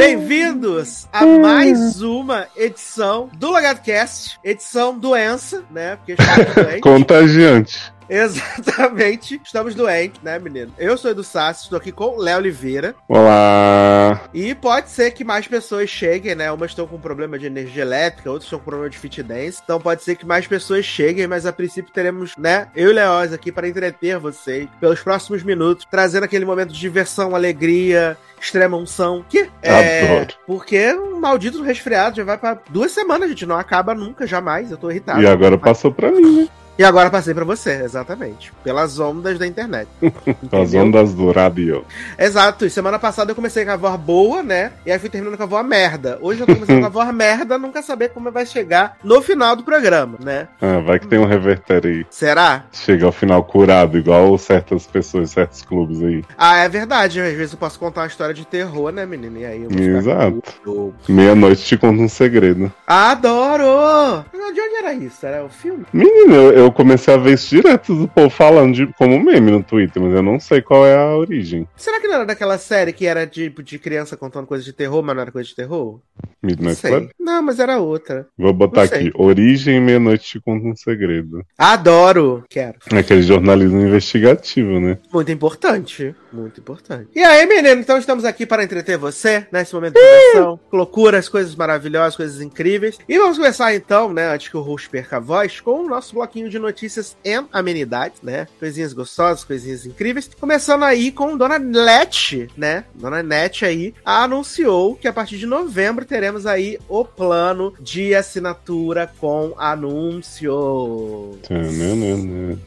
bem-vindos a mais uma edição do LogadoCast, edição doença, né? Porque doentes. Contagiante. Exatamente. Estamos doentes, né, menino? Eu sou Edu Sassi, estou aqui com Léo Oliveira. Olá! E pode ser que mais pessoas cheguem, né? Umas estão com problema de energia elétrica, outras estão com problema de fit dance. Então pode ser que mais pessoas cheguem, mas a princípio teremos, né, eu e Leoz aqui para entreter vocês pelos próximos minutos, trazendo aquele momento de diversão, alegria, extrema unção. Que é. Porque um maldito resfriado já vai pra duas semanas, gente. Não acaba nunca, jamais. Eu tô irritado. E agora passou pra mim, né? E agora passei pra você, exatamente. Pelas ondas da internet. As Entendeu? ondas do radio. Exato. E semana passada eu comecei com a voz boa, né? E aí fui terminando com a voz merda. Hoje eu tô começando com a voz merda, nunca saber como vai chegar no final do programa, né? Ah, vai que tem um reverter aí. Será? Chega ao final curado, igual certas pessoas, certos clubes aí. Ah, é verdade. Às vezes eu posso contar uma história de terror, né, menina? E aí eu vou Exato. Meia-noite te conta um segredo. Adoro! De onde era isso? Era o filme? Menino, eu, eu comecei a ver isso direto do povo falando de, como meme no Twitter, mas eu não sei qual é a origem. Será que não era daquela série que era tipo de criança contando coisas de terror, mas não era coisa de terror? Não Midnight sei. Club? Não, mas era outra. Vou botar Não aqui. Origem Meia-Noite te conta um segredo. Adoro! Quero. É aquele jornalismo investigativo, né? Muito importante. Muito importante. E aí, menino, então estamos aqui para entreter você nesse momento de diversão. Loucuras, coisas maravilhosas, coisas incríveis. E vamos começar então, né, antes que o host perca a voz, com o nosso bloquinho de notícias e amenidades, né? Coisinhas gostosas, coisinhas incríveis. Começando aí com Dona Net, né? Dona Net aí anunciou que a partir de novembro teremos aí o plano de assinatura com anúncio.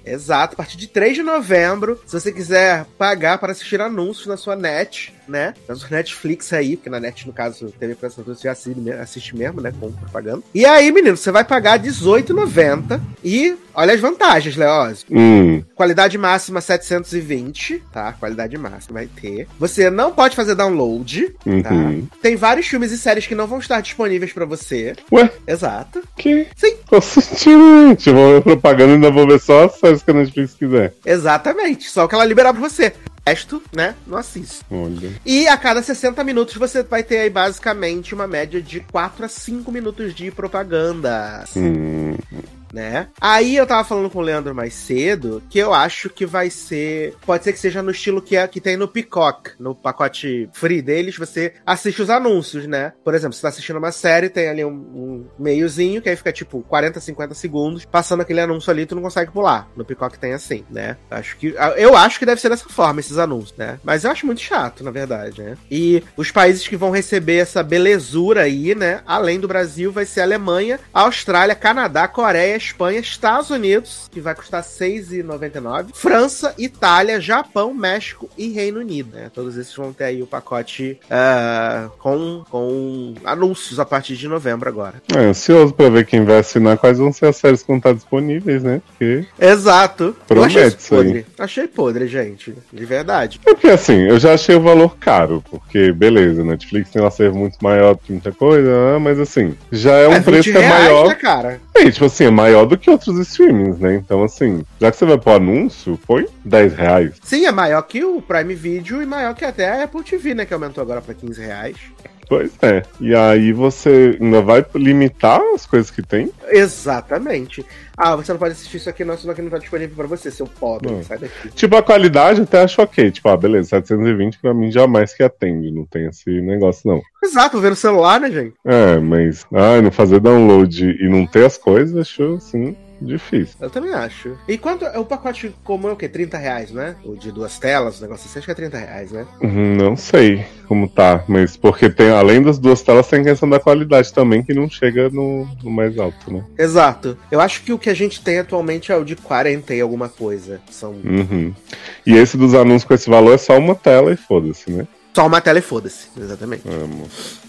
Exato, a partir de 3 de novembro, se você quiser pagar para assistir anúncios na sua net, né? Na sua Netflix aí, porque na net, no caso, TV por assinatura, você já assiste, assiste mesmo, né? Com propaganda. E aí, menino, você vai pagar R$18,90 e olha as vantagens, Leoz. Hum, Qualidade máxima 720, tá? Qualidade máxima vai ter. Você não pode fazer download, tá? uhum. Tem vários filmes e séries que não vão estar disponíveis para você. Ué, Exato. que? Sim. Tô sentindo, gente. Vou ver propaganda e ainda vou ver só as séries que a Netflix quiser. Exatamente. Só o que ela liberar pra você. Resto, né? Não assiste. Olha. E a cada 60 minutos você vai ter aí basicamente uma média de 4 a 5 minutos de propaganda, Hum, né? Aí eu tava falando com o Leandro mais cedo que eu acho que vai ser, pode ser que seja no estilo que é que tem no Peacock, no pacote free deles, você assiste os anúncios, né? Por exemplo, você tá assistindo uma série, tem ali um, um meiozinho que aí fica tipo 40, 50 segundos, passando aquele anúncio ali, tu não consegue pular. No Peacock tem assim, né? Acho que eu acho que deve ser dessa forma esses anúncios, né? Mas eu acho muito chato, na verdade, né? E os países que vão receber essa belezura aí, né? Além do Brasil, vai ser Alemanha, Austrália, Canadá, Coreia, Espanha, Estados Unidos, que vai custar R$ 6,99, França, Itália, Japão, México e Reino Unido, né? Todos esses vão ter aí o pacote ah, com, com anúncios a partir de novembro agora. é, ansioso pra ver quem vai assinar quais vão ser as séries que vão estar disponíveis, né? Porque. Exato. Eu Promete achei isso isso aí. podre. Achei podre, gente. De verdade. É porque assim, eu já achei o valor caro, porque beleza, Netflix tem um acervo muito maior que muita coisa, ah, mas assim, já é um 20 preço que é reais, maior. né, cara? É, tipo assim, é maior do que outros streamings, né? Então, assim, já que você vai pôr anúncio, põe 10 reais. Sim, é maior que o Prime Video e maior que até a Apple TV, né? Que aumentou agora pra 15 reais. Pois é. E aí você ainda vai limitar as coisas que tem? Exatamente. Ah, você não pode assistir isso aqui, não, senão aqui não tá disponível pra você, seu pobre. Não. Sai daqui. Tipo, a qualidade até acho ok. Tipo, ah, beleza, 720 pra mim jamais que atende. Não tem esse negócio, não. Exato, ver no celular, né, gente? É, mas, ah, não fazer download e não ter as coisas, achou, assim, difícil. Eu também acho. E quanto. O pacote comum é o quê? 30 reais, né? O de duas telas, o negócio assim, acho que é 30 reais, né? Uhum, Não sei como tá, mas porque tem, além das duas telas, tem a questão da qualidade também, que não chega no, no mais alto, né? Exato. Eu acho que o que a gente tem atualmente é o de 40 e alguma coisa. São. Uhum. E esse dos anúncios com esse valor é só uma tela e foda-se, né? Só uma tela e foda-se. Exatamente. Amo.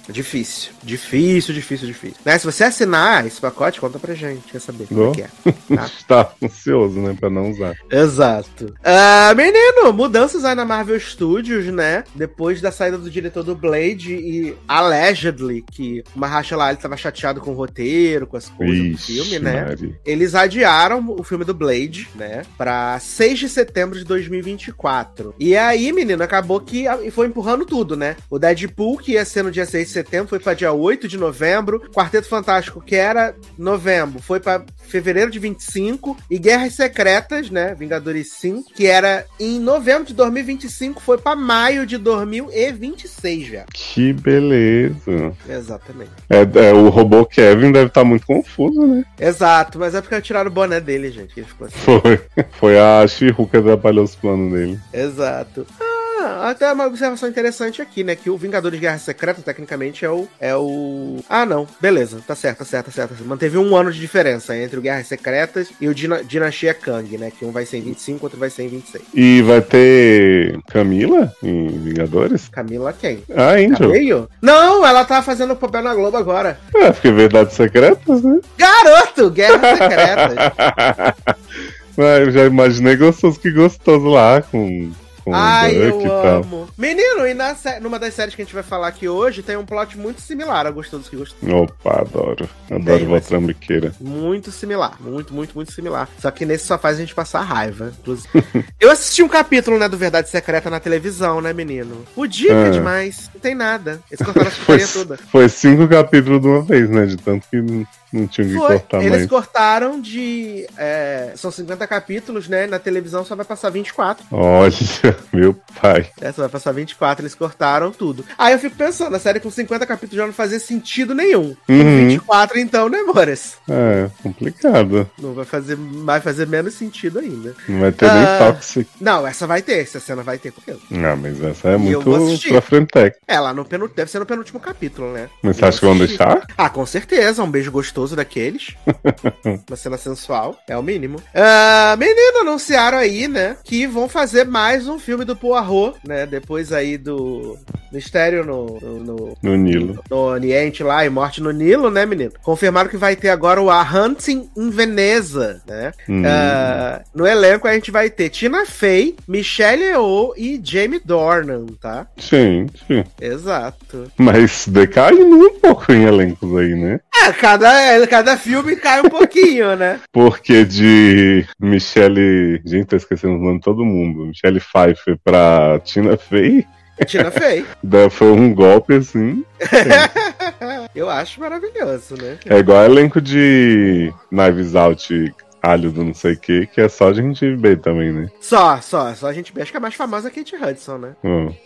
Difícil. Difícil, difícil, difícil. Né? Se você assinar esse pacote, conta pra gente. Quer saber como é que é. Tá? Tá ansioso, né, pra não usar. Exato. Ah, menino, mudanças aí na Marvel Studios, né? Depois da saída do diretor do Blade e allegedly que o Mahershala Ali tava chateado com o roteiro, com as coisas do Ixi, filme, né? Mari. Eles adiaram o filme do Blade, né? Pra 6 de setembro de 2024. E aí, menino, acabou que e foi empurrando tudo, né? O Deadpool, que ia ser no dia 6 de setembro, foi pra dia 8 de novembro. Quarteto Fantástico, que era novembro, foi pra fevereiro de 25. E Guerras Secretas, né? Vingadores 5, que era em novembro de 2025, foi pra maio de 2026, já. Que beleza. Exatamente. É, é, o robô Kevin deve estar muito confuso, né? Exato, mas é porque tiraram o boné dele, gente. Ele ficou assim. Foi. Foi a She-Hulk que atrapalhou os planos dele. Exato. Ah, até uma observação interessante aqui, né? Que o Vingadores Guerra Secreta, tecnicamente, é o. É o. Ah, não. Beleza. Tá certo, tá certo, tá certo. Manteve um ano de diferença entre o Guerras Secretas e o Dina Dinastia Kang, né? Que um vai ser em 25, outro vai ser em 26. E vai ter Camila em Vingadores? Camila quem? Ah, Angel. Cameio? Não, ela tá fazendo papel na Globo agora. É, porque Verdades Secretas, né? Garoto! Guerras Secretas. Ah, eu já imaginei gostoso que gostoso lá com, com Ai, o eu Duck e tal. amo. Menino, e na numa das séries que a gente vai falar aqui hoje, tem um plot muito similar a Gostoso que Gostoso. Opa, adoro. Adoro Bem, vó mas- trambiqueira. Muito similar, muito, muito, muito similar. Só que nesse só faz a gente passar raiva. inclusive. Eu assisti um capítulo, né, do Verdade Secreta na televisão, né, menino? Podia Ah. demais, não tem nada. Eles cortaram a Foi, putaria toda. foi cinco capítulos de uma vez, né? De tanto que não, não tinha que Foi, cortar eles mais. cortaram de. é, são 50 capítulos, né? Na televisão só vai passar 24. Olha, meu pai. É, só vai passar 24, eles cortaram tudo. Aí eu fico pensando, a série com 50 capítulos já não fazia sentido nenhum. Com Uhum. 24, então, né, Boris? É, complicado. Não vai fazer, vai fazer menos sentido ainda. Não vai ter Ah. nem Toxic. Não, essa vai ter, essa cena vai ter com ele. Ah, mas essa é E eu muito pra frente. É, lá no penúltimo, deve ser no penúltimo capítulo, né? Mas você acha que vão deixar? Ah, com certeza, um beijo gostoso daqueles. Uma cena sensual, é o mínimo. Ah, menino, anunciaram aí, né, que vão fazer mais um filme do Poirot, né, depois aí do Mistério no, no, no, No Nilo. no Oriente lá e Morte no Nilo, né, menino? Confirmaram que vai ter agora o A Hunting em Veneza, né? Hum. Ah, no elenco a gente vai ter Tina Fey, Michelle Yeoh e Jamie Dornan, tá? Gente. Exato. Mas decaindo um pouco em elencos aí, né? É, cada, cada filme cai um pouquinho, né? Porque de Michelle. Gente, tô esquecendo o nome de todo mundo. Michelle Pfeiffer pra Tina Fey. Tina Fey. Foi um golpe assim. Eu acho maravilhoso, né? É igual elenco de Knives Out, alho do não sei o que, que é só gente B também, né? Só, só, só a gente acho que a mais famosa é a Kate Hudson, né?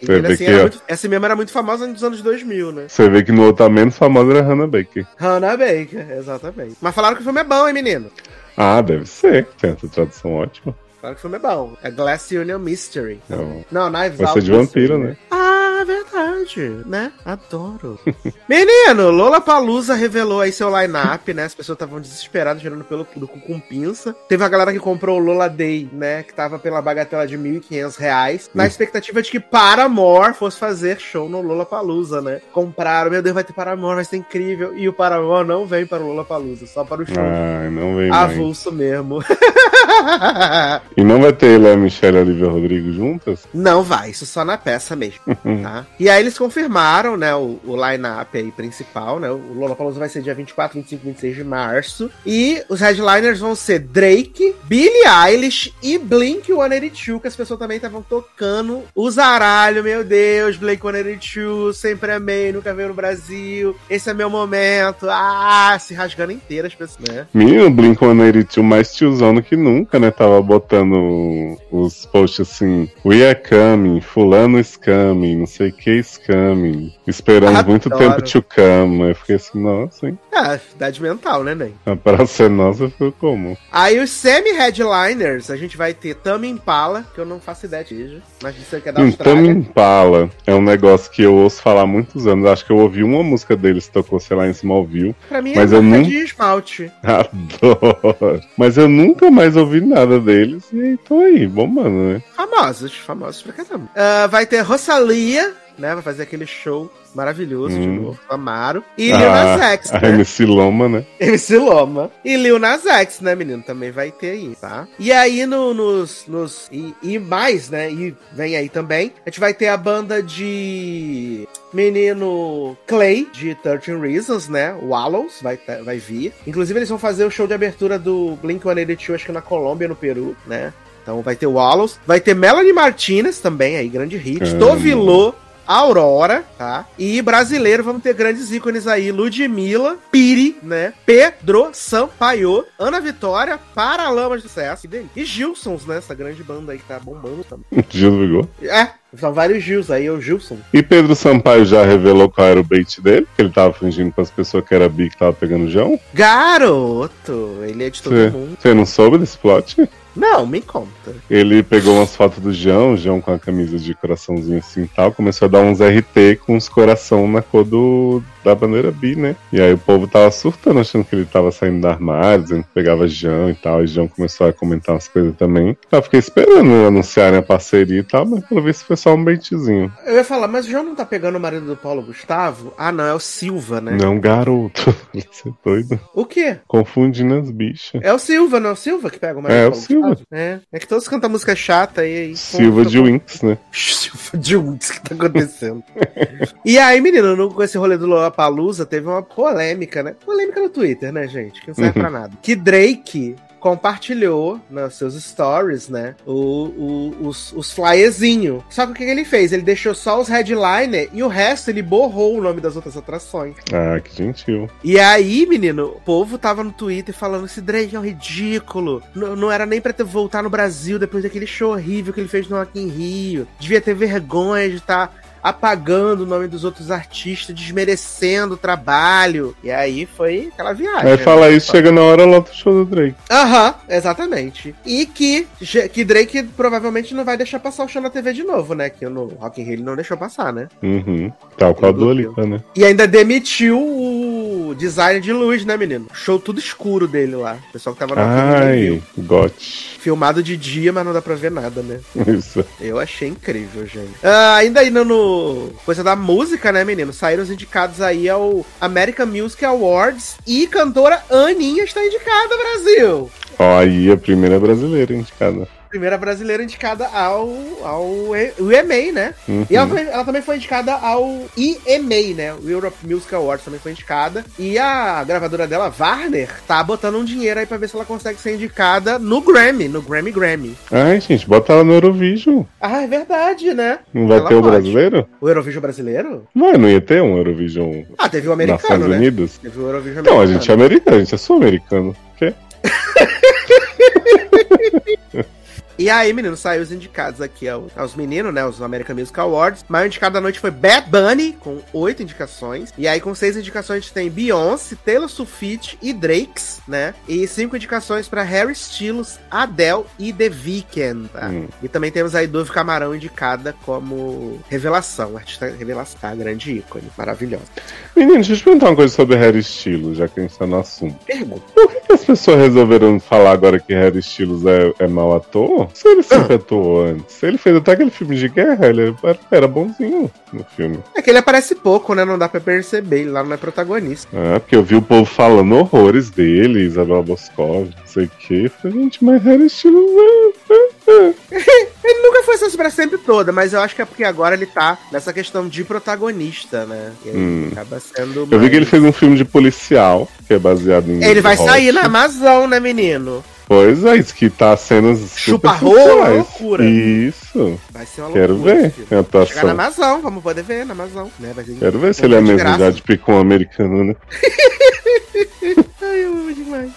E você, vê assim, que, era ó, muito- essa mesmo era muito famosa nos anos 2000, né? você vê que no outro a menos famosa era Hannah Baker. Hannah Baker, exatamente. Mas falaram que o filme é bom, hein, menino? Ah, deve ser. Tem essa tradução ótima. Falaram que o filme é bom. É Glass Union Mystery. Não. Não, Knives Vai ser de vampiro, né? Ah, verdade, né? Adoro. Menino, Lola Palusa revelou aí seu line-up, né? As pessoas estavam desesperadas, tirando pelo cu com pinça. Teve uma galera que comprou o Lola Day, né? Que tava pela bagatela de 1.500 reais, na expectativa de que Paramore fosse fazer show no Lola Palusa, né? Compraram, meu Deus, vai ter Paramore, vai ser incrível. E o Paramore não vem para o Lola Palusa, só para o show. Ai, não vem. Avulso mesmo. E não vai ter Léa Michelle e Olivia Rodrigo juntas? Não vai, isso só na peça mesmo, tá? E aí eles confirmaram, né, o, o line-up aí principal, né? O Lollapalooza vai ser dia 24, 25, 26 de março. E os headliners vão ser Drake, Billie Eilish e Blink-182, que as pessoas também estavam tocando. O zaralho, meu Deus, Blink-182, sempre amei, nunca veio no Brasil. Esse é meu momento. Ah, se rasgando inteira as pessoas, né? Menino, Blink-182 mais tiozão do que nunca, né? Tava botando os posts assim, We are coming, fulano is coming, não sei o que is coming. Esperamos muito Adoro. tempo to come. Eu fiquei assim, nossa, hein? Ah, idade mental, né, Ney? A praça é nossa ficou como? Aí os semi-headliners, a gente vai ter Tame Impala, que eu não faço ideia seja, mas isso que é da Então Austrália. Impala é um negócio que eu ouço falar há muitos anos. Acho que eu ouvi uma música deles que tocou, sei lá, em Smallville. Pra mim mas é eu não- de esmalte. Adoro. Mas eu nunca mais ouvi nada deles. E aí, tô aí, bombando, né? Famosos, famosos pra caramba. Ah, vai ter Rosalia, né? Vai fazer aquele show maravilhoso de Hum. novo. Amaro. E Lil Ah, Nas X, a né? MC Loma, né? MC Loma. E Lil Nas X, né, menino? Também vai ter aí, tá? E aí, no- nos. nos e, e mais, né? E vem aí também. A gente vai ter a banda de. Menino Clay, de 13 Reasons, né? Wallows vai, tá- vai vir. Inclusive, eles vão fazer o show de abertura do Blink 182, acho que na Colômbia, no Peru, né? Então vai ter Wallows. Vai ter Melanie Martinez também, aí, grande hit. Tovilô. Aurora, tá? E brasileiro, vamos ter grandes ícones aí: Ludmilla, Piri, né? Pedro Sampaio, Ana Vitória, Paralamas do Sucesso e Gilsons, né? Essa grande banda aí que tá bombando também. Gil do Vigor. É, são vários Gils aí, é o Gilson. E Pedro Sampaio já revelou qual era o bait dele? Que ele tava fingindo com as pessoas que era bi que tava pegando o João? Garoto! Ele é de todo Você mundo. você não soube desse plot? Não, me conta. Ele pegou umas fotos do João, o João com a camisa de coraçãozinho assim e tal, começou a dar uns RT com os coração na cor do, da bandeira bi, né? E aí o povo tava surtando, achando que ele tava saindo do armário, dizendo que pegava João e tal, e João começou a comentar umas coisas também. Eu fiquei esperando anunciarem a parceria e tal, mas pelo visto foi só um baitzinho. Eu ia falar, mas o João não tá pegando o marido do Paulo Gustavo? Ah, não, é o Silva, né? Não, garoto. Você é doido. O quê? Confundindo as bichas. É o Silva, não é o Silva que pega o marido É, do o Paulo Silva. Gustavo? É. É que todos cantam música chata aí. aí Silva de Winx, né? Silva de Winx, o que tá acontecendo? e aí, menino, no- com esse rolê do Lollapalooza, teve uma polêmica, né? Polêmica no Twitter, né, gente? Que não serve pra nada. Que Drake compartilhou nos seus stories, né? O, o- os, os flyerzinhos. Só que o que ele fez? Ele deixou só os headliner e o resto ele borrou o nome das outras atrações. Ah, que gentil. E aí, menino, o povo tava no Twitter falando esse Drake é um ridículo. N- não era nem pra ter voltar no Brasil depois daquele show horrível que ele fez no Rock in Rio. Devia ter vergonha de estar apagando o nome dos outros artistas, desmerecendo o trabalho. E aí foi aquela viagem. Aí né? fala isso, chega na hora lá do show do Drake. Aham, exatamente. E que, que Drake provavelmente não vai deixar passar o show na TV de novo, né? Que no Rock in Rio ele não deixou passar, né? Uhum. Tal qual a Dua Lipa, né? E ainda demitiu o design de luz, né, menino? Show tudo escuro dele lá. O pessoal que tava Rio Ai, gote. Filmado de dia, mas não dá pra ver nada, né? Isso. Eu achei incrível, gente. Ah, ainda indo no. Coisa da música, né, menino? Saíram os indicados aí ao American Music Awards e cantora Aninha está indicada, Brasil! Aí a primeira brasileira indicada. Primeira brasileira indicada ao, ao o EMA, né? Uhum. E ela, foi- ela também foi indicada ao EMA, né? O Europe Music Awards também foi indicada. E a gravadora dela, Warner, tá botando um dinheiro aí pra ver se ela consegue ser indicada no Grammy, no Grammy Grammy. Ai, gente, bota ela no Eurovision. Ah, é verdade, né? Não vai Ela ter o pode. brasileiro? O Eurovision brasileiro? Não, não ia ter um Eurovision Ah, teve o Nações americano, né? Unidas? Teve o Eurovision Não, a americano. gente é americano, a gente é sul-americano. Quê? E aí, menino, saiu os indicados aqui aos, aos meninos, né? Os American Music Awards. O maior indicado da noite foi Bad Bunny, com oito indicações. E aí, com seis indicações, a gente tem Beyoncé, Taylor Swift e Drakes, né? E cinco indicações pra Harry Styles, Adele e The Weeknd, tá? Hum. E também temos aí Dove Camarão indicada como revelação, artista revelação, tá? grande ícone, maravilhosa. Menino, deixa eu te perguntar uma coisa sobre Harry Styles, já que a gente tá no assunto. Pergunta. Por que, que as pessoas resolveram falar agora que Harry Styles é, é mau ator? Se ele sempre atuou antes. Ele fez até aquele filme de guerra, ele era, era bonzinho no filme. É que ele aparece pouco, né? Não dá pra perceber, ele lá não é protagonista. Ah, porque eu vi o povo falando horrores dele, Isabel Boscov, não sei o que. Eu falei, gente, mas é, é. Ele nunca foi essa pra sempre toda, mas eu acho que é porque agora ele tá nessa questão de protagonista, né? E aí Hum. acaba sendo. Eu vi mais- que ele fez um filme de policial, que é baseado em. Ele vai sair na Amazon, né, menino? Pois é, isso que tá super Chupa-rola, sensuais. loucura. Isso. Vai ser uma Quero loucura. ver esse filme. a atuação. Chegar na Amazon, vamos poder ver na Amazon, né? Vai ser Quero ver se ele é ver mesmo graça. já de picom americano, né? Ai, eu amo demais.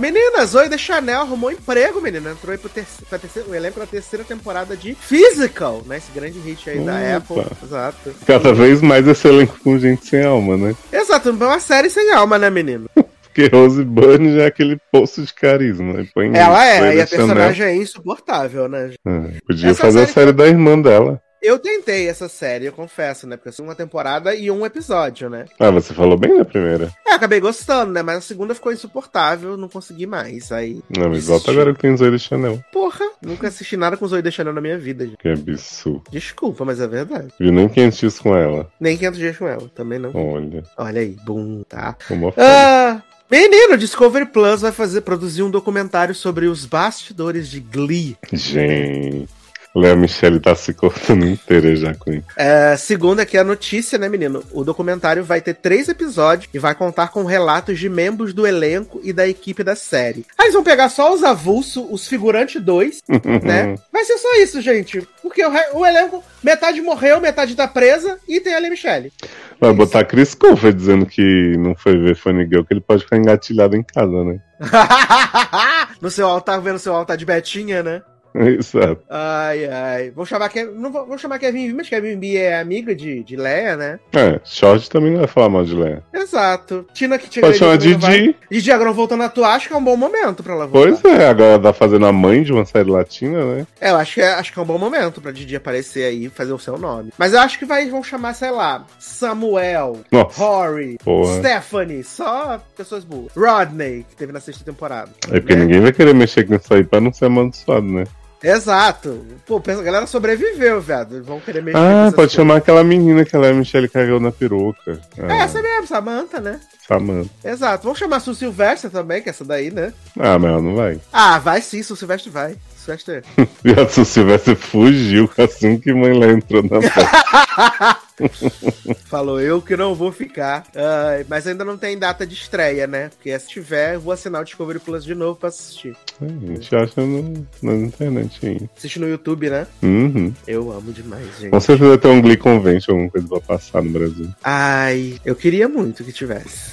Menina, Zoe de Chanel arrumou emprego, menina. Entrou aí pro terceiro, pra terceiro, o elenco da terceira temporada de Physical, né? Esse grande hit aí da Opa. Apple. Exato. Cada vez mais esse elenco com gente sem alma, né? Exato, é uma série sem alma, né, menino? Porque Rose Byrne já é aquele poço de carisma. Aí põe Ela é, e a personagem é insuportável, né? Ah, podia Essa fazer a série série da irmã dela. Eu tentei essa série, eu confesso, né? Porque eu uma temporada e um episódio, né? Ah, você falou bem na primeira. É, acabei gostando, né? Mas a segunda ficou insuportável, não consegui mais. Aí. Não, mas volta agora que tem Zoe de Chanel. Porra, nunca assisti nada com Zoe de Chanel na minha vida, gente. Que absurdo. Desculpa, mas é verdade. Viu nem 500 dias com ela. Nem 500 dias com ela, também não. Olha. Olha aí, bum, tá? Homofóbico. Ah, menino, Discovery Plus vai fazer, produzir um documentário sobre os bastidores de Glee. Gente. Léa Michele tá se cortando inteira já com isso. É, segundo aqui a notícia, né, menino? O documentário vai ter três episódios e vai contar com relatos de membros do elenco e da equipe da série. Aí eles vão pegar só os avulsos, os figurantes dois, né? Vai ser só isso, gente. Porque o, o elenco, metade morreu, metade tá presa e tem a Lia Michele. Vai botar Chris Colfer dizendo que não foi ver Funny Girl, que ele pode ficar engatilhado em casa, né? no seu altar, vendo seu altar de Betinha, né? Exato. Ai, ai. Vou chamar Kevin. Não vou, vou chamar Kevin B, mas Kevin B é amiga de, de Leia, né? É, Short também não vai falar mal de Léa. Exato. Tina que tinha Pode chamar Didi. Didi agora voltando a atuar, acho que é um bom momento pra ela voltar. Pois é, agora ela tá fazendo a mãe de uma série latina, né? É, eu acho que é, acho que é um bom momento pra Didi aparecer aí e fazer o seu nome. Mas eu acho que vai, vão chamar, sei lá, Samuel, Nossa, Rory, porra. Stephanie, só pessoas boas. Rodney, que teve na sexta temporada. É porque né? ninguém vai querer mexer com isso aí pra não ser amaldiçoado, né? Exato. Pô, a galera sobreviveu, viado. Eles vão querer mexer Ah, pode coisas. chamar aquela menina que ela é Michelle cagou na peruca. É, Ah, essa mesmo, Samantha, né? Samantha. Exato. Vamos chamar a Su Silvestre também, que é essa daí, né? Ah, mas ela não vai. Ah, vai sim, Su Silvestre vai. Silvestre. E a Su Silvestre fugiu assim que mãe lá entrou na festa. Falou eu que não vou ficar. Ai, mas ainda não tem data de estreia, né? Porque se tiver, eu vou assinar o Discovery Plus de novo pra assistir. A gente acha no, na internet aí. Assiste no YouTube, né? Uhum. Eu amo demais, gente. Com certeza tem um Glee Convention, alguma coisa pra passar no Brasil. Ai, eu queria muito que tivesse.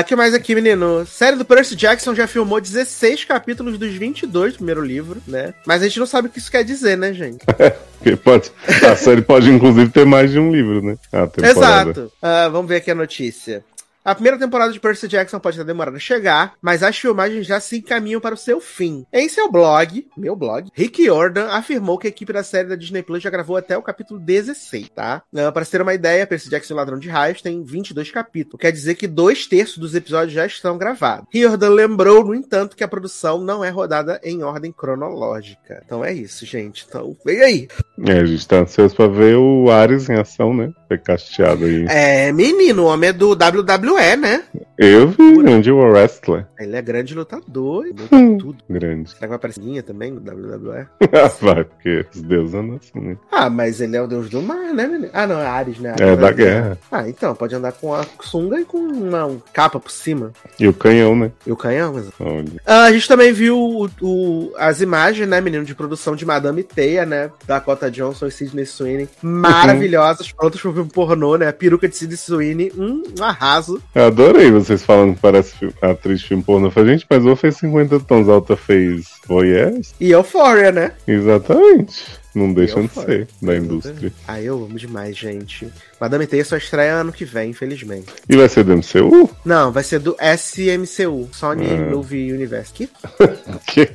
O que mais aqui, menino? Série do Percy Jackson já filmou 16 capítulos dos 22 do primeiro livro, né? Mas a gente não sabe o que isso quer dizer, né, gente? Pode, a série pode inclusive ter mais de um livro, né? Temporada. Exato. Ah, vamos ver aqui a notícia. A primeira temporada de Percy Jackson pode ter demorado a chegar, mas as filmagens já se encaminham para o seu fim. Em seu blog, meu blog, Rick Jordan afirmou que a equipe da série da Disney Plus já gravou até o capítulo 16, tá? Ah, para se ter uma ideia, Percy Jackson e o Ladrão de Raios tem 22 capítulos. Quer dizer que dois terços dos episódios já estão gravados. Jordan lembrou, no entanto, que a produção não é rodada em ordem cronológica. Então é isso, gente. Então, vem aí. É, a gente tá ansioso pra ver o Ares em ação, né? Ser casteado aí. É, menino, o homem é do WWE, né? Eu vi onde o wrestler. Ele é grande lutador, ele luta Hum. tudo. Grande. Será que vai aparecer também no WWE? Vai, porque os deuses andam assim, né? Ah, mas ele é o deus do mar, né, menino? Ah, não, é Ares, né? Ares É vai- da guerra. Ah, então, pode andar com a sunga e com uma um capa por cima. E o canhão, né? E o canhão, mas... Ah, a gente também viu o- o- as imagens, né, menino, de produção de Madame Teia, né? Dakota Johnson e Sidney Sweeney. Maravilhosas, prontas pro filme pornô, né? A peruca de Sidney Sweeney, um, um Eu adorei vocês falando que parece atriz de filme pornô. Falei, gente, mas ou fez 50 tons, a outra fez voyeurs? E Euphoria, né? Exatamente. Não deixam de ser da indústria. Ah, eu amo demais, gente. Madame Teia só estreia ano que vem, infelizmente. E vai ser do MCU? Não, vai ser do SMCU, Sony Ah. Movie Universe. Que? Que?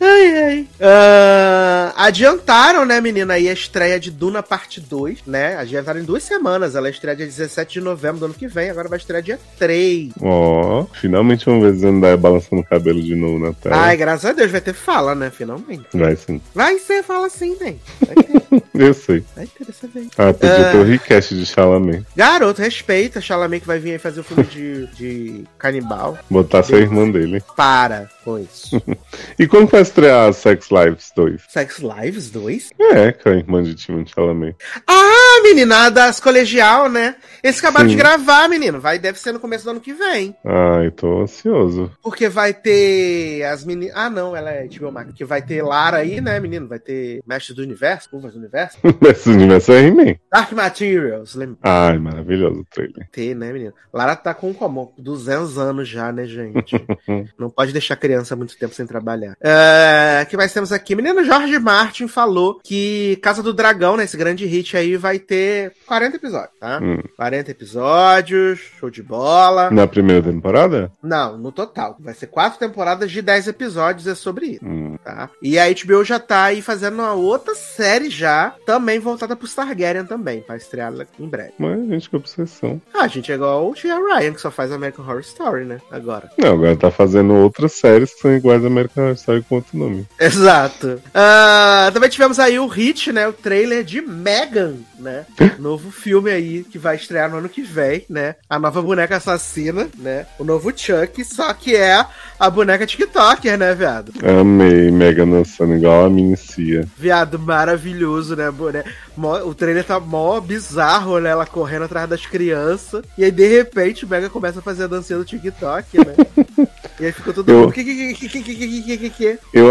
Ai, ai. Ah, adiantaram, né, menina, aí a estreia de Duna Parte 2, né? Adiantaram em duas semanas. Ela estreia dia 17 de novembro do ano que vem, agora vai estrear dia 3. Ó, finalmente vamos ver Zendaya balançando o cabelo de novo na tela. Ai, graças a Deus, vai ter fala, né? Finalmente. Vai sim. Vai ser fala sim. Ter, Eu sei. vai ter dessa vez. Ah, podia Ah. ter o request de Chalamet. Garoto, respeita Chalamet que vai vir aí fazer o filme de, de canibal. Botar ser a irmã dele. Para com isso. E quando vai estrear Sex Lives 2? Sex Lives 2? É, com a irmã de Timon Chalamet. Ah, menina, das colegial, né? Eles acabaram Sim. de gravar, menino. Vai, deve ser no começo do ano que vem. Ai, tô ansioso. Porque vai ter as meninas. Ah, não, ela é Max. Que vai ter Lara aí, né, menino? Vai ter Mestre do Universo, Curvas do Universo. Esse universo é He-Man. Dark Materials, lembra? Ai, maravilhoso o trailer. Ter, né, menino? Lara tá com como? 200 anos já, né, gente? não pode deixar a criança muito tempo sem trabalhar. É, que mais temos aqui? Menino Jorge Martin falou que Casa do Dragão, né, esse grande hit aí, vai ter ter 40 episódios, tá? Hum. 40 episódios, show de bola. Na primeira temporada? Não, no total. Vai ser quatro temporadas de 10 episódios, é sobre isso, Hum. tá? E a HBO já tá aí fazendo uma outra série já, também voltada pro Targaryen também, pra estrear em breve. Mas, gente, que obsessão. Ah, gente, é igual o Tia Ryan, que só faz American Horror Story, né? Agora. Não, agora tá fazendo outras séries que são iguais a American Horror Story com outro nome. Exato. Ah, também tivemos aí o hit, né? O trailer de Megan, né? Novo filme aí que vai estrear no ano que vem, né? A nova boneca assassina, né? O novo Chuck, só que é a boneca TikToker, né, viado? Amei Mega dançando igual a minha Cia. Viado, maravilhoso, né, boneca? Mó, o trailer tá mó bizarro, né? Ela correndo atrás das crianças. E aí, de repente, o Mega começa a fazer a dancinha do TikTok, né? e aí ficou todo eu...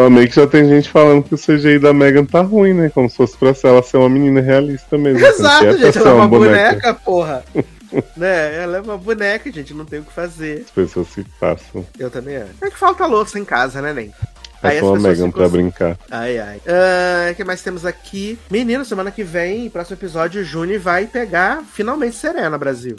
amei que já tem gente falando que o CGI da Megan tá ruim, né? Como se fosse pra ela ser uma menina realista mesmo. Né? Exato, gente. Ela é uma boneca, boneca porra. né? Ela é uma boneca, gente, não tem o que fazer. As pessoas se passam. Eu também acho. É que falta louça em casa, né, Nem? Aí só a Megan pra assim. brincar. Ai, ai. Ah, O que mais temos aqui? Menino, semana que vem, próximo episódio, Juni vai pegar finalmente Serena, Brasil.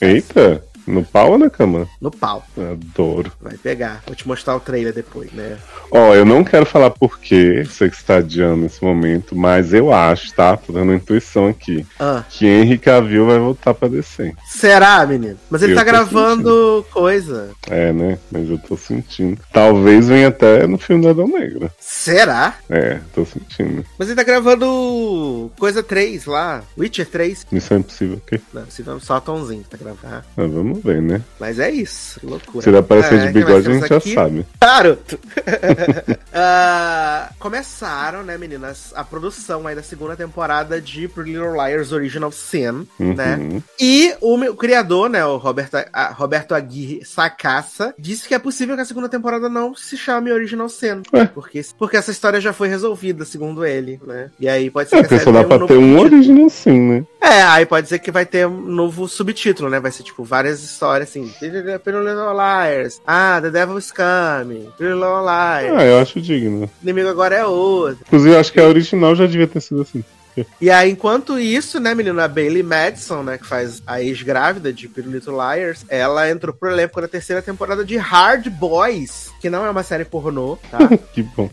Eita! No pau ou na cama? No pau. Adoro. Vai pegar. Vou te mostrar o trailer depois, né? Ó, eu não quero falar por quê, sei que você tá adiando nesse momento, mas eu acho, tá? Tô dando uma intuição aqui. Ah. Que Henry Cavill vai voltar pra descer. Será, menino? Mas ele Eu tá gravando coisa. É, né? Mas eu tô sentindo. Talvez venha até no filme do Adão Negro. Será? É, tô sentindo. Mas ele tá gravando coisa 3 lá. Witcher 3. Missão Impossível, ok? Não, se vamos só Tomzinho pra gravar. Mas vamos ver, né? Mas é isso. Loucura. Se ele aparecer É, de bigode, a gente já aqui? sabe. Claro! Ah, começaram, né, meninas, a produção aí da segunda temporada de Pretty Little Liars Original Sin, né? Uhum. E o, meu- o criador, né, o Roberto, a- Roberto Aguirre Sacassa, disse que é possível que a segunda temporada não se chame Original Sin. Ué? Porque, porque essa história já foi resolvida, segundo ele, né? E aí pode ser É, que a porque série só dá pra ter um original sim, né? É, aí pode ser que vai ter um novo subtítulo, né? Vai ser, tipo, várias histórias, assim. Little Liars. Ah, The Devil's Coming. Little Liars. Ah, eu acho digno. O inimigo agora é outro. Inclusive, eu acho que a original já devia ter sido assim. E aí, enquanto isso, né, menina, a Bailey Madison, né, que faz a ex-grávida de Pretty Little Liars, ela entrou pro elenco da terceira temporada de Hard Boys, que não é uma série pornô, tá? Que bom.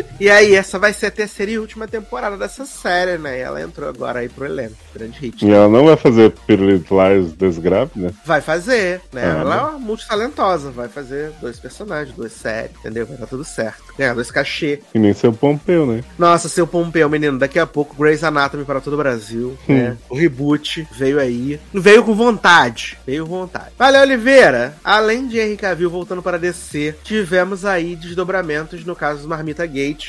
e aí, essa vai ser a terceira e última temporada dessa série, né? E ela entrou agora aí pro elenco. Grande hit. E ela não vai fazer Pirulito Liars desgrávida? Vai fazer, né? Ah, ela né? é uma multitalentosa, vai fazer dois personagens, duas séries, entendeu? Vai dar tudo certo. Ganhar dois cachê. E nem seu Pompeu, né? Nossa, seu Pompeu, menino, daqui a pouco Grey's Anatomy para todo o Brasil, né? O reboot veio aí. Veio com vontade. Veio com vontade. Valeu, Oliveira! Além de Henry Cavill voltando para DC, tivemos aí desdobramentos no caso do Marmita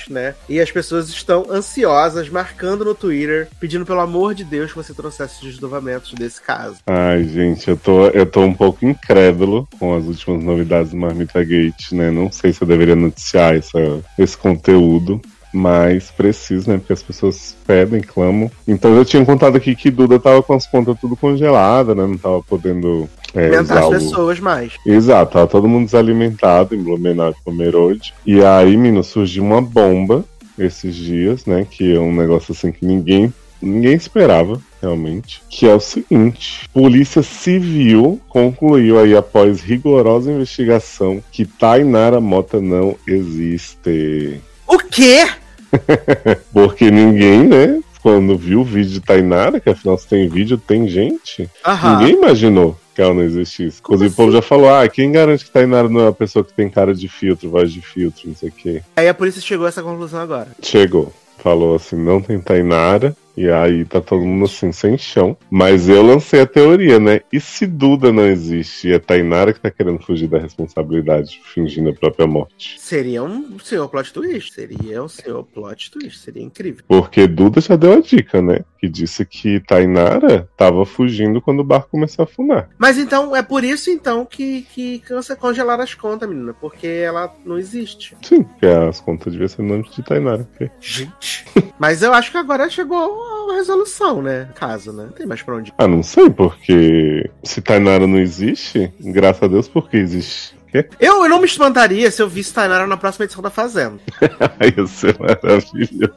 Né? E as pessoas estão ansiosas, marcando no Twitter, pedindo pelo amor de Deus que você trouxesse desdobramentos desse caso. Ai, gente, eu tô, eu tô um pouco incrédulo com as últimas novidades do Marmita Gate, né? Não sei se eu deveria noticiar essa, esse conteúdo. Mas preciso, né? Porque as pessoas pedem, clamam. Então eu tinha contado aqui que Duda tava com as contas tudo congeladas, né? Não tava podendo é, Alimentar as pessoas mais. Exato, tava todo mundo desalimentado em Blumenau e Pomerode. E aí, menino, surgiu uma bomba esses dias, né? Que é um negócio assim que ninguém, ninguém esperava, realmente. Que é o seguinte: Polícia Civil concluiu aí, após rigorosa investigação, que Tainara Mota não existe. O quê? Porque ninguém, né? Quando viu o vídeo de Tainara, que afinal se tem vídeo, tem gente. Aham. Ninguém imaginou ela não existisse. Como Inclusive, o povo já falou: ah, quem garante que Tainara não é uma pessoa que tem cara de filtro, voz de filtro, não sei o quê. Aí a polícia chegou a essa conclusão agora. Chegou. Falou assim: não tem Tainara. E aí tá todo mundo assim, sem chão. Mas eu lancei a teoria, né? E se Duda não existe e é Tainara que tá querendo fugir da responsabilidade, fingindo a própria morte? Seria um senhor plot twist. Seria um senhor plot twist. Seria incrível. Porque Duda já deu a dica, né? Que disse que Tainara tava fugindo quando o barco começou a afundar. Mas então, é por isso então que, que cansa congelar as contas, menina. Porque ela não existe. Sim, porque as contas deviam ser nome de Tainara. ok? Gente. Mas eu acho que agora chegou a resolução, né? Caso, né? Não tem mais pra onde. ir. Ah, não sei, porque se Tainara não existe, graças a Deus, porque existe? Eu, eu não me espantaria se eu visse Tainara na próxima edição da Fazenda. Ia ser maravilhoso.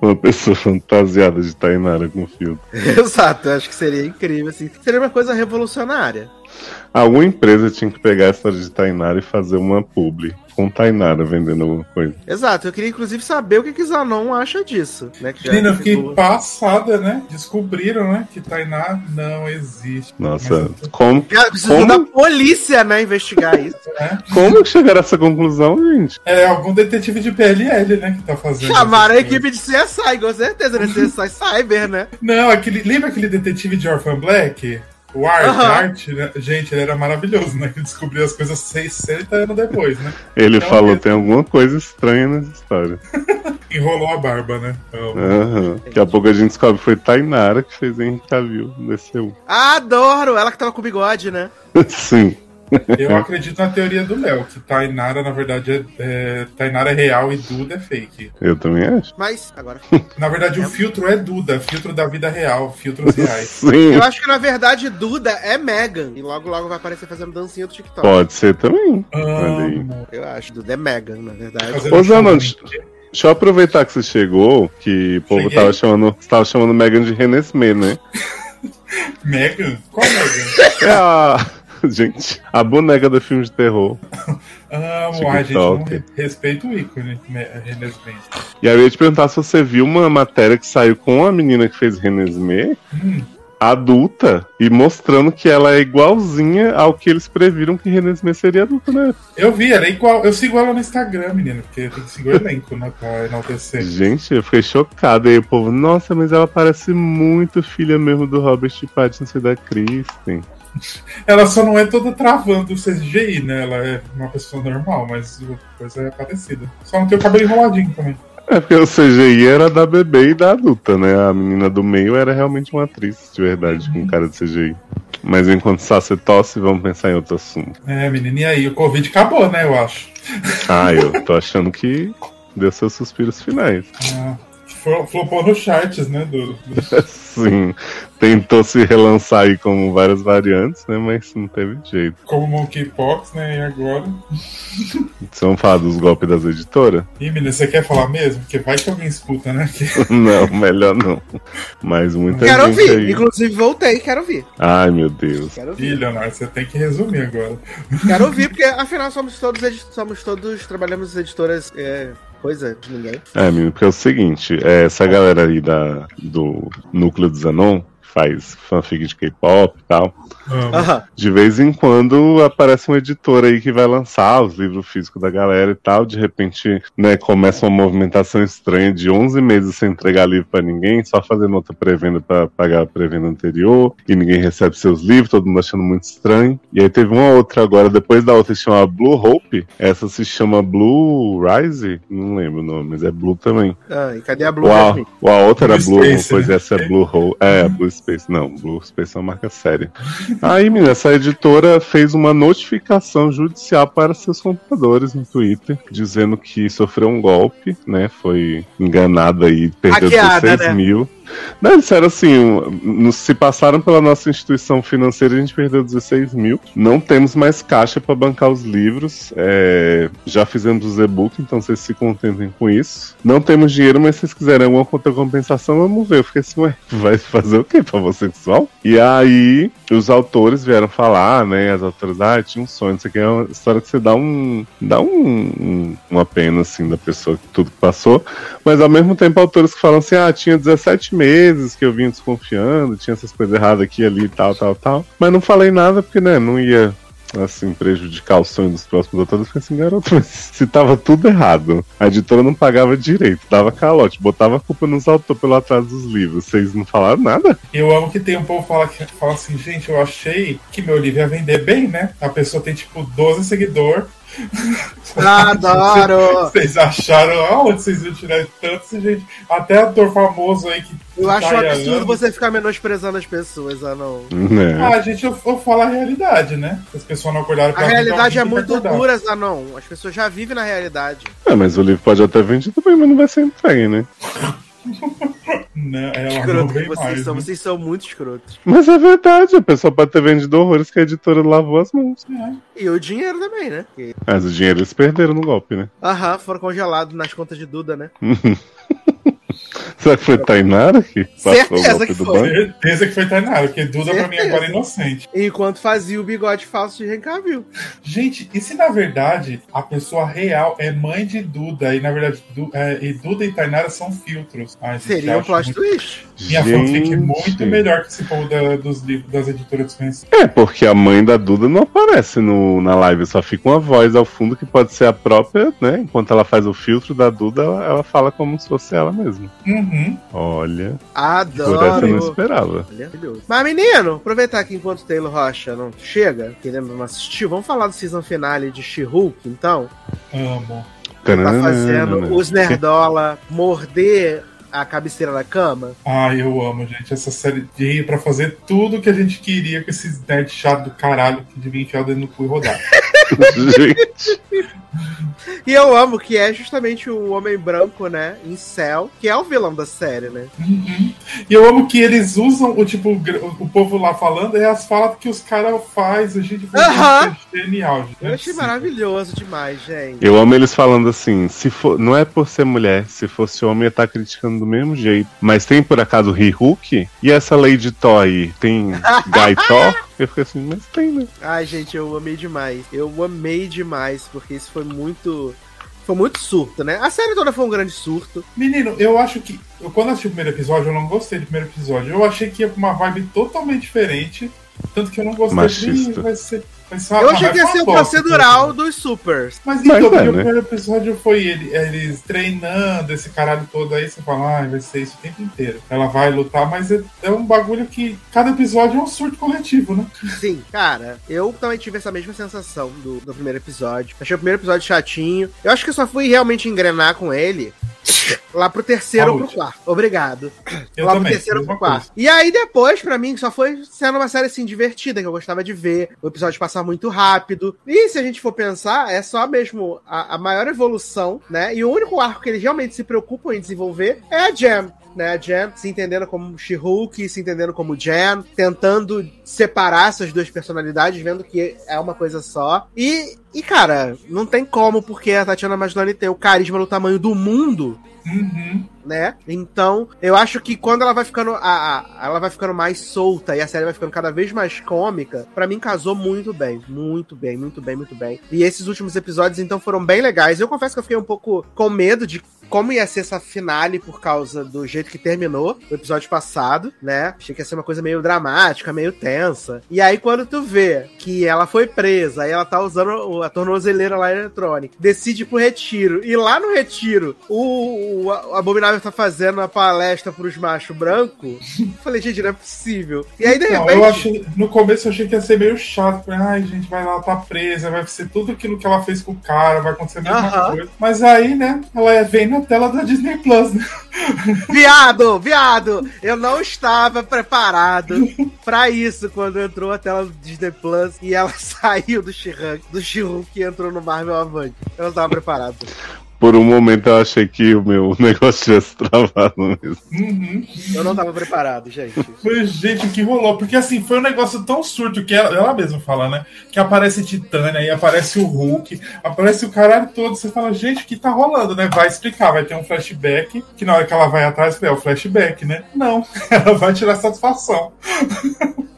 Uma pessoa fantasiada de Tainara com filtro. Exato, eu acho que seria incrível, assim. Seria uma coisa revolucionária. Alguma empresa tinha que pegar essa de Tainara e fazer uma publi com Tainara vendendo alguma coisa. Exato, eu queria inclusive saber o que que Zanon acha disso, né? Que Menina, eu fiquei ficou- passada, né? Descobriram, né? Que Tainá não existe. Nossa, Mas, como, Cara, Precisa Como? da polícia, né, investigar isso. né? como que chegaram a essa conclusão, gente? É algum detetive de PLL, né? Que tá fazendo. Chamaram a equipe de CSI, com certeza, né? CSI Cyber, né? Não, aquele, lembra aquele detetive de Orphan Black? O Art, Aham. Art, né? gente, ele era maravilhoso, né? Que descobriu as coisas 60 anos depois, né? Ele Não, falou, ele- tem alguma coisa estranha nessa história. Enrolou a barba, né? Então, Aham. Daqui a pouco a gente descobre que foi Tainara que fez Henrique Cavill, desceu. Adoro! Ela que tava com bigode, né? Sim. Eu acredito na teoria do Léo, que Tainara, na verdade, é, é- Tainara é real e Duda é fake. Eu também acho. Mas, agora. Na verdade, o filtro é Duda, filtro da vida real, filtros reais. Sim. Eu acho que na verdade Duda é Megan. E logo logo vai aparecer fazendo dancinha do TikTok. Pode ser também. Eu acho. Duda é Megan, na verdade. Ô, Zanon, deixa eu aproveitar que você chegou, que o povo Cheguei. tava chamando, tava chamando Megan de Renesmee, né? Megan? Qual Megan? É a. Gente, a boneca do filme de terror. Amo, ai, gente, não TikTok. re- respeito o ícone, Me- Renes Bem. E aí eu ia te perguntar se você viu uma matéria que saiu com a menina que fez Renesmee, Hum, adulta, e mostrando que ela é igualzinha ao que eles previram que Renesmee seria adulta, né? eu vi, ela é igual. Eu sigo ela no Instagram, menino, porque tem que seguir o elenco, né? Pra enaltecer. Gente, eu fiquei chocado. E aí o povo, nossa, mas ela parece muito filha mesmo do Robert Pattinson e da Kristen. Ela só não é toda travando o CGI, né? Ela é uma pessoa normal, mas a coisa é parecida. Só não tem o cabelo enroladinho também. É porque o CGI era da bebê e da adulta, né? A menina do meio era realmente uma atriz, de verdade, com cara de CGI. Mas enquanto Sassi tosse, vamos pensar em outro assunto. É, menino, e aí? O Covid acabou, né? Eu acho. Ah, eu tô achando que deu seus suspiros finais. Ah, flopou nos charts, né? Do, do- Sim, tentou se relançar aí com várias variantes, né? Mas não teve jeito. como Monkeypox, né? E agora. Vamos falar dos golpes das editoras? Ih, menino, você quer falar mesmo? Porque vai que alguém escuta, né? Não, melhor não. Mas muita Quero gente ouvir. aí. Inclusive, voltei, quero ouvir. Ai, meu Deus. Quero Ih, ouvir. Leonardo, você tem que resumir agora. Quero ouvir, porque afinal somos todos, somos todos, trabalhamos editoras, é, coisa de ninguém. É, menino, porque é o seguinte, é, essa galera aí da, do núcleo do Zanon, faz fanfic de K-pop e tal, de vez em quando aparece um editor aí que vai lançar os livros físicos da galera e tal, de repente, né, começa uma movimentação estranha de 11 meses sem entregar livro pra ninguém, só fazendo outra pré-venda pra pagar a pré-venda anterior, e ninguém recebe seus livros, todo mundo achando muito estranho. E aí teve uma outra agora, depois da outra se chama Blue Hope, essa se chama Blue Rise, não lembro o nome, mas é Blue também. Ah, e cadê a Blue Uau, Jasmine? a outra era Blue Blue, Space, pois né? essa é Blue Hole. É, a Blue Space. Não, Blue Space é uma marca séria. Aí, menina, essa editora fez uma notificação judicial para seus compradores no Twitter, dizendo que sofreu um golpe, né? Foi enganada e perdeu Hackeada, 16 né? mil. Não, disseram assim: se passaram pela nossa instituição financeira, a gente perdeu 16 mil. Não temos mais caixa para bancar os livros. é, já fizemos os e-books, então vocês se contentem com isso. Não temos dinheiro, mas se vocês quiserem alguma contracompensação, vamos ver. Eu fiquei assim, ué, vai fazer o quê? Favor sexual? E aí, os autores vieram falar, né? As autoras, ah, tinha um sonho. Isso aqui é uma história que você dá um. dá um, um- uma pena, assim, da pessoa que tudo passou. Mas ao mesmo tempo, autores que falam assim: ah, tinha 17 meses que eu vinha desconfiando, tinha essas coisas erradas aqui, ali, tal, tal, tal. Mas não falei nada porque, né, não ia. Assim, prejudicar o sonho dos próximos autores, eu fiquei assim, garoto, mas se tava tudo errado, a editora não pagava direito, dava calote, botava a culpa nos autores pelo atraso dos livros, vocês não falaram nada? Eu amo que tem um povo que fala, que fala assim, gente, eu achei que meu livro ia vender bem, né? A pessoa tem tipo 12 seguidores. Adoro! Vocês acharam aonde vocês iam tirar tanto, gente? Até ator famoso aí que. Eu acho um tá aí há absurdo anos. você ficar menosprezando as pessoas, ah, não. Né? Ah, gente, eu, eu falo a realidade, né? Se as pessoas não acordaram A pra realidade é muito dura, Zanon. As pessoas já vivem na realidade. É, mas o livro pode até vender também, mas não vai ser entregue, né? Não, ela não Escroto que vocês mais. são, né? vocês são muito escrotos. Mas é verdade, a pessoa pode ter vendido horrores que a editora lavou as mãos. E o dinheiro também, né? Que- Mas o dinheiro eles perderam no golpe, né? Aham, foram congelados nas contas de Duda, né? Será que foi Tainara que passou Certeza o golpe que do foi. banco? Certeza que foi Tainara, porque Duda pra mim Certeza. agora é inocente. Enquanto fazia o bigode falso de Rencavil. Gente, e se na verdade a pessoa real é mãe de Duda e na verdade Du- é, e Duda e Tainara são filtros? Ai, gente, Seria eu um acho plot muito- twist. Minha fanfic é Gente. muito melhor que esse povo da- dos livros das editoras desconhecidas. É, porque a mãe da Duda não aparece no, na live, só fica uma voz ao fundo que pode ser a própria, né? Enquanto ela faz o filtro da Duda, ela, ela fala como se fosse ela mesma. Uhum. Olha, por essa eu não Adoro. esperava. Mas, menino, aproveitar que enquanto Taylor Rocha não chega, querendo não assistir, vamos falar do season finale de She-Hulk, então. Amo. Tá fazendo os Nerdola morder a cabeceira da cama. Ai, eu amo, gente. Essa série veio pra fazer tudo que a gente queria com esses nerds chato do caralho que devia enfiar o dedo no cu e rodar. Gente, E eu amo que é justamente o Homem Branco, né, em céu, que é o vilão da série, né? Uhum. E eu amo que eles usam o tipo, o povo lá falando, é as falas que os caras fazem. A gente foi Aham. genial, gente. Eu achei maravilhoso demais, gente. eu amo eles falando assim, se for, não é por ser mulher, se fosse homem ia estar criticando do mesmo jeito. Mas tem por acaso He-Hulk? E essa Lady Thor aí? Tem Guy Thor? Eu fiquei assim, mas tem, né? Ai, gente, eu amei demais. Eu amei demais, porque isso foi muito. Foi muito surto, né? A série toda foi um grande surto. Menino, eu acho que. Eu, quando assisti o primeiro episódio, eu não gostei do primeiro episódio. Eu achei que ia pra uma vibe totalmente diferente. Tanto que eu não gostei. Machista. Ih, Vai ser, Eu achei que ia ser o procedural dos Supers. Mas Mas então, porque é, o né? primeiro episódio foi ele, eles treinando esse caralho todo aí, você fala, ah, vai ser isso o tempo inteiro. Ela vai lutar, mas é, é um bagulho que cada episódio é um surto coletivo, né? Sim, cara, eu também tive essa mesma sensação do, do primeiro episódio. Achei o primeiro episódio chatinho. Eu acho que eu só fui realmente engrenar com ele lá pro terceiro ou pro quarto. Obrigado. Eu lá também. pro terceiro ou pro quarto. E aí depois, pra mim, só foi sendo uma série assim divertida, que eu gostava de ver. O episódio passar muito rápido. E se a gente for pensar, é só mesmo a, a maior evolução, né? E o único arco que eles realmente se preocupam em desenvolver é a Jam. Né, a Jan se entendendo como She-Hulk, se entendendo como Jan, tentando separar essas duas personalidades, vendo que é uma coisa só. E, e cara, não tem como, porque a Tatiana Maslany tem o carisma no tamanho do mundo Uhum. Né? Então, eu acho que quando ela vai ficando a, a- ela vai ficando mais solta e a série vai ficando cada vez mais cômica, pra mim casou muito bem, muito bem, muito bem, muito bem. E esses últimos episódios então foram bem legais. Eu confesso que eu fiquei um pouco com medo de como ia ser essa finale por causa do jeito que terminou o episódio passado, né? Achei que ia ser uma coisa meio dramática, meio tensa. E aí quando tu vê que ela foi presa, aí ela tá usando a tornozeleira lá eletrônica, decide pro retiro. E lá no retiro, o, o, o Abominável tá fazendo a palestra pros machos brancos. Falei, gente, não é possível. E aí, de repente. eu achei, no começo eu achei que ia ser meio chato. Falei, ai, gente, vai lá, tá presa, vai ser tudo aquilo que ela fez com o cara, vai acontecer a mesma Aham. coisa. Mas aí, né, ela vem na tela da Disney Plus, né? Viado, viado! Eu não estava preparado pra isso quando entrou a tela do Disney Plus e ela saiu do She-Hulk, do She-Hulk e entrou no Marvel Avante. Eu não estava preparado. Por um momento eu achei que o meu negócio tivesse travado mesmo. Uhum. Eu não estava preparado, gente. Foi, gente, o que rolou? Porque assim, foi um negócio tão surto que ela, ela mesma fala, né? Que aparece Titânia, aí aparece o Hulk, aparece o caralho todo. Você fala, gente, o que tá rolando, né? Vai explicar, vai ter um flashback, que na hora que ela vai atrás, é o flashback, né? Não, ela vai tirar satisfação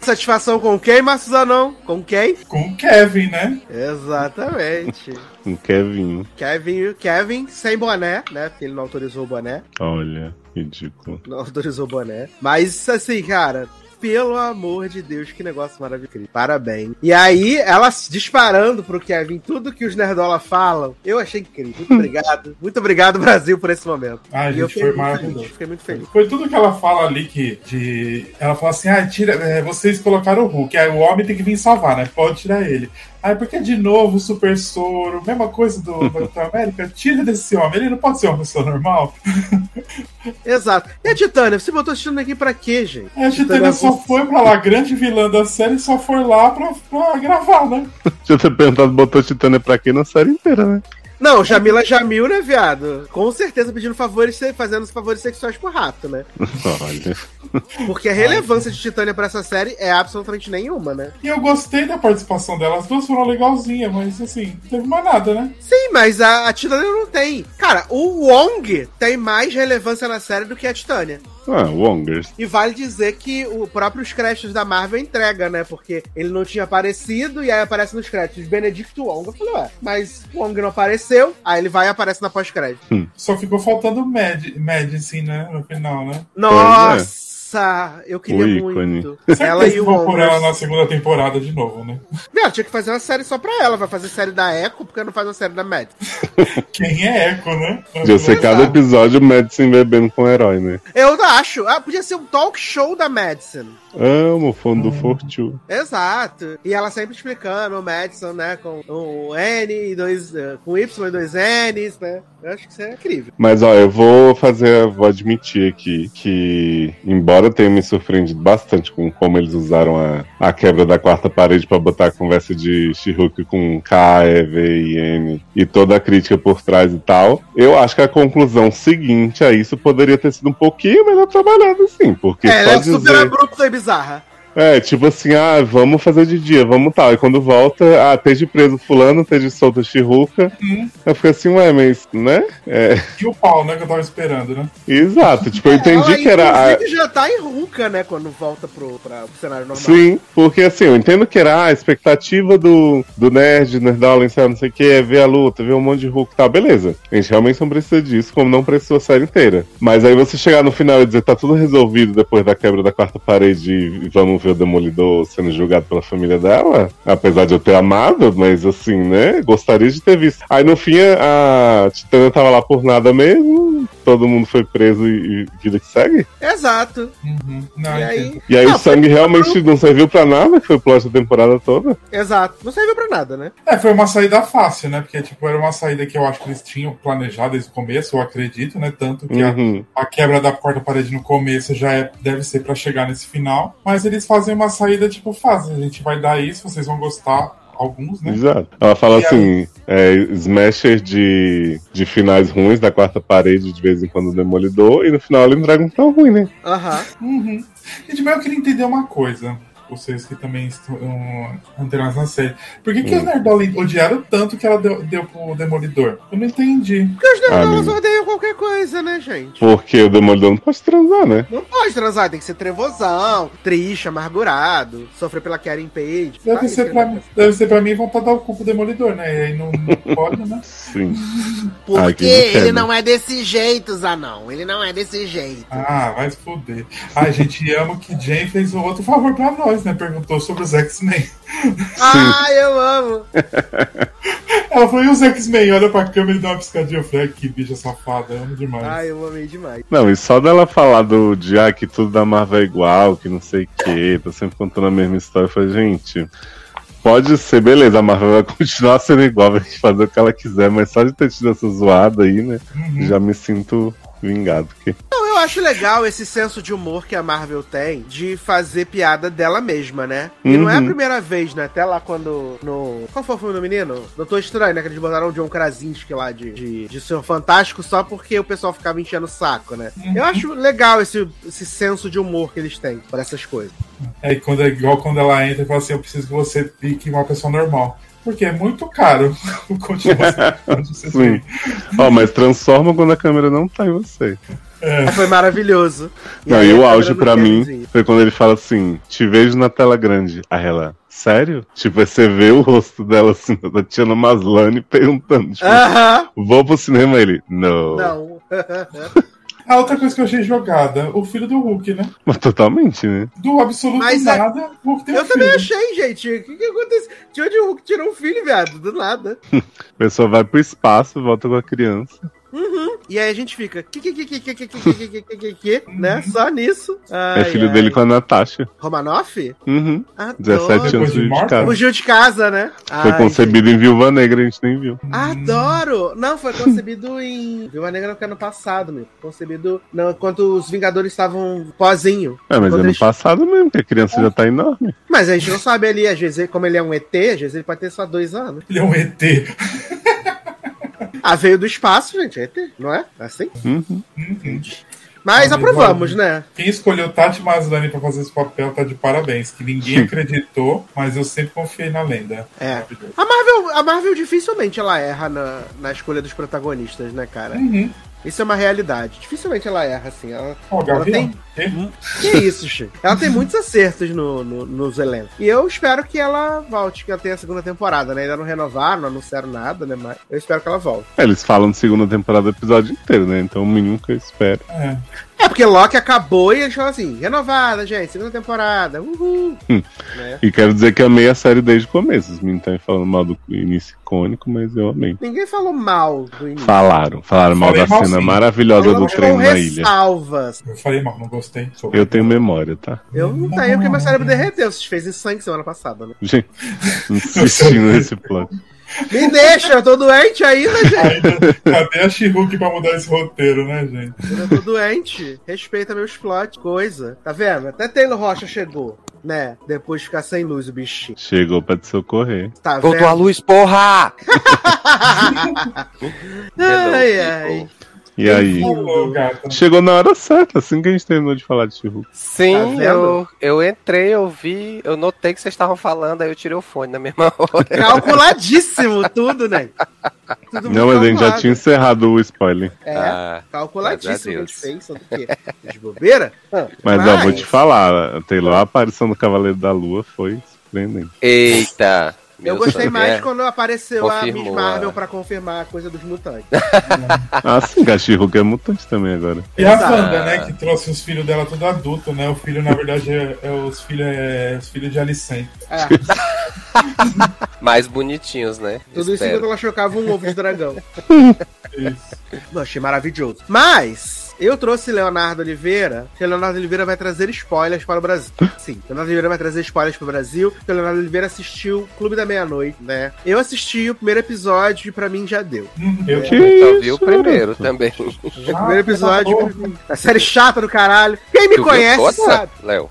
Satisfação com quem, Marcuzanão? Com quem? com o Kevin, né? Exatamente. Um Kevin. Kevin, Kevin sem boné, né? Porque ele não autorizou o boné. Olha, ridículo. Não autorizou o boné. Mas, assim, cara, pelo amor de Deus, que negócio maravilhoso. Parabéns. E aí, ela disparando pro Kevin tudo que os Nerdola falam, eu achei incrível. Muito obrigado. Muito obrigado, Brasil, por esse momento. Ai, e eu gente, fiquei foi maravilhoso. Fiquei muito feliz. Foi tudo que ela fala ali que. De... Ela fala assim: ah, tira, é, vocês colocaram o Hulk, aí o homem tem que vir salvar, né? Pode tirar ele. Aí porque de novo o Super Soro, mesma coisa do Capitão América, tira desse homem, ele não pode ser uma pessoa normal. Exato. E a Titânia? Você botou assistindo aqui pra quê, gente? Aí a Titânia só foi pra lá, grande vilã da série, só foi lá pra, pra gravar, né? Deixa eu ter perguntado, botou Titânia pra quê na série inteira, né? Não, Jamila Jamil, né, viado? Com certeza pedindo favores, fazendo favores sexuais pro rato, né? Olha. Porque a relevância de Titânia pra essa série é absolutamente nenhuma, né? E eu gostei da participação dela. As duas foram legalzinhas, mas assim, não teve mais nada, né? Sim, mas a, a Titânia não tem. Cara, o Wong tem mais relevância na série do que a Titânia. Ah, Wongers. E vale dizer que o próprios créditos da Marvel entrega, né? Porque ele não tinha aparecido e aí aparece nos créditos Benedict Wong. Eu falei, ué, mas o Wong não apareceu, aí ele vai e aparece na pós-crédito. Só ficou faltando Mad, Madison, né? No final, né? Nossa! Eu queria O ícone. muito. Certeza Ela e o vão por ela na segunda temporada de novo, né? Meu, tinha que fazer uma série só pra ela. Vai fazer série da Echo, porque não faz uma série da Mad. Quem é Echo, né? Podia ser cada episódio Madison bebendo com o herói, né? Eu acho. Ah, podia ser um talk show da Madison. Amo o fundo do Fortune. Exato. E ela sempre explicando o Madison, né? Com um N e dois. eh, com Y e dois N's, né? Eu acho que isso é incrível. Mas ó, eu vou fazer, vou admitir aqui que, embora eu tenha me surpreendido bastante com como eles usaram a, a quebra da quarta parede pra botar a conversa de She-Hulk com K, E, V e N e toda a crítica por trás e tal, eu acho que a conclusão seguinte a isso poderia ter sido um pouquinho melhor trabalhada, sim, porque é, ela só é super dizer... abrupta e bizarra. É, tipo assim, ah, vamos fazer de dia, vamos tal. E quando volta, ah, esteja preso fulano, esteja solto Chiruca. Hum. Eu fiquei assim, ué, mas, né? É, E o pau, né? Que eu tava esperando, né? exato, tipo, eu entendi ela, que era. a- já tá em Ruka, né? Quando volta pro, pra, pro cenário normal. Sim, porque assim, eu entendo que era a expectativa do, do nerd, nerdola, sei lá, não sei o que, é ver a luta, ver um monte de Hulk e tal, beleza. A gente realmente não precisa disso, como não precisou a série inteira. Mas aí você chegar no final e dizer tá tudo resolvido depois da quebra da quarta parede e vamos ver o Demolidor sendo julgado pela família dela, apesar de eu ter amado, mas assim, né, gostaria de ter visto. Aí no fim a Titânia tava lá por nada mesmo, todo mundo foi preso e, e vida que segue. Exato. Uhum. Não, E aí. E aí Não, o sangue foi- realmente não serviu pra nada, que foi o plot da temporada toda. Exato. Não serviu pra nada, né? É, foi uma saída fácil, né? Porque, tipo, era uma saída que eu acho que eles tinham planejado desde o começo, eu acredito, né? Tanto que a- Uhum. a, quebra da quarta parede no começo já é, deve ser pra chegar nesse final. Mas eles fazem uma saída, tipo, fácil. A gente vai dar isso, vocês vão gostar, alguns, né? Exato. Ela fala E assim: é, smasher de, de finais ruins da quarta parede, de vez em quando o demolidor, e no final ele entrega um tão ruim, né? Aham. Uhum. Gente, mas eu queria entender uma coisa. Vocês que também estão antenados na série. Por que, que Hum. os Nerdola odiaram tanto que ela deu, deu pro Demolidor? Eu não entendi. Porque os nerdolas odeiam qualquer coisa, né, gente? Porque o demolidor não pode transar, né? Não pode transar, tem que ser trevosão, triste, amargurado, sofrer pela Karen Page. Deve Sabe ser, pra, deve ser pra mim vontade de dar o cu pro Demolidor, né? E aí não, não pode, né? Sim. Porque Ai, não quer, ele não é desse jeito, Zanão. Ele não é desse jeito. Ah, vai se fuder. Ai, gente, amo que Jane fez um outro favor pra nós, né? Perguntou sobre os X-Men. Ah, eu amo. Ela falou, e os X-Men? Olha pra câmera e dá uma piscadinha. Eu falei, que bicha safada, amo demais. Ah, eu amei demais. Não, e só dela falar do de ah, que tudo da Marvel é igual, que não sei o que, tá sempre contando a mesma história. Eu falei, gente. Pode ser, beleza, a Marvel vai continuar sendo igual, vai fazer o que ela quiser, mas só de ter tido essa zoada aí, né? Uhum. Já me sinto vingado. Porque... Não, eu acho legal esse senso de humor que a Marvel tem de fazer piada dela mesma, né? E não é a Uhum. primeira vez, né? Até lá quando. No... Qual foi o filme do menino? Doutor Estranho, né? Que eles botaram o John Krasinski lá de, de, de Senhor Fantástico só porque o pessoal ficava enchendo o saco, né? Eu acho legal esse, esse senso de humor que eles têm por essas coisas. É e quando é igual quando ela entra e fala assim, eu preciso que você fique uma pessoa normal. Porque é muito caro você Sim. Ó, mas transforma quando a câmera não tá em você. É. Mas foi maravilhoso. Não, aí e o auge não pra quer mim foi quando ele fala assim: te vejo na tela grande. Aí ela, sério? Tipo, aí você vê o rosto dela assim, da Tiana Maslany perguntando, tipo, Aham! vou pro cinema ele. Não. Não. A outra coisa que eu achei jogada, o filho do Hulk, né? Mas totalmente, né? Do absoluto Mas nada, o Hulk tem um Eu também filho. achei, gente. O que, que aconteceu? De onde o Hulk tirou um filho, viado? Do nada. A pessoa vai pro espaço, volta com a criança. E aí a gente fica. Que, que, que, que, que, que, que, que, que, né? Só nisso. Ai, é filho ai. dele com a Natasha. Romanoff? Uhum. Adoro. 17 anos de casa. Fugiu de casa, né? Foi Ai, concebido em Viúva Negra, a gente nem viu. Adoro! Não, foi concebido em. Viúva Negra no ano passado, meu. Concebido não, enquanto os Vingadores estavam pozinho. É, mas Quando ano eles- passado mesmo, que a criança já tá enorme. Mas a gente não sabe ali, às vezes, como ele é um ET, às vezes ele pode ter só dois anos. Ele é um ET. Ah, veio do espaço, gente. É ET, não é? Assim? Uhum. Uhum. Mas Amigo, aprovamos, né? Quem escolheu Tati Maslany pra fazer esse papel tá de parabéns. Que ninguém acreditou, mas eu sempre confiei na lenda. É. A Marvel, a Marvel dificilmente ela erra na, na escolha dos protagonistas, né, cara? Uhum. Isso é uma realidade. Dificilmente ela erra, assim. Ela, Ó, ela tem. Quê? Que isso, Chico? Ela tem muitos acertos no, no- nos elencos. E eu espero que ela volte, que ela tenha a segunda temporada, né? Ainda não renovaram, não anunciaram nada, né? Mas eu espero que ela volte. É, Eles falam de segunda temporada do episódio inteiro, né? Então o mínimo que eu espero. É. É, porque Loki acabou e eles falam assim: renovada, gente, segunda temporada. Uhul. Hum. Né? E quero dizer que amei a série desde o começo. Os meninos estão falando mal do início icônico, mas eu amei. Ninguém falou mal do início. Falaram, falaram mal da mal, cena sim. maravilhosa do com na ilha. ressalvas. Eu falei mal, não gostei. Sou- Eu tenho memória, tá? Eu não tenho, porque meu cérebro derreteu. Vocês fez em sangue semana passada, né? Gente, insistindo nesse plano. Me deixa, eu tô doente ainda, gente. Cadê a She-Hulk pra mudar esse roteiro, né, gente? Eu tô doente. Respeita meus plot, coisa. Tá vendo? Até Taylor Rocha chegou, né? Depois de ficar sem luz o bichinho. Chegou pra te socorrer. Tá Voltou vendo? a luz, porra! ai, ai. E aí? Falou. Chegou na hora certa, assim que a gente terminou de falar de. Tá Sim, vendo? eu, eu entrei, eu vi, eu notei que vocês estavam falando, aí eu tirei o fone na mesma hora. Calculadíssimo tudo, né? Tudo Não, mas a gente já tinha encerrado o spoiler. É, Ah, calculadíssimo a gente fez. Sabe o quê? De bobeira? Ah, Mas, ó, vou te falar, a Taylor, a aparição do Cavaleiro da Lua foi surpreendente. Eita! Eu gostei mais é- quando apareceu a Miss Confirmou, Marvel é. pra confirmar a coisa dos mutantes. Ah, sim, que a She-Hulk é mutante também agora. E a. Wanda, né, que trouxe os filhos dela tudo adulto, né? O filho, na verdade, é, é os filhos é, os filhos de Alicent. É, Mais bonitinhos, né? tudo isso Espero. enquanto ela chocava um ovo de dragão. Isso. Eu achei maravilhoso. Mas, eu trouxe Leonardo Oliveira, que o Leonardo Oliveira vai trazer spoilers para o Brasil. Sim, Leonardo Oliveira vai trazer spoilers para o Brasil, porque o Leonardo Oliveira assistiu Clube da Meia-Noite, né? Eu assisti o primeiro episódio e pra mim já deu. Eu só vi o primeiro também. O primeiro episódio, a série chata do caralho. Quem me Tu viu conhece toda, sabe. Léo?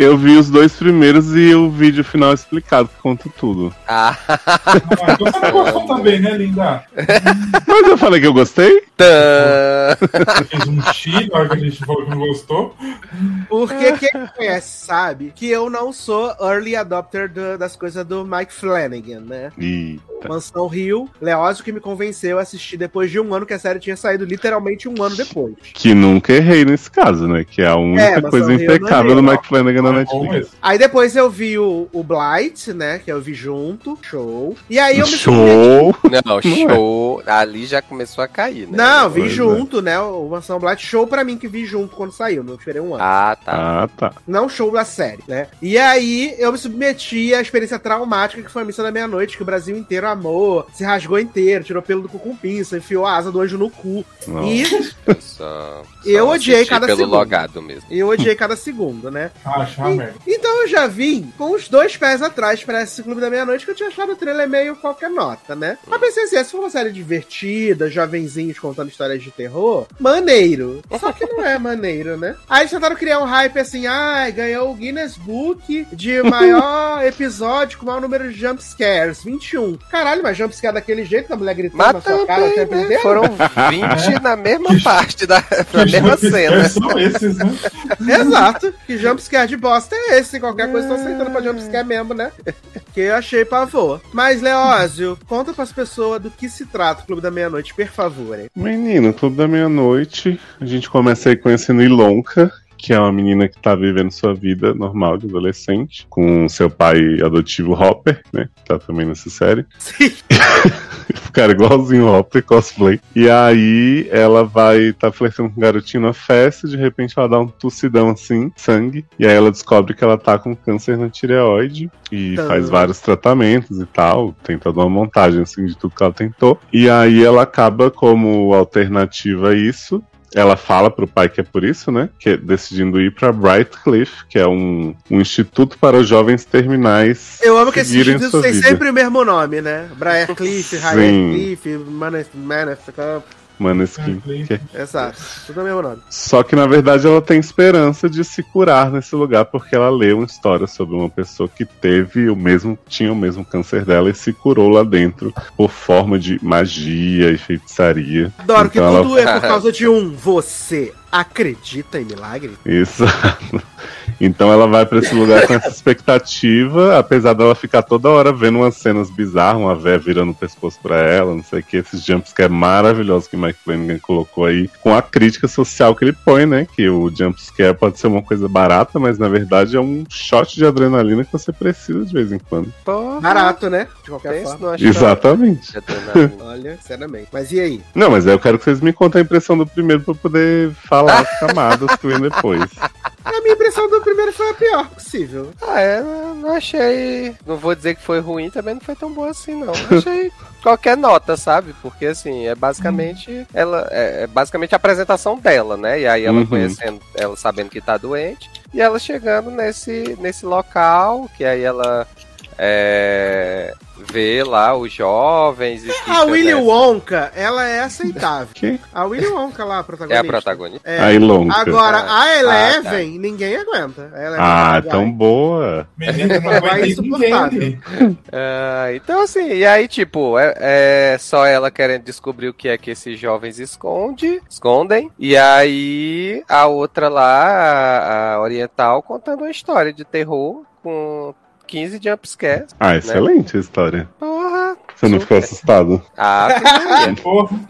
Eu vi os dois primeiros e o vídeo final explicado, que conta tudo. Ah, Ah, então você não gostou também, né, linda? Mas eu falei que eu gostei? tã. Você fez um X na hora que a gente falou que não gostou. Porque quem conhece sabe que eu não sou early adopter do- das coisas do Mike Flanagan, né? Eita. Mansão Rio, Leózio que me convenceu a assistir depois de um ano que a série tinha saído literalmente um ano depois. Que nunca errei nesse caso, né? Que é a única mas coisa Rio impecável do é Mike Flanagan na É Netflix. Aí depois eu vi o, o Blight, né? Que eu vi junto, show. E aí eu me submeti- Show! Não, é. show. Ali já começou a cair, né? Não, vi Pois é. junto, né? O Mansão Blight, show pra mim que vi junto quando saiu, não esperei um ano. Ah, tá. Ah, tá. Não show da série, né? E aí eu me submeti à experiência traumática que foi a missa da meia-noite, que o Brasil inteiro amou, se rasgou inteiro, tirou pelo do cu com pinça, enfiou a asa do anjo no cu. Nossa. E Só, Eu só odiei assisti cada pelo segundo. logado mesmo. eu odiei cada segundo, né? Ah, uma merda. Então eu já vim com os dois pés atrás pra esse Clube da Meia-Noite que eu tinha achado o trailer meio qualquer nota, né? Mas pensei assim, se for uma série divertida, jovenzinhos contando histórias de terror, maneiro. Só que não é maneiro, né? Aí eles tentaram criar um hype assim, ai, ganhou o Guinness Book de maior episódio com maior número de jump scares, 21. Caralho, mas jump scare daquele jeito, da mulher gritando Mas na sua cara o tempo né? inteiro? Foram 20 na mesma parte da na mesma jump cena. São esses, né? Exato. Que jumpscare de bosta é esse? Qualquer coisa tô aceitando pra jumpscare mesmo, né? Que eu achei pavor. Mas, Leózio, conta pras pessoas do que se trata o Clube da Meia-Noite, por favor. hein? Menino, Clube da Meia-Noite, a gente começa aí conhecendo Ilonka, que é uma menina que tá vivendo sua vida normal de adolescente, com seu pai adotivo Hopper, né? Que tá também nessa série. Sim. cara igualzinho o Hopper, cosplay. E aí ela vai tá flertando com um garotinho na festa, de repente ela dá um tossidão assim, sangue, e aí ela descobre que ela tá com câncer na tireoide e Tá. faz vários tratamentos e tal, tem toda uma montagem assim de tudo que ela tentou. E aí ela acaba como alternativa a isso, ela fala pro pai que é por isso, né? Que é decidindo ir pra Bright Cliff, que é um, um instituto para jovens terminais. Eu amo que esses institutos têm sempre o mesmo nome, né? Briar Cliff, Sim. Ryan Cliff, Maneth, Maneth, Maneskin. Van que- Exato. Tudo é o mesmo nome. Só que na verdade ela tem esperança de se curar nesse lugar porque ela lê uma história sobre uma pessoa que teve o mesmo, tinha o mesmo câncer dela e se curou lá dentro por forma de magia e feitiçaria. Adoro que Então ela- tudo é por causa de um. Você acredita em milagre? Isso. Então ela vai pra esse lugar com essa expectativa, apesar dela ficar toda hora vendo umas cenas bizarras, uma véia virando o pescoço pra ela, não sei o que, esses jumps que é maravilhoso que Mike Flanagan colocou aí, com a crítica social que ele põe, né? Que o jumpscare pode ser uma coisa barata, mas na verdade é um shot de adrenalina que você precisa de vez em quando. Porra, Barato, né? De qualquer pensa forma. Exatamente. Olha, sinceramente. Mas e aí? Não, mas aí eu quero que vocês me contem a impressão do primeiro pra eu poder falar as camadas que vem depois. A minha impressão do primeiro foi a pior possível. Ah, é, não achei. Não vou dizer que foi ruim, também não foi tão boa assim, não. Achei qualquer nota, sabe? Porque assim, é basicamente. Ela é, é basicamente a apresentação dela, né? E aí ela Uhum. conhecendo, ela sabendo que tá doente, e ela chegando nesse, nesse local, que aí ela é, vê lá os jovens e fica, A Willy né, Wonka, ela é aceitável. Que? A Willy Wonka lá, a É protagonista. a protagonista. É. Aí, Lonca. Agora, Ah, a Eleven, ninguém aguenta. A Eleven Ah, tão boa. Menina, não É aguenta insuportável. Ah, então, assim, e aí, tipo, é, é só ela querendo descobrir o que é que esses jovens esconde, escondem. E aí, a outra lá, a, a oriental, contando uma história de terror com 15 jumpscares. Ah, excelente a história. Porra! Você não ficou assustado? Ah.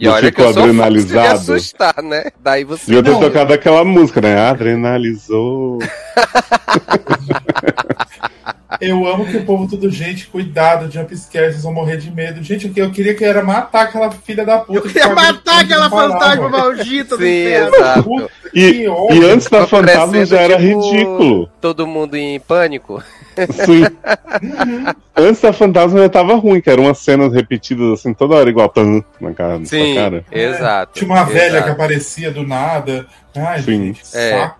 E olha que ficou eu sou fácil de adrenalizado? assustar, né? Daí você Devia ter Não. tocado aquela música, né? Adrenalizou. Eu amo que o povo tudo, gente, cuidado, jumpscare, vocês vão morrer de medo. Gente, o que eu queria que era matar aquela filha da puta. Eu que queria tava matar aquela fantasma maldita do inferno. E, que e antes da fantasma já era tipo, ridículo. Todo mundo em pânico. Sim. antes da fantasma já tava ruim, que eram umas cenas repetidas assim, toda hora igual pam, na cara, Sim, cara. exato. Tinha uma velha exato. que aparecia do nada. Ai, Sim. gente, que É.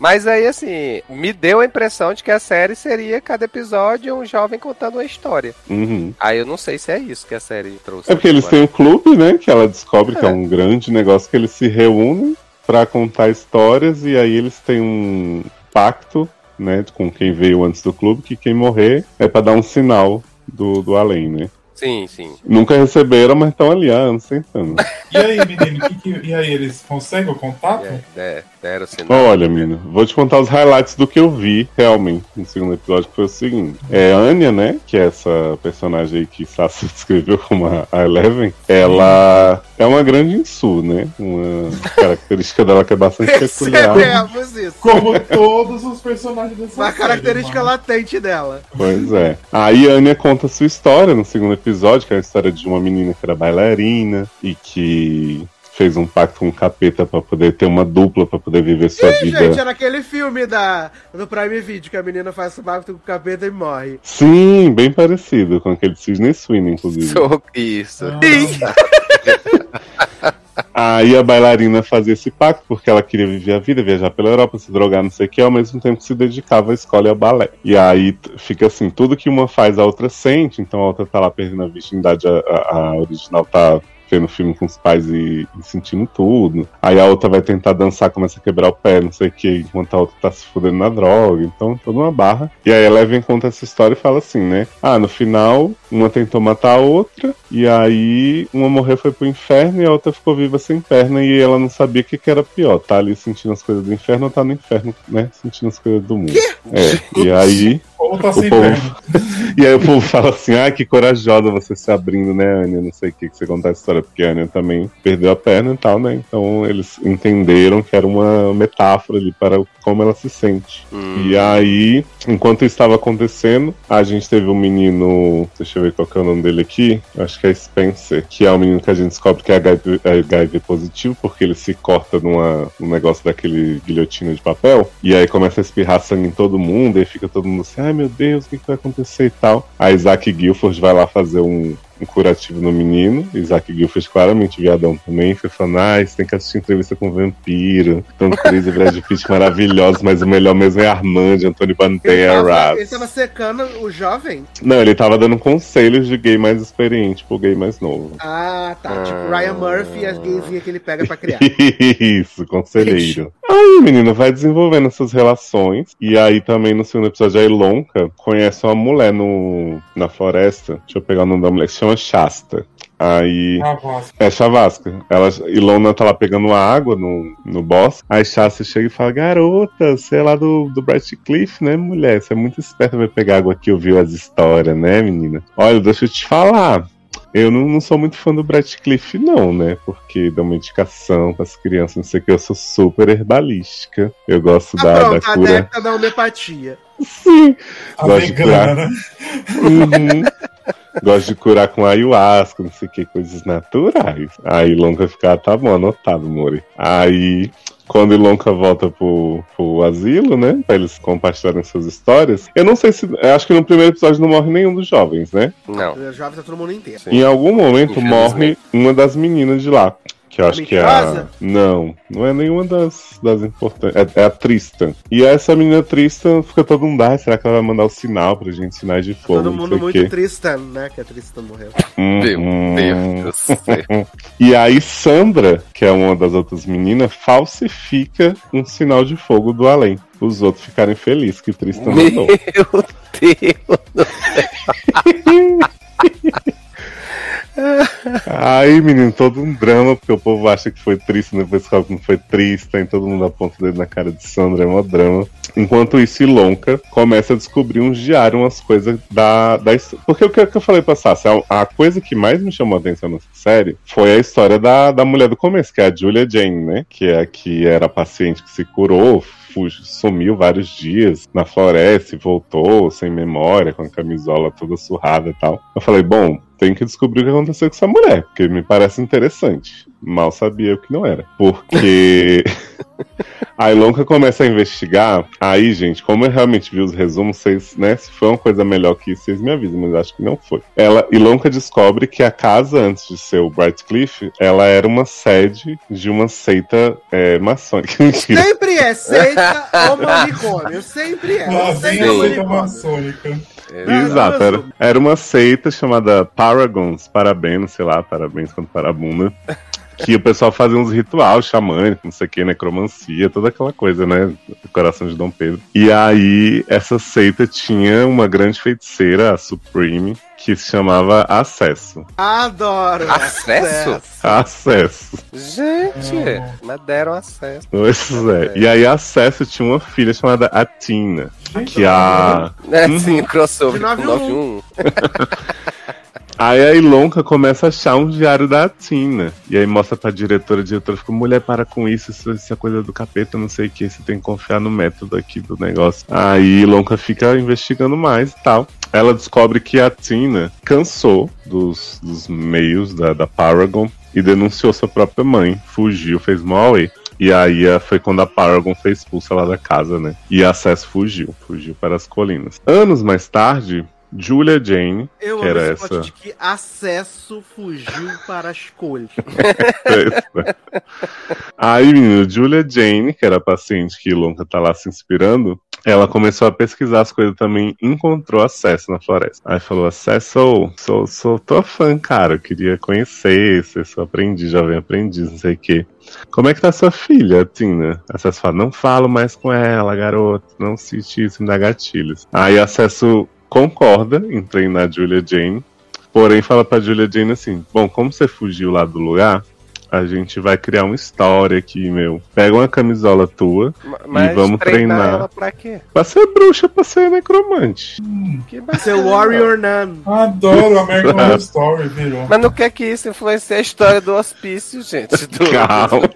Mas aí, assim, me deu a impressão de que a série seria cada episódio um jovem contando uma história. Uhum. Aí eu não sei se é isso que a série trouxe. É porque eles agora. têm um clube, né? Que ela descobre que é É. um grande negócio que eles se reúnem pra contar histórias e aí eles têm um pacto, né? Com quem veio antes do clube, que quem morrer é pra dar um sinal do, do além, né? Sim, sim. Nunca receberam, mas estão ali há anos tentando. E aí, menino, que que- e aí, eles conseguem o contato? É, é, sinal. Olha, menino, vou te contar os highlights do que eu vi realmente no segundo episódio, que foi o seguinte. É a Anya, né? Que é essa personagem aí que Sassi descreveu como a Eleven. Ela é uma grande insu, né? Uma característica dela que é bastante peculiar. Percebemos isso. Como todos os personagens dessa Uma série, característica mano. latente dela. Pois é. Aí a Anya conta sua história no segundo episódio, que é a história de uma menina que era bailarina e que fez um pacto com o capeta pra poder ter uma dupla pra poder viver sua Ih, vida. gente, era aquele filme da, do Prime Video que a menina faz o pacto com o capeta e morre. Sim, bem parecido com aquele Sidney Sweeney, inclusive. Sou- Isso. Aí a bailarina fazia esse pacto porque ela queria viver a vida, viajar pela Europa, se drogar, não sei o que, ao mesmo tempo que se dedicava à escola e ao balé. E aí fica assim, tudo que uma faz a outra sente, então a outra tá lá perdendo a virgindade, a, a- a original tá vendo filme com os pais e, e sentindo tudo. Aí a outra vai tentar dançar, começa a quebrar o pé, não sei o que, enquanto a outra tá se fudendo na droga. Então, toda uma barra. E aí a Eleven conta essa história e fala assim, né? Ah, no final, uma tentou matar a outra, e aí uma morreu foi pro inferno e a outra ficou viva sem perna e ela não sabia o que, que era pior, tá ali sentindo as coisas do inferno ou tá no inferno, né? Sentindo as coisas do mundo. É, e aí Ou tá povo, e aí o povo fala assim, ah, que corajosa você se abrindo, né, Anya? Não sei o que, que você contar a história, porque a Anya também perdeu a perna e tal, né? Então eles entenderam que era uma metáfora ali para como ela se sente. Hum. E aí, enquanto isso estava acontecendo, a gente teve um menino, deixa eu ver qual que é o nome dele aqui, acho que é Spencer, que é o menino que a gente descobre que é HIV, é HIV positivo, porque ele se corta numa, num negócio daquele guilhotina de papel, e aí começa a espirrar sangue em todo mundo, e fica todo mundo assim, ai meu Deus, o que, que vai acontecer e tal. Aí Isaac Guilford vai lá fazer um, um curativo no menino. Isaac Gil fez claramente viadão também. Foi falando, ah, você tem que assistir entrevista com o vampiro. Tom Cruise e Brad Pitt maravilhosos, mas o melhor mesmo é Armand, Antônio Banderas. ele tava secando o jovem. Não, ele tava dando conselhos de gay mais experiente pro gay mais novo. Ah, tá. Tipo Ryan Murphy e as gaysinhas que ele pega pra criar. Isso, conselheiro. Aí, menino, vai desenvolvendo essas relações. E aí também no segundo episódio, a Ilonka conhece uma mulher no, na floresta. Deixa eu pegar o nome da mulher, que se chama Shasta. Aí. É Chavasca. Ela, Ilona tá lá pegando água no, no boss. Aí Shasta chega e fala: Garota, você é lá do, do Bright Cliff, né, mulher? Você é muito esperta, vai pegar água aqui, ouviu as histórias, né, menina? Olha, deixa eu te falar. Eu não, não sou muito fã do Brett Cliff, não, né? Porque dá uma indicação pras crianças, não sei o que, eu sou super herbalística. Eu gosto Ah, da, da pronto, a cura. adepta da homeopatia. Sim. A Gosto de vegana, curar. né? Uhum. Gosto de curar com ayahuasca, não sei o que, coisas naturais. Aí Lonca ficar, tá bom, anotado, Mori. Aí, quando Ilonka volta pro, pro asilo, né? Pra eles compartilharem suas histórias. Eu não sei se. Eu acho que no primeiro episódio não morre nenhum dos jovens, né? Não. Os jovens tá todo mundo inteiro. Sim. Em algum momento morre uma das meninas de lá. Que eu acho que é a. Não, não é nenhuma das, das importantes. É, é a Tristan. E essa menina Tristan fica todo mundo. Ah, será que ela vai mandar o sinal pra gente, sinais de fogo? Todo mundo muito. Tristan, né? Que a Tristan morreu. Meu Uhum. Deus do céu. E aí Sandra, que é uma das outras meninas, falsifica um sinal de fogo do além. Os outros ficarem felizes que Tristan Meu mandou. Deus. Aí, menino, todo um drama, porque o povo acha que foi triste, depois fala que não foi triste, tem todo mundo aponta o dedo na cara de Sandra, é mó drama. Enquanto isso, Ilonka começa a descobrir uns diários, umas coisas da, da. Porque o que eu falei pra Sassi, a, a coisa que mais me chamou a atenção nessa série foi a história da, da mulher do começo, que é a Julia Jane, né? Que é a que era a paciente que se curou, fugiu, sumiu vários dias na floresta e voltou sem memória, com a camisola toda surrada e tal. Eu falei, bom, tem que descobrir o que aconteceu com essa mulher, porque me parece interessante. Mal sabia eu que não era. Porque a Ilonka começa a investigar. Aí, gente, como eu realmente vi os resumos, vocês, né? Se foi uma coisa melhor que isso, vocês me avisam, mas acho que não foi. Ela, Ilonka descobre que a casa, antes de ser o Bright Cliff, ela era uma sede de uma seita é, maçônica. Mentira. Sempre é seita ou manicômio. Sempre é. Lá vem Seita a maçônica. Exato, era, era uma seita chamada Paragons, parabéns, sei lá, parabéns quanto parabunda. Que o pessoal fazia uns rituais xamânicos, não sei o que, necromancia, toda aquela coisa, né? do Coração de Dom Pedro. E aí, essa seita tinha uma grande feiticeira, a Supreme, que se chamava Acesso. Adoro. Acesso? Acesso. Gente, mas deram acesso. Pois é. E aí, Acesso tinha uma filha chamada Atina, que a. É, sim, crossover De com 91. 91. Aí a Ilonka começa a achar um diário da Tina. E aí mostra pra diretora, a diretora fica, mulher, para com isso, isso, isso é coisa do capeta, não sei o que, você tem que confiar no método aqui do negócio. Aí Ilonka fica investigando mais e tal. Ela descobre que a Tina cansou dos, dos meios da, da Paragon e denunciou sua própria mãe. Fugiu, fez mal aí. E aí eh, foi quando a Paragon foi expulsa lá da casa, né? E a Cess fugiu, fugiu para as colinas. Anos mais tarde, Julia Jane, Eu que amo era esse essa. de que acesso fugiu para as cores. Aí, menino, Julia Jane, que era a paciente que Ilonka tá lá se inspirando, ela começou a pesquisar as coisas também, encontrou acesso na floresta. Aí falou: Acesso, sou, sou tua fã, cara. Eu queria conhecer, ser seu aprendiz, jovem aprendiz, não sei o quê. Como é que tá sua filha, Tina? Acesso fala: Não falo mais com ela, garoto. Não cite isso, me dá gatilhos. Aí Acesso concorda em treinar a Julia Jane. Porém, fala pra Julia Jane assim: Bom, como você fugiu lá do lugar, a gente vai criar uma história aqui, meu. Pega uma camisola tua Mas vamos treinar. ela pra quê? pra ser bruxa, pra ser necromante. Que Seu bacana. Warrior Nun. Adoro American Horror Story, virou. Mas não quer que isso influencie a história do hospício, gente. Do... Calma.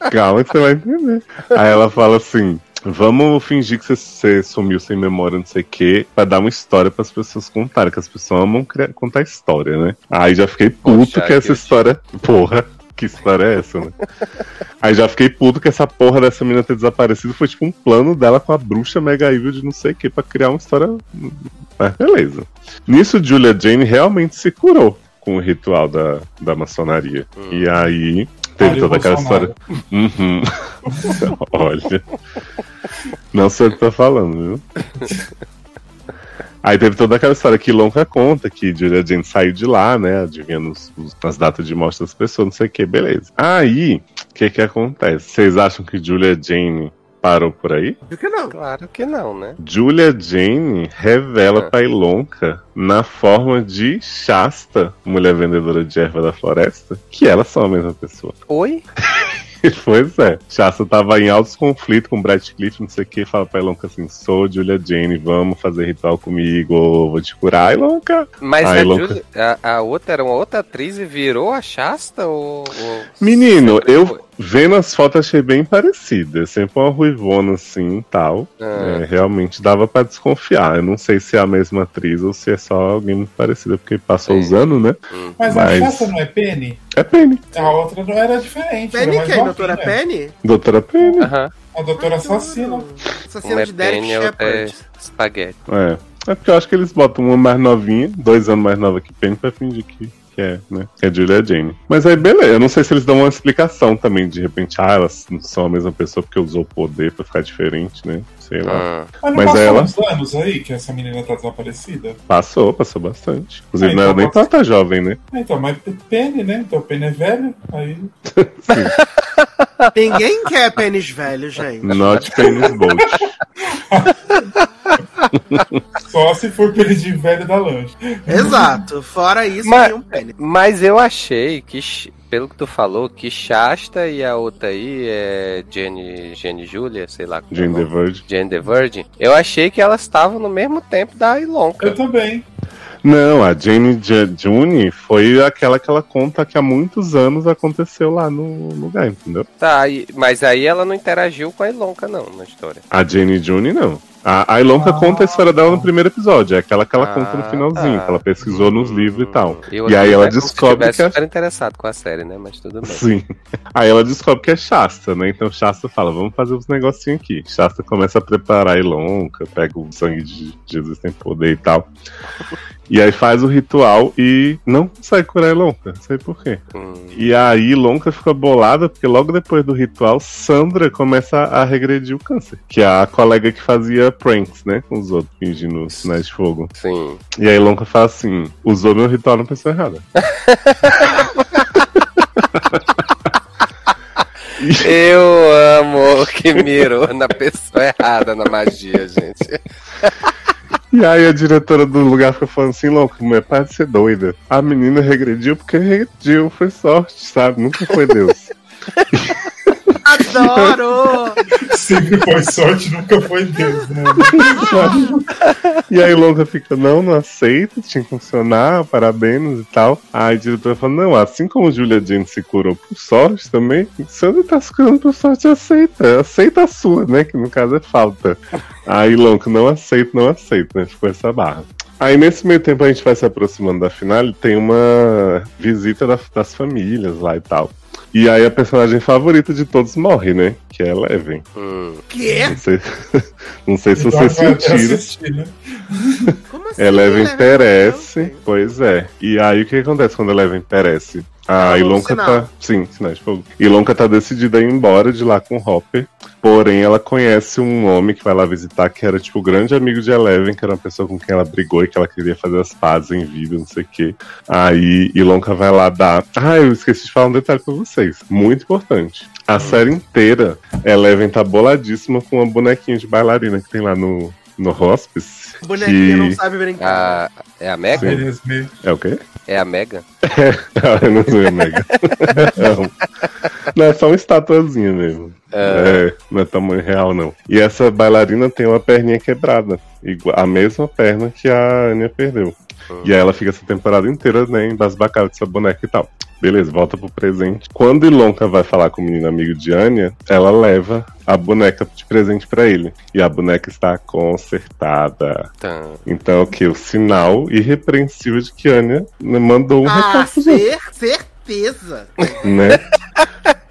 Calma que você vai entender. Aí ela fala assim. Vamos fingir que você, sumiu sem memória, não sei o quê, pra dar uma história pras pessoas contarem, que as pessoas amam criar- contar história, né? Aí já fiquei puto Poxa, que essa história. Porra, que história é essa, né? Aí já fiquei puto que essa porra dessa menina ter desaparecido foi tipo um plano dela com a bruxa mega evil de não sei o que pra criar uma história. Mas beleza. Nisso, Julia Jane realmente se curou com o ritual da, da maçonaria. E aí teve toda aquela história. Uhum. Olha. Não sei o que tá falando, viu? Aí teve toda aquela história que Lonca conta que Julia Jane saiu de lá, né? Adivinhando os, os- as datas de morte das pessoas, não sei o que, beleza. Aí, o que que acontece? Vocês acham que Julia Jane parou por aí? Por que não? Claro que não, né? Julia Jane revela Ah. pra Ilonka, na forma de Shasta, mulher vendedora de erva da floresta, que elas são a mesma pessoa. Oi? pois é. Shasta tava em altos conflitos com Brad Cliff, não sei o que, fala pra Ilonka assim: sou Julia Jane, vamos fazer ritual comigo, vou te curar, Ilonka. Mas a. Julia- a, a outra era uma outra atriz e virou a Shasta? Ou, ou- Menino, sempre eu foi? Vendo as fotos achei bem parecida. Sempre uma ruivona assim e tal. Ah. É, realmente dava pra desconfiar. Eu não sei se é a mesma atriz ou se é só alguém muito parecido, porque passou os anos, né? Mas, Mas- a Shasta não é Penny? É Penny. A outra não era diferente. era Penny mais quem? novinha. Doutora Penny? Doutora Penny. Aham. A doutora assassina. Assassina é de Derek Penny, a outra é Shepard. Spaghetti. É. É porque eu acho que eles botam uma mais novinha, dois anos mais nova que Penny, pra fingir que, que é, né? Que é Julia Jane. Mas aí, beleza. Eu não sei se eles dão uma explicação também, de repente, ah, elas não são a mesma pessoa porque usou o poder pra ficar diferente, né? Sei lá. Ah. Mas Mas passou ela- uns anos aí que essa menina tá desaparecida? Passou, passou bastante. Inclusive, Ah, não era então nem pode- tanta jovem, né? Ah, Então, mas Penny, né? Então Penny é velho, aí. Ninguém quer pênis velho, gente. Not Penny's Boat. Só se for Penny de velho da lanche. Exato. Fora isso, Mas- nenhum pênis. Mas eu achei que, pelo que tu falou, que Shasta e a outra aí é Jenny, Jenny Julia, sei lá como é Jane the nome. Virgin. Jane the Virgin. Eu achei que elas estavam no mesmo tempo da Ilonka. Eu também. Não, a Jane June foi aquela que ela conta que há muitos anos aconteceu lá no lugar, entendeu? Tá, mas aí ela não interagiu com a Ilonka, não, na história. A Jane June, não. A, a Ilonka Ah. conta a história dela no primeiro episódio, é aquela que ela conta no Ah, finalzinho, tá. que ela pesquisou nos livros e tal. Eu E aí ela descobre que a- super interessado com a série, né? Mas tudo bem. Sim. Aí ela descobre que é Shasta, né? Então Shasta fala, vamos fazer uns negocinhos aqui. Shasta começa a preparar a Ilonka, pega o sangue de Jesus tem poder e tal. E aí faz o ritual e não consegue curar a Ilonka, não sei por quê. Hum, E aí Ilonka fica bolada, porque logo depois do ritual, Sandra começa a regredir o câncer. Que é a colega que fazia pranks, né? Com os outros, fingindo sinais de fogo. sim. E aí Ilonka fala assim, usou meu ritual na pessoa errada. Eu amo que mirou na pessoa errada na magia, gente. E aí a diretora do lugar fica falando assim, louco, mulher, para de ser doida. A menina regrediu porque regrediu, foi sorte, sabe? Nunca foi Deus. Adoro! Sempre foi sorte, nunca foi Deus, né? e aí Longa fica, não, não aceito, tinha que funcionar, parabéns e tal. Aí a diretora fala, não, assim como Julia Jane se curou por sorte também, Sandra tá se curando por sorte, aceita. Aceita a sua, né? Que no caso é falta. Aí Longa, não aceito, não aceito, né? Ficou essa barra. Aí nesse meio tempo a gente vai se aproximando da final e tem uma visita da- das famílias lá e tal. E aí a personagem favorita de todos morre, né? Que é Eleven. Hum. Quê? Não sei, não sei se vocês até sentiram. assistir, né? Como assim? Eleven Eleven perece, pois é. E aí o que acontece quando Eleven perece? A Falou Ilonka sinal. tá. Sim, sinais de fogo. Ilonka tá decidida a ir embora de lá com o Hopper. Porém, ela conhece um homem que vai lá visitar, que era, tipo, o grande amigo de Eleven, que era uma pessoa com quem ela brigou e que ela queria fazer as pazes em vida, não sei o quê. Aí Ilonka vai lá dar. Ah, eu esqueci de falar um detalhe pra vocês. Muito importante. A série inteira, Eleven tá boladíssima com uma bonequinha de bailarina que tem lá no, no hospice. Bonequinha que- não sabe brincar. A, é a Mega? Mesmo. É o quê? É a Mega? Ah, eu não sou mega. não. não, é só uma estatuazinha mesmo. É, não é tamanho real, não. E essa bailarina tem uma perninha quebrada. igua- A mesma perna que a Anya perdeu. E aí ela fica essa temporada inteira, né, embasbacada dessa boneca e tal. Beleza, volta pro presente. Quando Ilonka vai falar com o menino amigo de Anya, ela leva a boneca de presente pra ele. E a boneca está consertada. Tá. Então, o que? O sinal irrepreensível de que Anya né, mandou um Ah, recado cer certeza. né?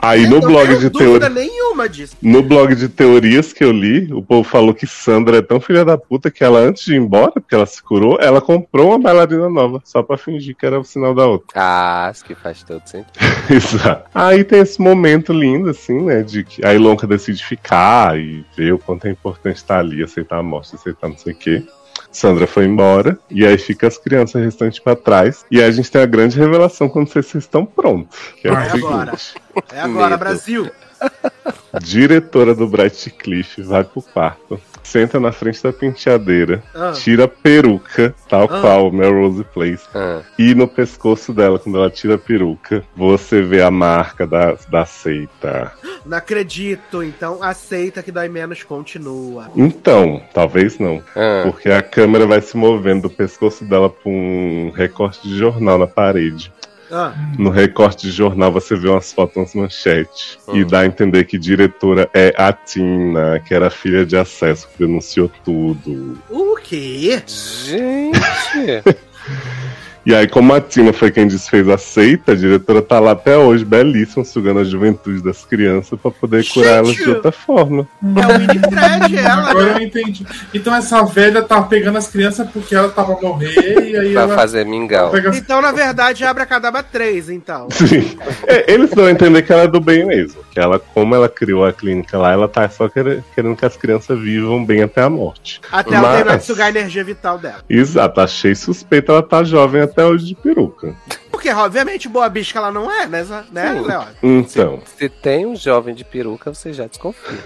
Aí Eu no blog de dúvida teoria. nenhuma disso. No blog de teorias que eu li, o povo falou que Sandra é tão filha da puta que ela, antes de ir embora, porque ela se curou, ela comprou uma bailarina nova, só pra fingir que era o sinal da outra. Ah, isso que faz todo sentido. Exato. Aí tem esse momento lindo, assim, né? De que a Ilonka decide ficar e ver o quanto é importante estar ali, aceitar a morte, aceitar não sei o quê. Sandra foi embora, e aí fica as crianças restantes pra trás. E aí a gente tem a grande revelação quando vocês estão prontos. É seguinte: agora. É agora. Brasil. diretora do Bright Cliff vai pro quarto, senta na frente da penteadeira, Ah. tira a peruca, tal Ah. qual Melrose Place, Ah, e no pescoço dela, quando ela tira a peruca, você vê a marca da, da seita. Não acredito, então aceita que dói menos, continua. Então, talvez não. ah. Porque a câmera vai se movendo do pescoço dela pra um recorte de jornal na parede. Ah, No recorte de jornal você vê umas fotos, umas manchetes. E Hum. dá a entender que diretora é a Tina, que era filha de acesso, que denunciou tudo. o quê? Gente! E aí, como a Tina foi quem desfez a seita, a diretora tá lá até hoje, belíssima, sugando a juventude das crianças pra poder curar elas de Gente! outra forma. É o mini Fred, ela, Agora eu entendi. Então essa velha tá pegando as crianças porque ela tá pra morrer e aí pra ela fazer mingau. pega Então, na verdade, abre a cadaba 3, então. Sim. É, eles dão a entender que ela é do bem mesmo. Ela, como ela criou a clínica lá, ela tá só quer- querendo que as crianças vivam bem até a morte. Até ela terminar de sugar a energia vital dela. Exato, achei suspeita ela tá jovem até hoje de peruca. Porque, obviamente, boa bicha ela não é, né, né. Léo? Então, Se tem um jovem de peruca, você já desconfia.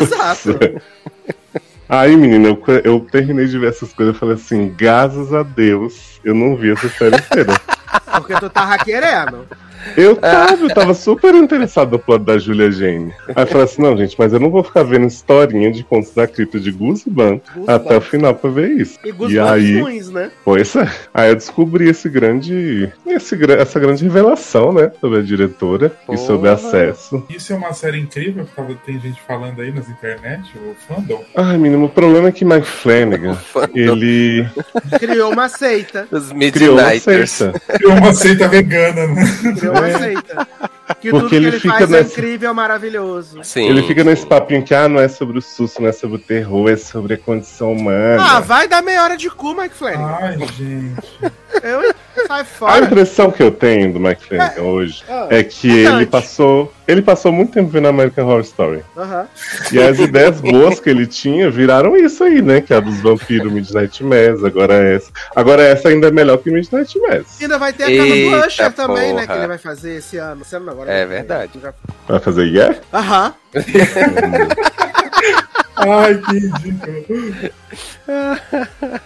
Exato. aí menina, eu, eu terminei de ver essas coisas e falei assim, graças a Deus, eu não vi essa série inteira. Porque tu tava querendo. Eu tava, eu tava super interessado no plot da Julia Jane. Aí eu falei assim, não, gente, mas eu não vou ficar vendo historinha de contos da cripta de Guzman até o final pra ver isso. E E Guzmán aí, ruins, né? pois é. Aí eu descobri esse grande, esse, essa grande revelação, né, sobre a diretora e Porra. sobre acesso. Isso é uma série incrível, que tava- tem gente falando aí nas internet, o fandom. Ai, menino, o problema é que Mike Flanagan, ele Criou uma seita. Os criou uma Midnighters. seita. Criou uma seita vegana, né? Uma seita. Que É. Porque tudo que ele ele fica faz é nessa- incrível, maravilhoso. Sim. Ele fica nesse papinho que, ah, não é sobre o susto, não é sobre o terror, é sobre a condição humana. Ah, vai dar meia hora de cu, Mike Flanagan. Ai, gente. Eu sai A fora. impressão que eu tenho do Mike Flanagan hoje Ah, é que verdade. ele passou. Ele passou muito tempo vendo American Horror Story. E as ideias boas que ele tinha viraram isso aí, né? Que é a dos vampiros Midnight Mass, agora essa. Agora essa ainda é melhor que Midnight Mass. E ainda vai ter a casa do Usher também, né? Que ele vai fazer esse ano. Esse ano agora É verdade. Vai fazer yeah? Aham. Ai, que ridículo.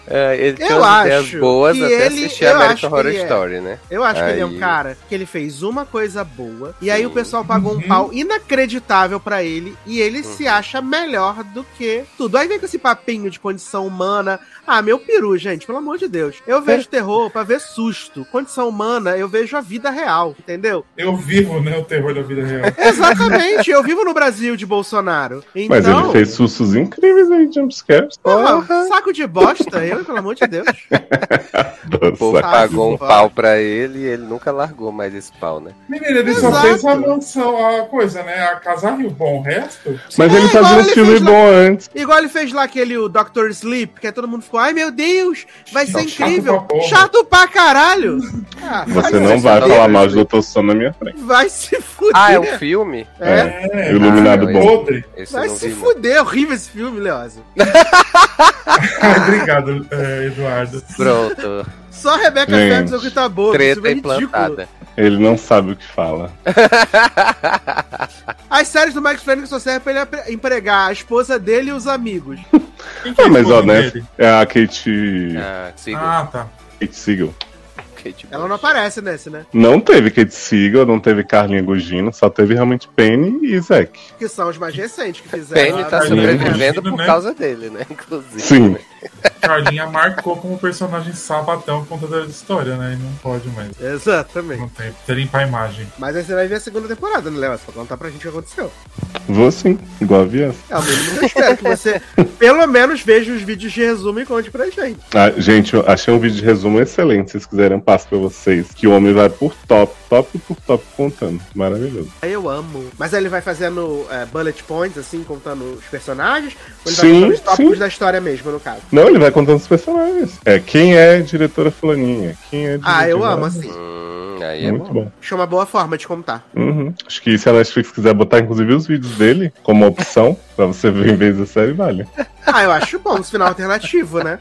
É, ele Eu acho boas que até ele- assistir eu American acho que Horror ele é. Story, né? Eu acho que ele é um Aí- cara que ele fez uma coisa boa e aí o pessoal pagou um Uhum. pau inacreditável pra ele e ele Uhum. se acha melhor do que tudo. Aí vem com esse papinho de condição humana. Ah, meu peru, gente, pelo amor de Deus. Eu vejo terror pra ver susto. Condição humana, eu vejo a vida real, entendeu? Eu vivo, né, o terror da vida real. Exatamente, eu vivo no Brasil de Bolsonaro. Então, Mas ele fez sustos incríveis aí, jumpscares. porra, saco de bosta, eu, pelo amor de Deus. O povo pagou um pau pra ele e ele nunca largou mais esse pau, né? Menina, ele só Exato. fez a mansão, a coisa, né? A casa Rio Bom, o resto. Mas É, ele fazia um filme bom antes. Igual ele fez lá aquele o Dr. Sleep, que aí todo mundo ficou, ai meu Deus, vai ser Chato incrível. pra. Chato pra caralho. Ah, Você vai não vai falar mal de Doutor Sono na minha frente. Vai se fuder. Ah, é um filme? É, É, Iluminado Ah, bom. Esse vai se vi, fuder. É horrível esse filme, Leosa. Obrigado, é, Eduardo. Pronto. Só a Rebecca Gente. Ferguson que tá boa. Treta é implantada. Ele não sabe o que fala. As séries do Mike Flanagan só servem pra ele empregar a esposa dele e os amigos. Quem que é Ah, mas ó, né? É a Kate. Ah. Ah, tá. Kate Siegel. Kate Ela não aparece nesse, né? Não teve Kate Siegel, não teve Carlinha Gugino, só teve realmente Penny e Zack. Que são os mais recentes que fizeram. Penny tá Ah, sobrevivendo por causa dele, né? Inclusive. Sim. Carlinha marcou como personagem sapatão contador de história, né? E não pode mais. Exatamente. Não tem. Tem limpar a imagem. Mas aí você vai ver a segunda temporada, né, Léo? Só contar pra gente o que aconteceu. Vou sim, igual a Vias. É o mínimo que eu espero que você, pelo menos, veja os vídeos de resumo e conte pra gente. Ah, gente, eu achei um vídeo de resumo excelente. Se vocês quiserem, eu passo pra vocês. Que o homem vai por top, top por top contando. Maravilhoso. Aí eu amo. Mas aí ele vai fazendo é, bullet points, assim, contando os personagens? Ou ele Sim, vai contando os tópicos sim. da história mesmo, no caso? Não, ele vai contando os personagens. É, quem é diretora fulaninha? Quem é Ah, eu amo, assim. Hum, aí é Muito bom. bom. Acho uma boa forma de contar. Uhum. Acho que se a Netflix quiser botar, inclusive, os vídeos dele como opção pra você ver em vez da série, vale. Ah, eu acho bom, esse final alternativo, né?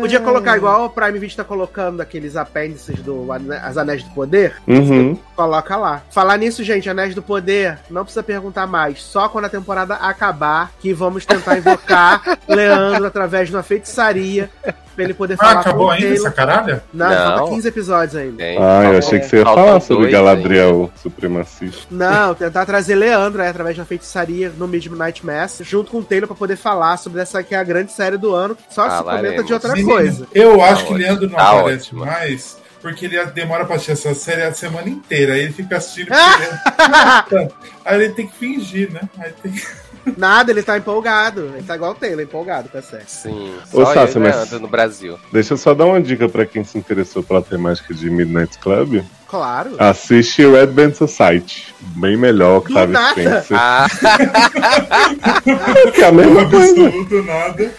Podia colocar igual o Prime Video tá colocando aqueles apêndices do As Anéis do Poder. Uhum. Coloca lá. Falar nisso, gente, Anéis do Poder, não precisa perguntar mais. Só quando a temporada acabar que vamos tentar invocar Leandro através de uma feitiçaria pra ele poder Ah, falar acabou ainda Taylor. essa caralho? Não, Não. falta 15 episódios ainda. Tem, Ah, eu achei que você ia falar sobre Galadriel supremacista. Não, tentar trazer Leandro aí, através de uma feitiçaria no Midnight Mass, junto com o Taylor pra poder falar sobre essa que é a grande série do ano. Só se Falaremos. comenta de outra Menino, coisa. Eu acho Tá que ótimo, Leandro não tá aparece ótimo. mais. Porque ele demora pra assistir essa série a semana inteira. Aí ele fica assistindo. aí ele tem que fingir, né? Aí tem que... Nada, ele tá empolgado. Ele tá igual o Taylor, empolgado com a série. Sim, Ô, só Sácio, eu e mas- no Brasil. Deixa eu só dar uma dica pra quem se interessou pela temática de Midnight Club. Claro. Assiste Red Band Society. Bem melhor, Octavio nada. Spencer. Ah, que é a mesma coisa. absoluto nada.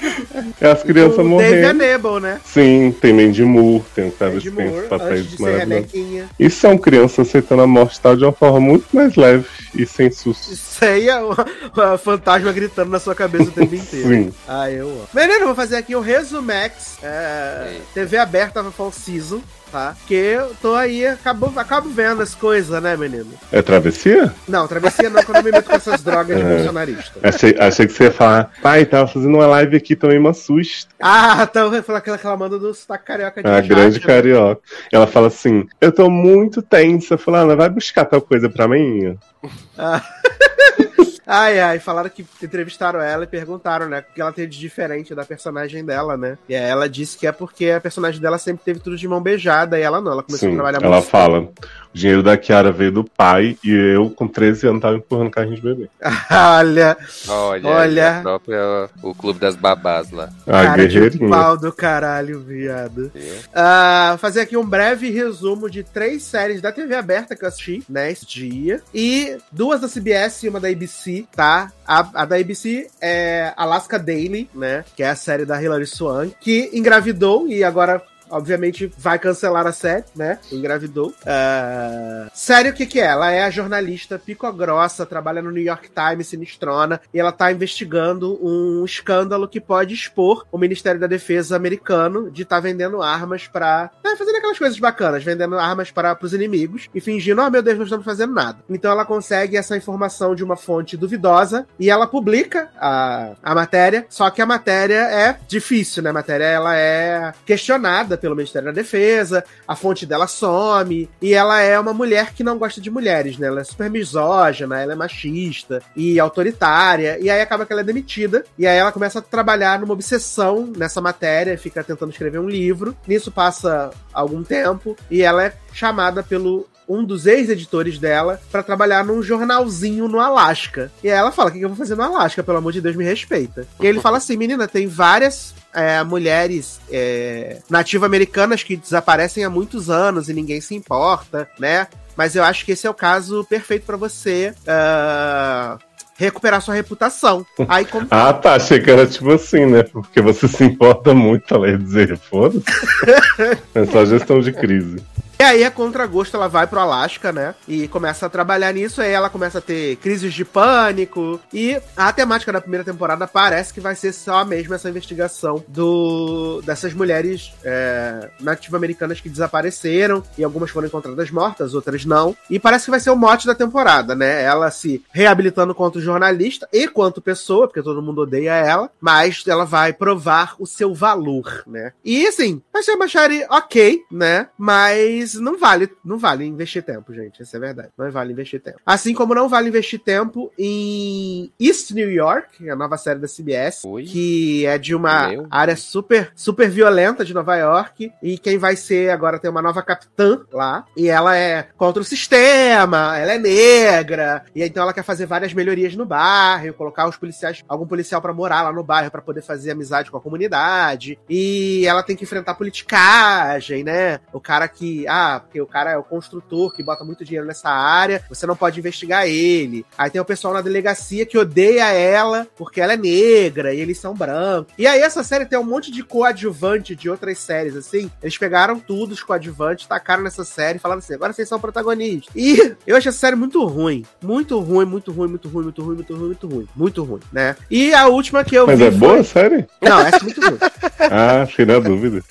É as crianças o Dave morrendo. Hannibal, né? Sim, tem Mandy Moore, tem Octavio Spencer, Moore, papéis antes de ser maravilhosos. E são crianças aceitando a morte tal de uma forma muito mais leve e sem susto. Isso aí é o, o fantasma gritando na sua cabeça o tempo inteiro. Sim. Ah, eu amo. Menino, vou fazer aqui o Resumex. É. TV aberta pra Fall Season, tá? Porque eu tô aí, acabo, acabo vendo as coisas, né, menino? É travessia? Não, travessia não, quando eu me meto com essas drogas de É. bolsonarista. Achei, achei que você ia falar, pai, tava fazendo uma live aqui também, uma susto. Ah, então eu falar aquela reclamando do sotaque carioca de A Jaque, grande né? carioca. Ela fala assim: Eu tô muito tensa. Fulana, vai buscar tal coisa pra mim? Ai, ai, falaram que entrevistaram ela e perguntaram, né, o que ela tem de diferente da personagem dela, né? E aí ela disse que é porque a personagem dela sempre teve tudo de mão beijada e ela não, ela começou a Sim, trabalhar ela fala. O dinheiro da Kiara veio do pai e eu, com 13 anos, tava empurrando carrinho de bebê. Olha, olha, Olha. a própria- o clube das babás lá. A cara de guerreirinha. pau do caralho, viado. Ah, fazer aqui um breve resumo de três séries da TV aberta que eu assisti nesse dia. E duas da CBS e uma da ABC, tá? A, a da ABC é Alaska Daily, né? Que é a série da Hilary Swank, que engravidou e agora. Obviamente vai cancelar a série, né? Engravidou. Ah, série, o que, que é? Ela é a jornalista pico grossa, trabalha no New York Times, sinistrona, e ela tá investigando um escândalo que pode expor o Ministério da Defesa americano de estar tá vendendo armas para fazendo aquelas coisas bacanas, vendendo armas para os inimigos e fingindo, oh meu Deus, não estamos fazendo nada. Então ela consegue essa informação de uma fonte duvidosa e ela publica a, a matéria, só que a matéria é difícil, né? A matéria ela é questionada pelo Ministério da Defesa, a fonte dela some, e ela é uma mulher que não gosta de mulheres, né? Ela é super misógina, ela é machista e autoritária, e aí acaba que ela é demitida, e aí ela começa a trabalhar numa obsessão nessa matéria, fica tentando escrever um livro. Nisso passa algum tempo, e ela é chamada pelo um dos ex-editores dela pra trabalhar num jornalzinho no Alasca. E aí ela fala: O que que eu vou fazer no Alasca? Pelo amor de Deus, me respeita. E ele fala assim: Menina, tem várias é, mulheres é, nativa-americanas que desaparecem há muitos anos e ninguém se importa, né? Mas eu acho que esse é o caso perfeito pra você. ah, Recuperar sua reputação. Aí, como Ah, tá. Achei que era tipo assim, né? Porque você se importa muito, ela ia dizer, foda-se. É só gestão de crise. E aí, a contragosto, ela vai pro Alasca, né? E começa a trabalhar nisso. Aí ela começa a ter crises de pânico. E a temática da primeira temporada parece que vai ser só mesmo essa investigação do dessas mulheres é, nativa-americanas que desapareceram. E algumas foram encontradas mortas, outras não. E parece que vai ser o mote da temporada, né? Ela se reabilitando quanto jornalista e quanto pessoa, porque todo mundo odeia ela. Mas ela vai provar o seu valor, né? E assim, vai ser uma série ok, né? Mas Mas não vale, não vale investir tempo, gente. Essa é a verdade. Não vale investir tempo. Assim como não vale investir tempo em East New York, a nova série da CBS, Oi? que é de uma Meu área super, super violenta de Nova York. E quem vai ser agora tem uma nova capitã lá. E ela é contra o sistema, ela é negra. E então ela quer fazer várias melhorias no bairro, colocar os policiais, algum policial pra morar lá no bairro pra poder fazer amizade com a comunidade. E ela tem que enfrentar politicagem, né? O cara que, ah, porque o cara é o construtor que bota muito dinheiro nessa área, você não pode investigar ele. Aí tem o pessoal na delegacia que odeia ela porque ela é negra e eles são brancos. E aí essa série tem um monte de coadjuvante de outras séries, assim. Eles pegaram tudo, os coadjuvantes, tacaram nessa série e falaram assim: agora vocês são protagonistas. E eu achei essa série muito ruim. Muito ruim, muito ruim, muito ruim, muito ruim, muito ruim, muito ruim. Muito ruim, né? E a última que eu Mas vi. é foi- boa a série? Não, essa é muito ruim. Ah, na dúvida.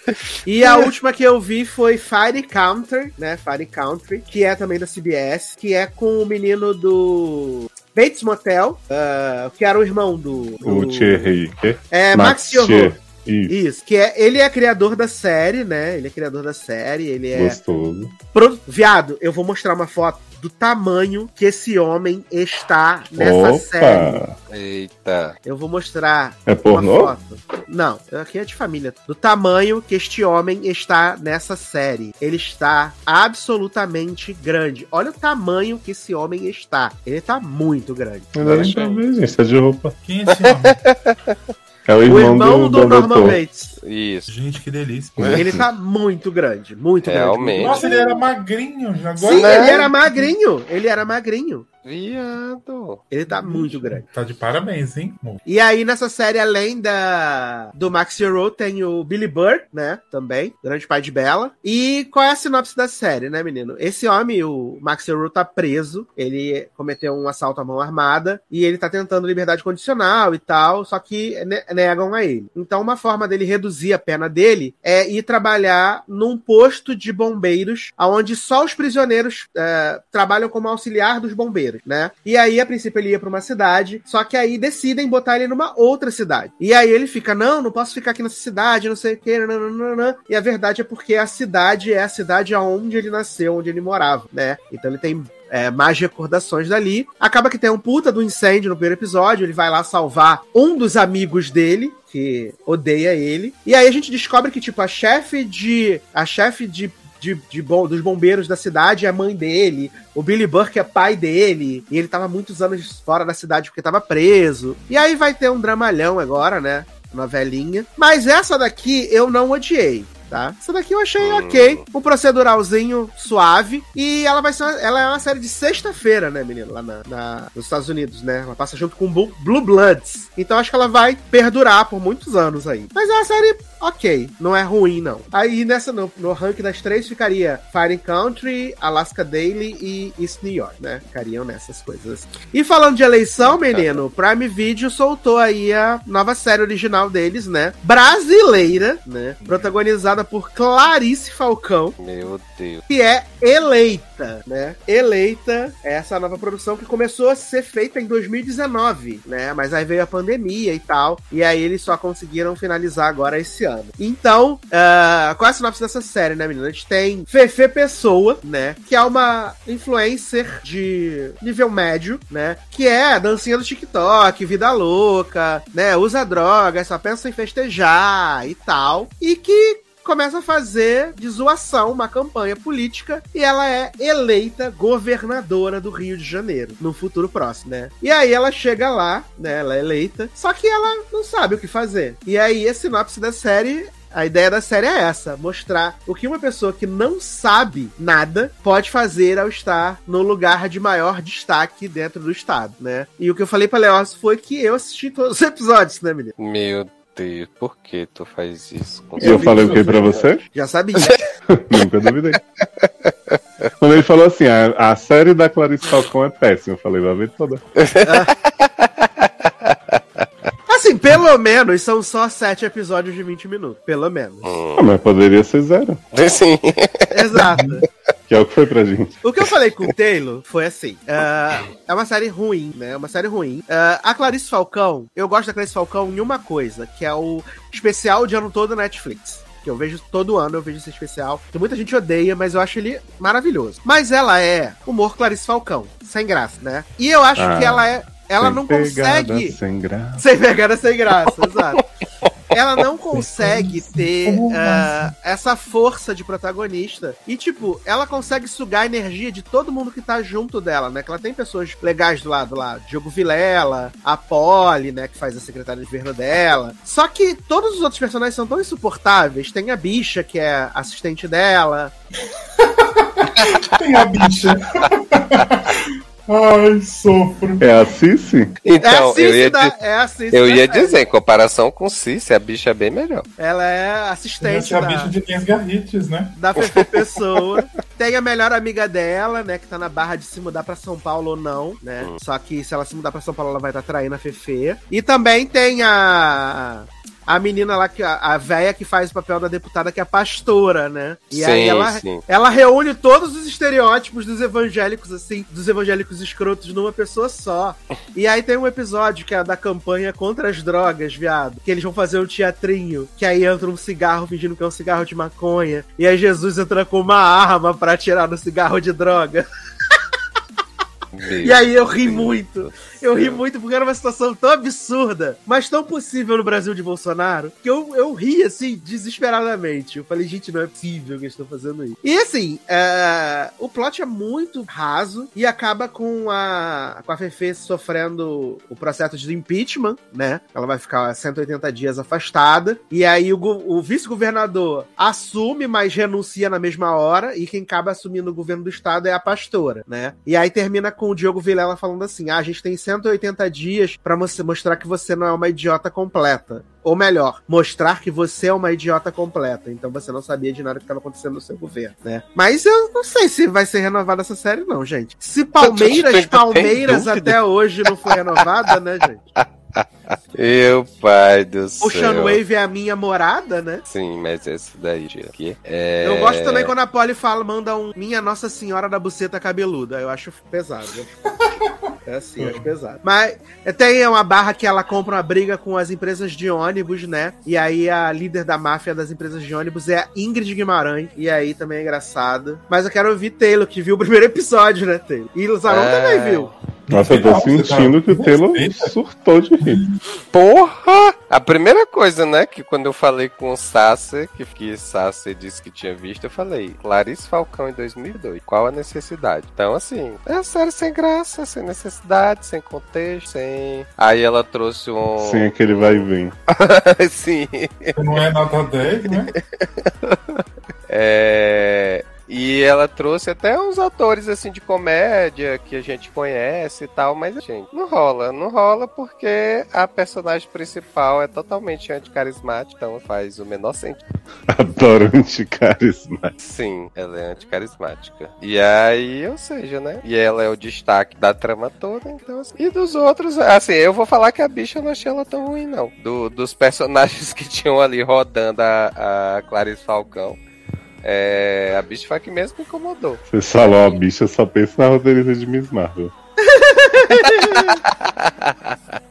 E a última que eu vi foi Fire Country, né? Fire Country, que é também da CBS, que é com o menino do Bates Motel, ah, que era o irmão do. O do- Thierry. quê? É, Max Horror. Thier. Isso, Isso, que é. Ele é criador da série, né? Ele é criador da série, ele é. gostoso. Pro- Viado, eu vou mostrar uma foto do tamanho que esse homem está nessa série. Opa! Eita. Eu vou mostrar É pornô? uma foto. Não, aqui é de família. Do tamanho que este homem está nessa série. Ele está absolutamente grande. Olha o tamanho que esse homem está. Ele está muito grande. Ver, gente. Tá de roupa. Quem é esse homem? É o O irmão, irmão do, do, Norman. Bates. Isso. Gente, que delícia. Ele tá muito grande, muito Realmente. grande. Nossa, ele era magrinho. Agora Sim, Né? ele era magrinho. Ele era magrinho. Viado. Ele tá muito grande. Tá de parabéns, hein? E aí, nessa série, além da do Max Hero, tem o Billy Burr, né? Também, grande pai de Bella. E qual é a sinopse da série, né, menino? Esse homem, o Max Hero, tá preso. Ele cometeu um assalto à mão armada e ele tá tentando liberdade condicional e tal, só que ne- negam a ele. Então, uma forma dele reduzir a pena dele é ir trabalhar num posto de bombeiros, onde só os prisioneiros é, trabalham como auxiliar dos bombeiros, né? E aí, a princípio, ele ia pra uma cidade, só que aí decidem botar ele numa outra cidade. E aí ele fica, não, não posso ficar aqui nessa cidade, não sei o que, nananana. E a verdade é porque a cidade é a cidade aonde ele nasceu, onde ele morava, né? Então ele tem é, mais recordações dali. Acaba que tem um puta do incêndio no primeiro episódio. Ele vai lá salvar um dos amigos dele, que odeia ele. E aí a gente descobre que, tipo, a chefe de. A chefe de. De, de bom, dos bombeiros da cidade é a mãe dele, o Billy Burke é pai dele, e ele tava muitos anos fora da cidade porque tava preso. E aí vai ter um dramalhão agora, né? Novelinha. Mas essa daqui eu não odiei tá? Essa daqui eu achei ok, um proceduralzinho suave e ela vai ser, uma- ela é uma série de sexta-feira, né, menino, lá na, na- nos Estados Unidos, né? Ela passa junto com Blue, Bloods, então acho que ela vai perdurar por muitos anos aí. Mas é uma série ok, não é ruim não. Aí nessa no, no ranking das três ficaria Fire Country, Alaska Daily e East New York, né? Ficariam nessas coisas. E falando de eleição, menino, Prime Video soltou aí a nova série original deles, né? Brasileira, né? Protagonizada por Clarice Falcão, Meu Deus. que é eleita, né? Eleita é essa nova produção que começou a ser feita em 2019, né? Mas aí veio a pandemia e tal, e aí eles só conseguiram finalizar agora esse ano. Então, ah, qual é a sinopse dessa série, né, menina? A gente tem Fefe Pessoa, né? Que é uma influencer de nível médio, né? Que é dancinha do TikTok, vida louca, né? Usa droga, só pensa em festejar e tal. E que começa a fazer de zoação uma campanha política e ela é eleita governadora do Rio de Janeiro no futuro próximo, né? E aí ela chega lá, né? Ela é eleita, só que ela não sabe o que fazer. E aí a sinopse da série a ideia da série é essa: mostrar o que uma pessoa que não sabe nada pode fazer ao estar no lugar de maior destaque dentro do Estado, né? E o que eu falei pra Leócio foi que eu assisti todos os episódios, né, menino? Meu Deus, por que tu faz isso? com E eu falei o que pra você? Já sabia. Nunca duvidei. Quando ele falou assim, a, a série da Clarice Falcão é péssima, eu falei, vai ver toda. Assim, pelo menos são só sete episódios de 20 minutos. Pelo menos. Ah, mas poderia ser zero, Sim. Exato. Que é o que foi pra gente. O que eu falei com o Taylor foi assim: ah, é uma série ruim, né? É uma série ruim. Ah, a Clarice Falcão, eu gosto da Clarice Falcão em uma coisa, que é o especial de ano todo da Netflix. que eu vejo todo ano, eu vejo esse especial. Que muita gente odeia, mas eu acho ele maravilhoso. Mas ela é humor Clarice Falcão, sem graça, né? E eu acho Ah. que ela é. Ela não consegue. Sem graça. Sem pegada, sem graça, exato. Ela não consegue ter ah, essa força de protagonista. E, tipo, ela consegue sugar a energia de todo mundo que tá junto dela, né? Que ela tem pessoas legais do lado lá. Diogo Vilela, a Polly, né? Que faz a secretária de governo dela. Só que todos os outros personagens são tão insuportáveis. Tem a bicha, que é assistente dela. Tem a bicha. Ai, sofro. É a Cici? Então, é a eu Cici ia, da, é a Cici eu ia série. dizer, em comparação com Cici, a bicha é bem melhor. Ela é Tem assistente a da... bicha de Linhas Garrites, né? da Fefe Pessoa. Tem a melhor amiga dela, né? Que tá na barra de se mudar pra São Paulo ou não, né? Só que se ela se mudar pra São Paulo, ela vai estar traindo a Fefe. E também tem a. A menina lá, que, a, a véia que faz o papel da deputada, que é a pastora, né? E aí Sim, ela, sim. ela reúne todos os estereótipos dos evangélicos, assim, dos evangélicos escrotos numa pessoa só. E aí tem um episódio que é da campanha contra as drogas, viado. Que eles vão fazer um teatrinho. Que aí entra um cigarro fingindo que é um cigarro de maconha. E aí Jesus entra com uma arma pra atirar no cigarro de droga. E aí eu ri muito. Eu ri muito porque era uma situação tão absurda, mas tão possível no Brasil de Bolsonaro, que eu, eu ri assim, desesperadamente. Eu falei, gente, não é possível que eles estão fazendo isso. E assim, é, o plot é muito raso e acaba com a, com a Fefe sofrendo o processo de impeachment, né? Ela vai ficar 180 dias afastada. E aí o, o vice-governador assume, mas renuncia na mesma hora. E quem acaba assumindo o governo do estado é a pastora, né? E aí termina com o Diogo Vilela falando assim: ah, a gente tem 180 dias pra você mostrar que você não é uma idiota completa. Ou melhor, mostrar que você é uma idiota completa. Então você não sabia de nada que estava acontecendo no seu governo, né? Mas eu não sei se vai ser renovada essa série, não, gente. Se Palmeiras, Palmeiras até hoje não foi renovada, né, gente? Meu pai do O céu. Wave é a minha morada, né? Sim, mas esse daí aqui é... Eu gosto também quando a Polly fala, manda um Minha Nossa Senhora da Buceta Cabeluda. Eu acho pesado. É assim, eu acho pesado. Mas tem uma barra que ela compra uma briga com as empresas de ônibus, né? E aí a líder da máfia das empresas de ônibus é a Ingrid Guimarães. E aí também é engraçado. Mas eu quero ouvir Taylor, que viu o primeiro episódio, né, Taylor? E o Zanon É. também viu. Nossa, eu tô você sentindo tá- que o Taylor surtou de rir. Porra! A primeira coisa, né, que quando eu falei com o Sasser, que, que Sasser disse que tinha visto, eu falei, Clarice Falcão em 2002, qual a necessidade? Então, assim, é uma série sem graça, sem necessidade, sem contexto, sem... Aí ela trouxe um... Sem aquele vai e vem. Sim. Não é nota 10, né? É, E ela trouxe até uns atores assim de comédia que a gente conhece e tal, mas gente, não rola, não rola porque a personagem principal é totalmente anticarismática, então faz o menor sentido. Adoro anticarisma. Sim, ela é anticarismática. E aí, ou seja, né? E ela é o destaque da trama toda, então assim. E dos outros, assim, eu vou falar que a bicha eu não achei ela tão ruim, não. Do- dos personagens que tinham ali rodando a, a Clarice Falcão. É, a bicha foi a que mesmo me incomodou. Você falou a bicha, eu só penso na roteirista de Miss Marvel.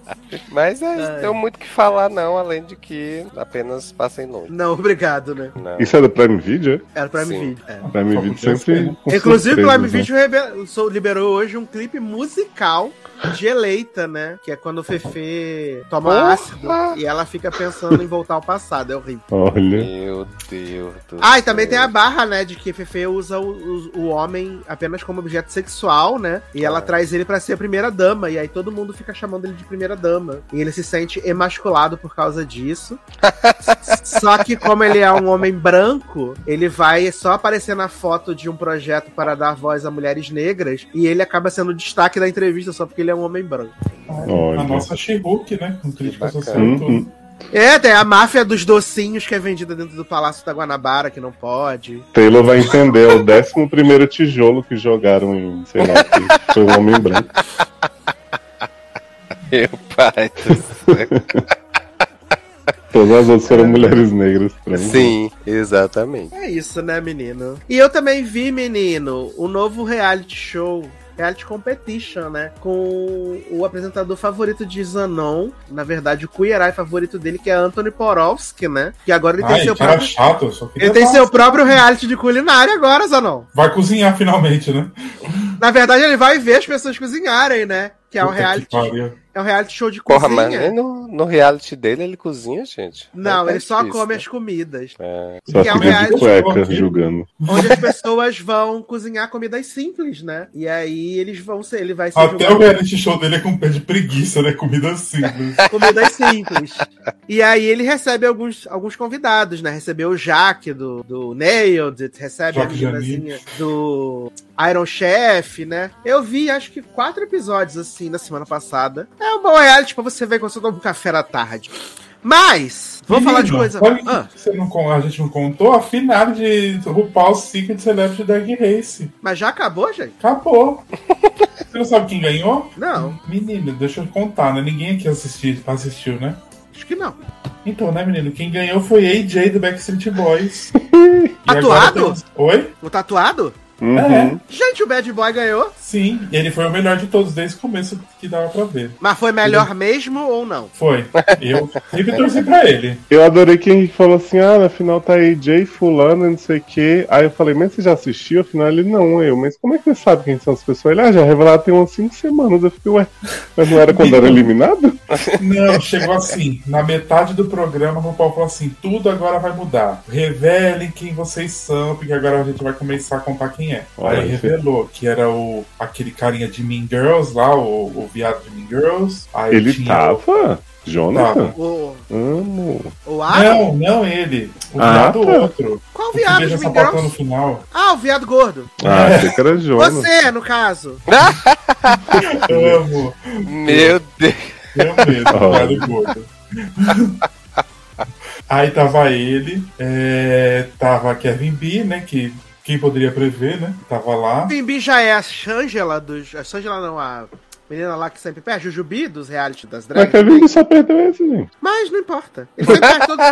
Mas é, Ai. não tem muito o que falar, não, além de que apenas passem longe. Não, obrigado, né? Não. Isso é do Prime Video? é? Era Prime Sim. Video. É. Prime Video sempre. com Inclusive, o Prime né? Video liberou hoje um clipe musical de Eleita, né? Que é quando o Fefe toma Porra! ácido e ela fica pensando em voltar ao passado. É horrível. Olha. Meu Deus do Ah, e também tem a barra, né? De que Fefe usa o, o, o homem apenas como objeto sexual, né? E ela É. traz ele pra ser a primeira dama. E aí todo mundo fica chamando ele de primeira dama. E ele se sente emasculado por causa disso. Só que, como ele é um homem branco, ele vai só aparecer na foto de um projeto para dar voz a mulheres negras. E ele acaba sendo o destaque da entrevista só porque ele é um homem branco. Olha. A nossa She-Hulk, né? Com crítica Que social Uhum. É, tem a máfia dos docinhos que é vendida dentro do Palácio da Guanabara, que não pode. Taylor vai entender é o 11 primeiro tijolo que jogaram em, sei lá, que foi um homem branco. Meu pai do céu. Todas as outras foram mulheres negras. trans. Sim, exatamente. É isso, né, menino? E eu também vi, menino, o novo reality show reality competition, né? Com o apresentador favorito de Zanon, na verdade, o Cuierai favorito dele, que é Anthony Porowski, né? Que agora ele tem Ai, seu cara próprio. chato, Ele tem seu próprio reality de culinária agora, Zanon. Vai cozinhar finalmente, né? Na verdade, ele vai ver as pessoas cozinharem, né? Que é um reality. É um reality show de Porra, mas cozinha. nem no, no reality dele ele cozinha, gente. Não, tá ele só difícil, come né? as comidas. É. Só Que é um fica de reality cueca show. julgando. Onde as pessoas vão cozinhar comidas simples, né? E aí eles vão ser, ele vai ser Até o reality show dele é com pé de preguiça, né? Comida simples. comidas simples. E aí ele recebe alguns, alguns convidados, né? Recebeu o Jaque do, do Nailed, It, recebe a Jaque meninazinha do Iron Chef, né? Eu vi acho que quatro episódios assim na semana passada. É um bom reality pra você ver quando você toma um café da tarde. Mas, vamos falar de coisa. Ah, você não, a gente não contou? A final de RuPaul's Secret Celebrity Drag Race. mas já acabou, gente? Acabou. você não sabe quem ganhou? Não, Menino, deixa eu contar, né? Ninguém aqui assisti, assistiu, né? acho que não. Então, né, menino? Quem ganhou foi AJ do Backstreet Boys. Tatuado? Oi? O tatuado? Uhum. É. Gente, o Bad Boy ganhou. Sim, ele foi o melhor de todos desde o começo que dava pra ver. Mas foi melhor mesmo ou não? Foi. Eu sempre torci pra ele. Eu adorei que falou assim: ah, na final tá AJ, Fulano, não sei o quê. Aí eu falei, mas você já assistiu? Afinal, ele não, eu. Mas como é que você sabe quem são as pessoas? Ele, ah, já revelaram tem umas 5 semanas. Eu fiquei, ué, mas não era quando era eliminado? Não, chegou assim. Na metade do programa, o RuPaul falou assim: tudo agora vai mudar. Revelem quem vocês são, porque agora a gente vai começar a contar quem é. Olha, Aí revelou que era o aquele carinha de Mean Girls lá, o, o viado de Mean Girls. Aí Ele tinha tava? Jonathan? O, Amo. o Adam? Não, não ele. O Ah, viado tá. outro. Qual O viado de Mean sapatão no Girls? final. Ah, o viado gordo. Ah, achei que era Jonas. Você, no caso. Amo. Meu Deus. Eu mesmo, Oh. viado gordo. Aí tava ele, é, tava a Kevin B, né? Que quem poderia prever, né? Tava lá. Bimbi já é a Shangela dos. A Shangela não, a menina lá que sempre perde, Jujubi dos reality das Mas drags. Kevin só perdeu esse, gente. Mas não importa. Ele, sempre perde todos,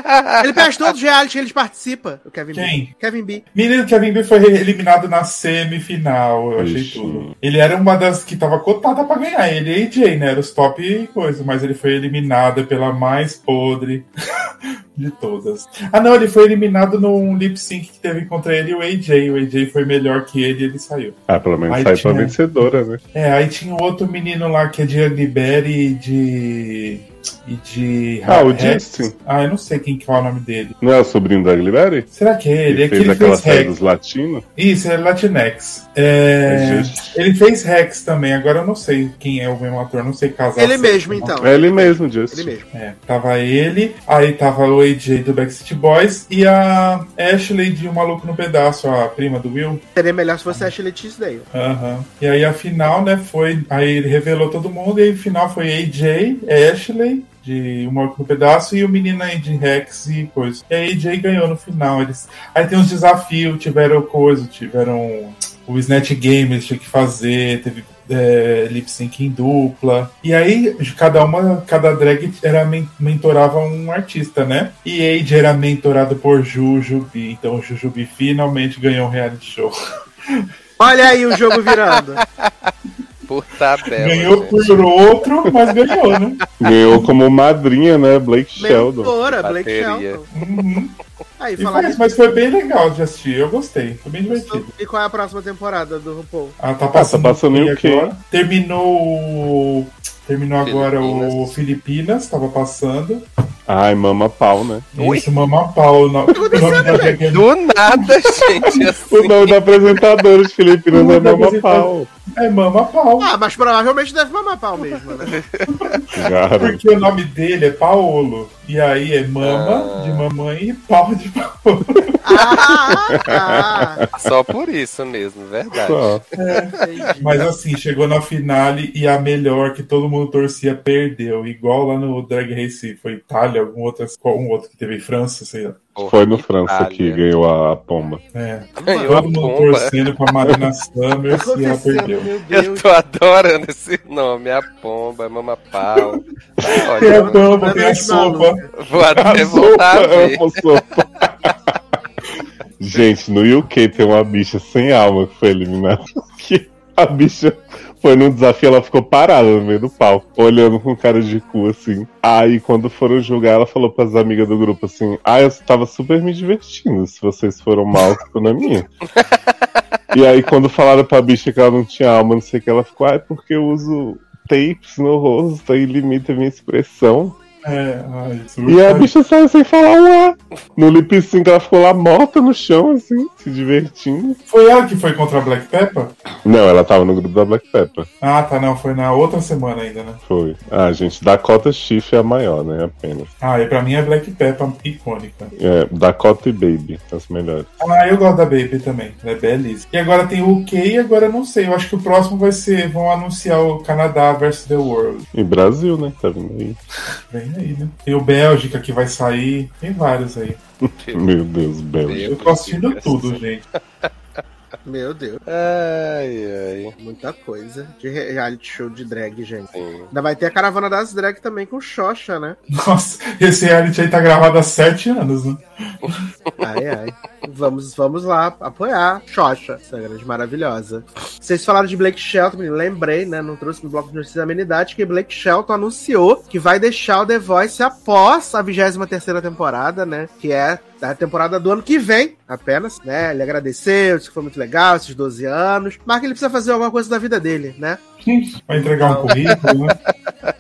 ele perde todos os reality que eles participam. O Kevin Quem? B. Kevin B. Menino Kevin B foi eliminado na semifinal, eu achei Ixi. tudo. Ele era uma das que tava cotada pra ganhar. Ele e AJ, né? Era os top coisa, mas ele foi eliminado pela mais podre de todas. Ah, não, ele foi eliminado num lip sync que teve contra ele e o AJ. O AJ foi melhor que ele e ele saiu. Ah, pelo menos Aí saiu pra tinha- vencedora, né? É, aí tinha o outro menino lá que é de Ugly Betty e de. E de. Ah, o. Justin. Ah, eu não sei quem que é o nome dele. Não é o sobrinho da Gliberry? Será que é ele? Ele É que fez ele aquela fez série dos latinos? Isso, é Latinx. É, Ele fez Rex também, agora eu não sei quem é o mesmo ator, não sei casar. Ele mesmo, então. É ele mesmo, Justin. Ele mesmo. É, tava ele, aí tava o AJ do Backstreet Boys e a Ashley de Um Maluco no Pedaço, a prima do Will. Seria melhor se fosse a Ashley Tisdale. Aham. E aí a final, né, foi. Aí ele revelou todo mundo, e aí final foi AJ, Ashley, de Um Maluco no Pedaço, e o menino aí de Rex e coisa. E aí AJ ganhou no final. Eles... Aí tem uns desafios, tiveram coisa, tiveram o Snatch Game, eles tinham que fazer, teve. É, lip sync em dupla e aí cada uma cada drag era men- mentorava um artista né e AJ era mentorado por Jujubi então o Jujubi finalmente ganhou um reality show Olha aí o jogo virando. Por tabela. Ganhou gente. por outro, mas ganhou, né? Ganhou como madrinha, né? Blake Sheldon. Mentora, Blake Bateria. Sheldon. Uhum. Aí, E falar foi- isso. mas foi bem legal de assistir, eu gostei, foi bem divertido. E qual é a próxima temporada do RuPaul? Ah, tá passando, tá passando o quê? agora. Terminou. o- Terminou agora o Filipinas. Filipinas, tava passando. Ai, mama pau, né? Isso, Mama Pau. No- o nome é- Do nada, gente. O Assim. nome da apresentadora de Filipinas O é Mama Pau. é Mama Pau. Ah, mas provavelmente deve mamar pau mesmo, né? Cara, Porque o nome dele é Paolo. E aí é mama Ah. de mamãe e pau de pau. Ah, ah, Só por isso mesmo, verdade. só. entendi. Mas assim, chegou na finale e a melhor que todo mundo torcia perdeu. Igual lá no Drag Race foi Itália, algum outro, algum outro que teve em França, sei lá. Foi no França Itália. que ganhou a, a pomba. É. Ganhou a Todo mundo pomba. torcendo pra Marina Summers e ela perdeu. Eu tô adorando esse nome. A pomba, mama pau. Tá Tem a pomba, tem a sopa. Vou até A voltar a sopa, ver. amo sopa. Gente, no UK tem uma bicha sem alma que foi eliminada. Que a bicha Foi no desafio, ela ficou parada no meio do palco, olhando com cara de cu, assim. Aí, quando foram julgar, ela falou pras amigas do grupo assim: Ah, eu tava super me divertindo. Se vocês foram mal, ficou na minha. e aí, quando falaram pra bicha que ela não tinha alma, não sei o que, ela ficou: Ah, é porque eu uso tapes no rosto e limita a minha expressão. É, ai, E a bicha saiu sem falar um A. No lip sync ela ficou lá morta no chão, assim, se divertindo. Foi ela que foi contra a Black Pepper? Não, ela tava no grupo da Black Pepper. Ah, tá, não, foi na outra semana ainda, né? Foi. Ah, gente, Dakota Chief é a maior, né? Apenas. Ah, e pra mim é Black Pepper icônica. É, Dakota e Baby, as melhores. Ah, eu gosto da Baby também, ela é belíssima. E agora tem o UK e agora eu não sei, eu acho que o próximo vai ser, vão anunciar o Canadá versus The World. E Brasil, né? Tá vindo aí. Vem aí, né? Tem o Bélgica que vai sair, tem vários aí. Meu Deus, Bélgica. Eu tô assistindo tudo, gente. Meu Deus, Ai, ai. muita coisa de re- reality show de drag, gente. Sim. Ainda vai ter a caravana das drag também com Xoxa, né? Nossa, esse reality aí tá gravado há sete anos, né? Ai, ai. Vamos, vamos lá apoiar Xoxa, essa grande maravilhosa. Vocês falaram de Blake Shelton, lembrei, né? Não trouxe no bloco de notícias da amenidade que Blake Shelton anunciou que vai deixar o The Voice após a 23 temporada, né? Que é a temporada do ano que vem, apenas, né? Ele agradeceu, disse que foi muito legal esses 12 anos, mas que ele precisa fazer alguma coisa da vida dele, né? Vai entregar um currículo, né?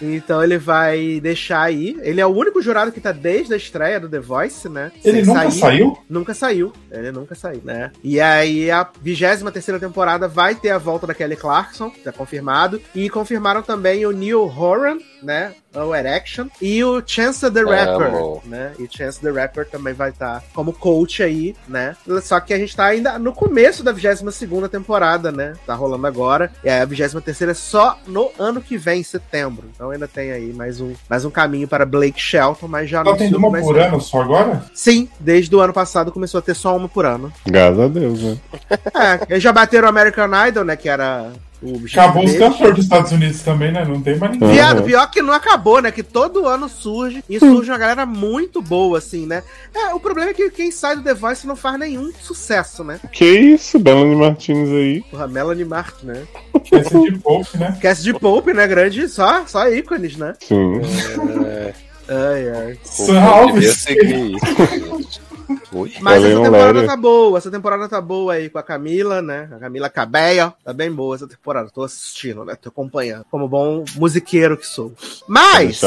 Então ele vai deixar aí. Ele é o único jurado que tá desde a estreia do The Voice, né? Ele Sem nunca sair. saiu? Nunca saiu. Ele nunca saiu, né? E aí a 23 terceira temporada vai ter a volta da Kelly Clarkson, tá confirmado. E confirmaram também o Neil Horan, né? O Erection. E o Chance the Rapper, Amo. né? E o Chance the Rapper também vai estar como coach aí, né? Só que a gente tá ainda no começo da 22 segunda temporada, né? Tá rolando agora. E a 23 terceira é só no ano que vem, em Então ainda tem aí mais um, mais um caminho para Blake Shelton, mas já Tá anunciou tendo uma por ano só agora? Sim, desde o ano passado começou a ter só uma por ano. Graças a Deus, né? É, eles já bateram o American Idol, né? Que era Acabou os cantores dos Estados Unidos também, né? Não tem mais ninguém. Viado, pior que não acabou, né? Que todo ano surge e surge uma galera muito boa, assim, né? É, o problema é que quem sai do The Voice não faz nenhum sucesso, né? Que isso, Belanie Martins aí. Porra, Melanie Martin, né? Esse de Pope, né? Cast de Pope, né? Grande, só, só ícones, né? Sim. É, Ai, ai. Sam Alves. Ui. Mas essa temporada tá boa, essa temporada tá boa aí com a Camila, né? A Camila Cabello, tá bem boa essa temporada. Tô assistindo, né? Tô acompanhando. Como bom musiqueiro que sou. Mas,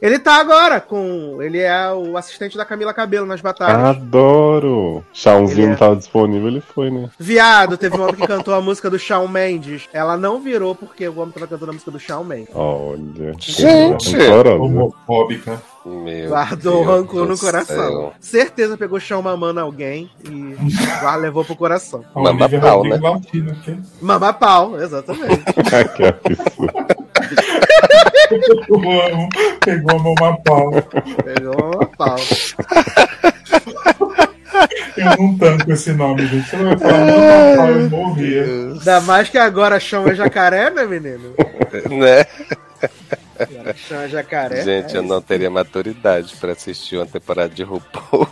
ele tá agora com. Ele é o assistente da Camila Cabelo nas batalhas. Adoro. Chãozinho Ele é- não tava disponível, ele foi, né? Viado, teve um homem que cantou a música do Shawn Mendes. Ela não virou porque o homem tava cantando a música do Shawn Mendes. Olha. Gente. Homofóbica. Meu Guardou o Deus rancor no coração. céu. Certeza pegou chão mamando alguém e guarda levou pro coração. A Mama Olivia pau, né? Que Mama pau, exatamente. que absurdo. eu amo. Pegou a mama pau. Pegou mama pau. Eu não tanco esse nome, gente. Você vai falar mama pau, eu morria. Ainda mais que agora chão é jacaré, né, menino? Né? Chão é jacaré. Gente, é eu não teria maturidade pra assistir uma temporada de RuPaul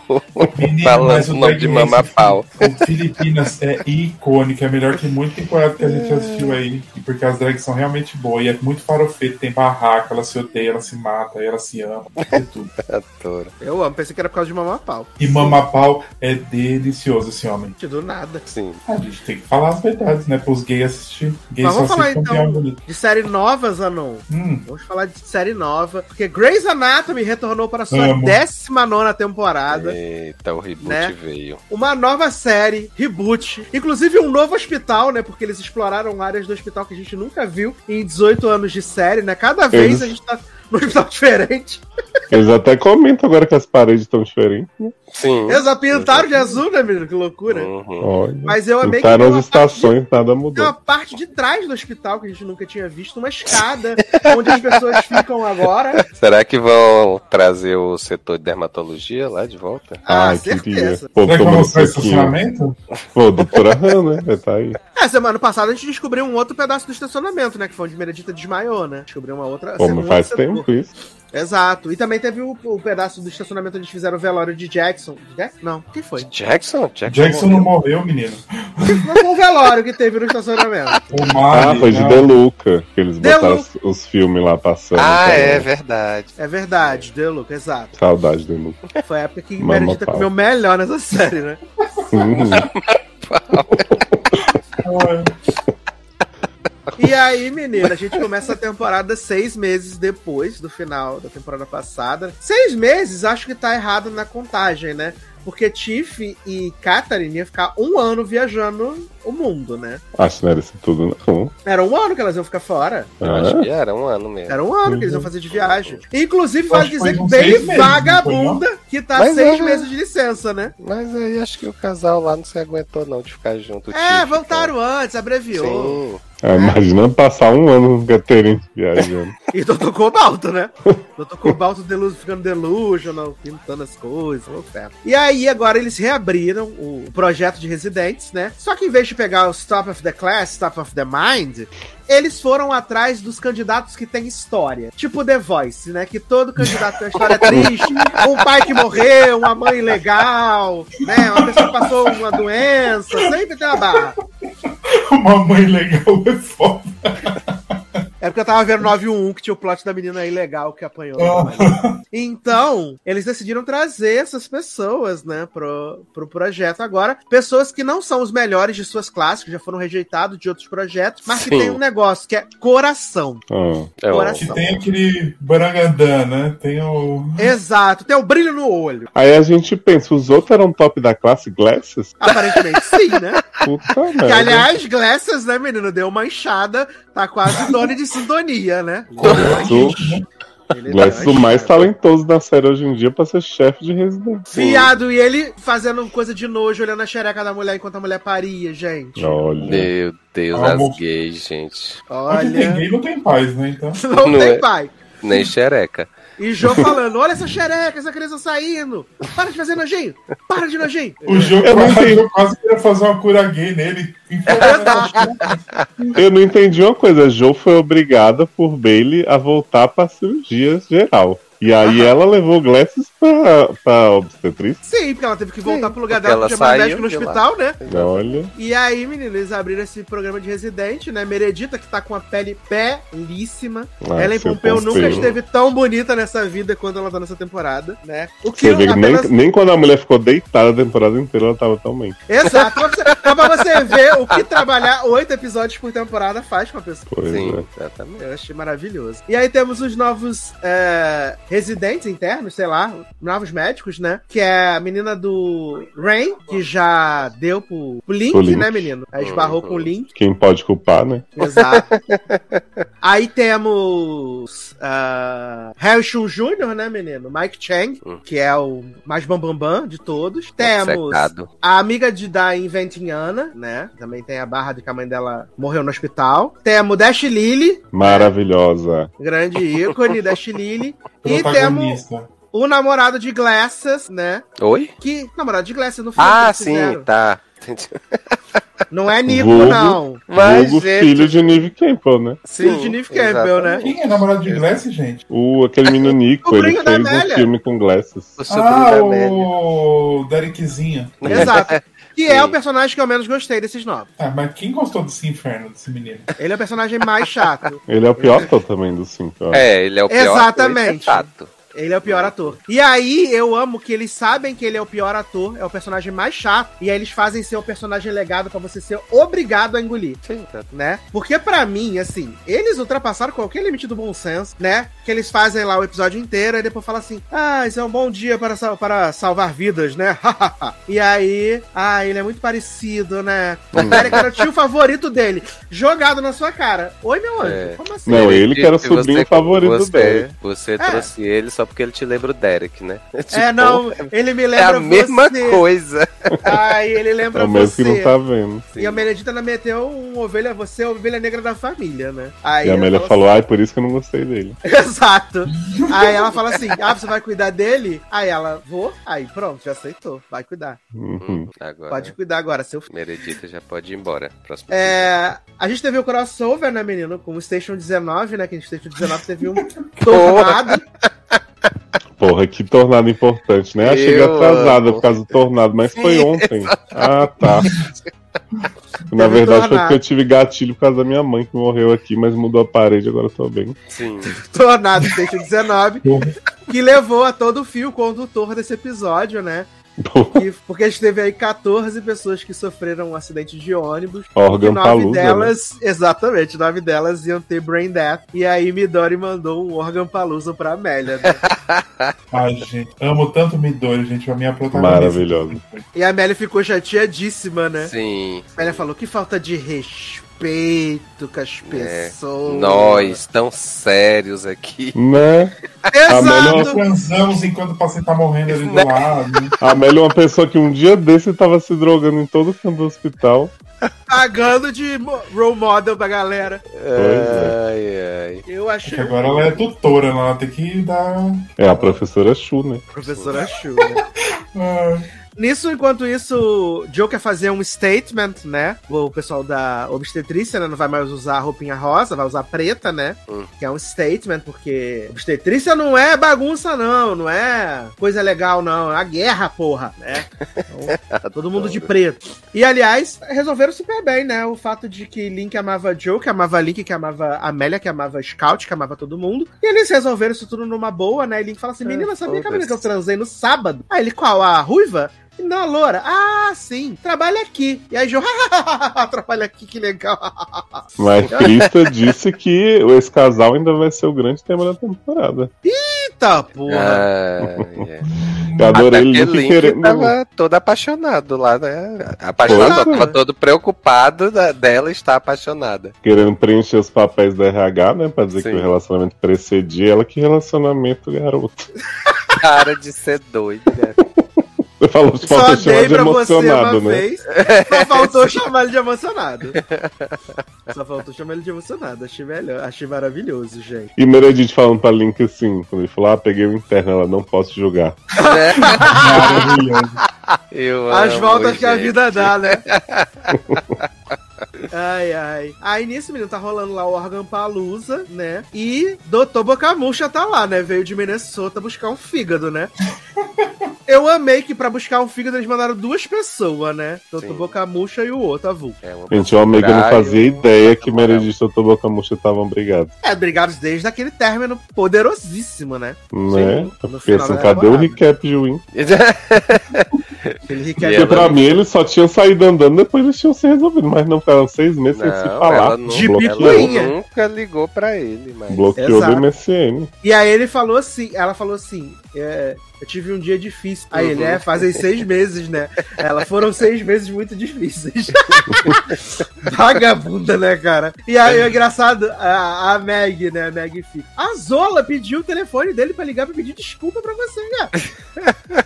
Menino, falando o nome de mamapau. O Filipinas é icônico, é melhor que muita temporada que a gente assistiu aí, porque as drags são realmente boas, e é muito farofeito, tem barraco, ela se odeia, ela se mata, ela se ama, é tudo. Adoro. Eu amo, pensei que era por causa de mama pau. E Mamapau é delicioso esse homem. Do nada. Sim. A gente tem que falar as verdades, né? Para os gays assistir. Gays Mas vamos falar então de série nova, Zanon. Hum, Vamos falar de série nova, porque Grey's Anatomy retornou para sua Amo. 19 temporada. Eita, o reboot Né? veio. Uma nova série, reboot, inclusive um novo hospital, né? Porque eles exploraram áreas do hospital que gente nunca viu em 18 anos de série, né? Cada vez Eles- a gente tá num hospital diferente. Eles até comentam agora que as paredes estão diferentes. né? Sim. Eles pintaram de azul, né, menino? Que loucura. Uhum. Olha. Mas eu amei que Pintaram tem as uma parte de- estações, nada Tem mudou. uma parte de trás do hospital que a gente nunca tinha visto, uma escada, onde as pessoas ficam agora. Será que vão trazer o setor de dermatologia lá de volta? Ah, Ai, queria. certeza. Pô, será que mostrar soquinho. estacionamento? Pô, doutora Han, né? Vai tá aí. É, semana passada a gente descobriu um outro pedaço do estacionamento, né? Que foi onde Meredita desmaiou, né? Descobriu uma outra. Segundo faz setor. tempo isso. Exato. E também teve o, o pedaço do estacionamento onde eles fizeram o velório de Jackson. De? Não, quem foi? Jackson? Jackson, Jackson não morreu, menino. Não foi o velório que teve no estacionamento. O Ah, Mari, foi de. Deluca, que eles Deluca. botaram os, os filmes lá passando. Ah, cara. é verdade. É verdade, deu, Luca, exato. Saudade de Deluca. Foi a época que Mama pau. comeu melhor nessa série, né? Uhum. E aí, menina, a gente começa a temporada seis meses depois do final da temporada passada. Seis meses, acho que tá errado na contagem, né? Porque Tiff e Catherine iam ficar um ano viajando o mundo, né? Acho que não era isso tudo, não. Era um ano que elas iam ficar fora. Eu Ah, acho que era um ano mesmo. Era um ano que eles iam fazer de viagem. Inclusive, Eu vale dizer que bem vagabunda que tá Mas seis é. meses de licença, né? Mas aí acho que o casal lá não se aguentou não de ficar junto. É, Tiff, voltaram antes, então. abreviou. Sim. Ah, imaginando passar um ano com Catherine viajando. E Dr. Cobalto, né? Dr. Cobalto delu ficando delusional, pintando as coisas, fera. E aí, agora eles reabriram o projeto de residentes, né? Só que em vez de pegar os top of the class, top of the mind, eles foram atrás dos candidatos que têm história. Tipo The Voice, né? Que todo candidato tem uma história triste. Um pai que morreu, uma mãe legal, né? Uma pessoa que passou uma doença. Sempre tem uma barra. Uma mãe legal é foda. É porque eu tava vendo 911 que tinha o plot da menina ilegal que apanhou. Então, eles decidiram trazer essas pessoas, né, pro, pro projeto agora. Pessoas que não são os melhores de suas classes, que já foram rejeitados de outros projetos, mas que Sim. tem um negócio que é coração. Ah, É Coração. Que tem aquele Barangandã, né? Tem o. Exato, tem o brilho no olho. Aí a gente pensa, os outros eram top da classe Glasses? Aparentemente sim, né? Puta Que, merda. aliás, Glasses, né, menino, deu uma enxada, tá quase dono de sintonia, né? Ele Glasses deu o mais talentoso da série hoje em dia pra ser chefe de residência. Viado, e ele fazendo coisa de nojo, olhando a xereca da mulher enquanto a mulher paria, gente. Olha. Meu Deus, Ah, as gays, gente. Onde tem Olha, gay não tem paz, né? Então. não Não tem é. pai. Nem xereca. E Jô falando, olha essa xereca, essa criança saindo. Para de fazer nojinho. Para de nojinho. O eu quase queria fazer uma cura gay nele. Eu não entendi uma coisa. A Jo foi obrigada por Bailey a voltar pra cirurgia geral. E aí ela levou Glasses pra, pra obstetriz. Sim, porque ela teve que voltar Sim, pro lugar dela, ela porque tinha mais saiu médico no hospital, né? Olha. E aí, menino, eles abriram esse programa de residente, né? Meredita, que tá com a pele belíssima. Ah, Ela em seu Pompeu nunca esteve tão bonita nessa vida quanto ela tá nessa temporada, né? O que Você vê que nem, apenas... nem quando a mulher ficou deitada a temporada inteira, ela tava tão bem. Exato. Você, pra você ver o que trabalhar oito episódios por temporada faz com a pessoa. Pois Sim, é. exatamente. Eu achei maravilhoso. E aí temos os novos é, residentes internos, sei lá, novos médicos, né? Que é a menina do Rain, que já deu pro, pro Link, Pro Link. né, menino? Aí esbarrou com o Link. Quem pode culpar, né? Exato. aí temos uh, Harry Shun Jr., né, menino? Mike Chang, Hum. que é o mais bambambam de todos. Temos Secado. a amiga de da Inventing Anna, né? Também tem a barra de que a mãe dela morreu no hospital. Temos Dash Lily, Maravilhosa. grande ícone, Dash Lily. E temos o namorado de Glasses, né? Oi? Que. Namorado de Glasses no filme. Ah, sim, fizeram. tá. Não é Nico, Vulgo. não. Mas, Vulgo gente, filho de Neve Campbell, né? Filho de Neve Campbell, né? Quem é namorado de Glasses, gente? O, aquele menino Nico, ele fez um Amélia. filme com Glasses. O Ah, o Derekzinho. Exato. Que é Sim. o personagem que eu menos gostei desses novos. Ah, mas quem gostou desse inferno, desse menino? Ele é o personagem mais chato. Ele é o pior também dos cinco. É, ele é o pior. Exatamente. é chato. Ele é o pior ator. E aí, eu amo que eles sabem que ele é o pior ator, é o personagem mais chato, e aí eles fazem ser o personagem legado pra você ser obrigado a engolir. Sim, tá. né? Porque pra mim, assim, eles ultrapassaram qualquer limite do bom senso, né? Que eles fazem lá o episódio inteiro e depois falam assim: ah, isso é um bom dia para, sal- para salvar vidas, né? e aí, ah, ele é muito parecido, né? O Derek era o tio favorito dele, jogado na sua cara. Oi, meu anjo, É. como assim? Não, ele que era o sobrinho você- favorito você, dele. Você É. trouxe ele só porque ele te lembra o Derek, né? É, Tipo, não, ele me É lembra a mesma você. coisa. Ai, ele É lembra o mesmo você. que não tá vendo. E a Benedita ainda meteu um ovelha, você é a ovelha negra da família, né? Aí E a ela Amélia falou, ai, por isso que eu não gostei dele. Exato. Aí ela fala assim: Ah, você vai cuidar dele? Aí ela, vou. Aí pronto, já aceitou. Vai cuidar. Uhum. Agora, Pode cuidar agora, seu filho. Meredita já pode ir embora. Próximo É, a gente teve o crossover, né, menino? Com o Station 19, né? Que o Station 19 teve um tornado. Porra, que tornado importante, né? Eu cheguei atrasada amo. por causa do tornado, mas foi Sim, ontem. Ah, tá. Na verdade foi porque eu tive gatilho por causa da minha mãe que morreu aqui, mas mudou a parede, agora eu tô bem. Sim. Tornado 119, que levou a todo o fio condutor desse episódio, né? Que- porque a gente teve aí 14 pessoas que sofreram um acidente de ônibus. E Órgão nove palusa, né? delas, exatamente, nove delas iam ter brain death. E aí Midori mandou um órgão palusa pra Amélia. né? Ai, gente, amo tanto Midori, gente, a minha protagonista. Maravilhosa. E a Amélia ficou chateadíssima, né? Sim. A Amélia falou que falta de respeito com as pessoas. Nós, tão sérios aqui. Né? Exato! Nós transamos enquanto o paciente tá morrendo ali do lado. A Amélia é uma pessoa que um dia desse tava se drogando em todo o canto do hospital. Pagando de role model pra galera. é. Ai, ai. Eu achei. Que agora ela é tutora, né? ela tem que dar. É a professora Chu, né? Professora Chu, né? Nisso, enquanto isso, Joe quer fazer um statement, né? O pessoal da obstetrícia, né? Não vai mais usar a roupinha rosa, vai usar preta, né? Hum. Que é um statement, porque obstetrícia não é bagunça, não. Não é coisa legal, não. É a guerra, porra, né? Então, todo mundo de preto. E, aliás, resolveram super bem, né? O fato de que Link amava Joe, que amava Link, que amava Amélia, que amava Scout, que amava todo mundo. E eles resolveram isso tudo numa boa, né? E Link fala assim: É, menina, sabia que a menina que eu transei no sábado? Aí ele, qual? A ruiva? Não, a loura. Ah, sim. Trabalha aqui. E aí, Joe, trabalha aqui, que legal. Mas Krista disse que esse casal ainda vai ser o grande tema da temporada. Eita, porra. Ai, é. Eu adorei Até que Link Link querendo. tava todo apaixonado lá, né? Apaixonado, é. tava todo preocupado da- dela estar apaixonada. Querendo preencher os papéis da RH, né? Pra dizer Sim. que o relacionamento precedia ela. Que relacionamento, garoto. Cara de ser doido, né? Você falou que Só falta chamar dei de pra você uma emocionado, né? vez. Só faltou chamar ele de emocionado. Só faltou chamar ele de emocionado. Achei, melhor, achei maravilhoso, gente. E Meredith falando pra Link assim, quando ele falou, ah, peguei o interno, ela não posso jogar. Né? maravilhoso. Eu As amo, voltas que a gente. vida dá, né? Ai, ai. Aí nisso, menino, tá rolando lá o órgão Palusa, né? E Doutor Bocamucha tá lá, né? Veio de Minnesota buscar um fígado, né? Eu amei que pra buscar um fígado eles mandaram duas pessoas, né? Doutor Sim. Bocamucha e o outro, a Vu. É Gente, o amigo não fazia ideia que. Meredith e o Toboca Murcha estavam brigados. É, brigados desde aquele término poderosíssimo, né? Né? Porque assim, cadê o recap de Win? Porque pra mim eles só tinham saído andando depois eles tinham se resolvido, mas não ficaram seis meses sem se Não, falar. ela, De nunca, bloqueou, ela picuinha. nunca ligou pra ele, mas. bloqueou Exato. do MSN. E aí ele falou assim, ela falou assim, é, eu tive um dia difícil. Aí ele, é, fazem seis meses, né? Ela, foram seis meses muito difíceis. Vagabunda, né, cara? E aí, é engraçado, a, a Meg, né, a Meg fica. A Zola pediu o telefone dele pra ligar pra pedir desculpa pra você, cara.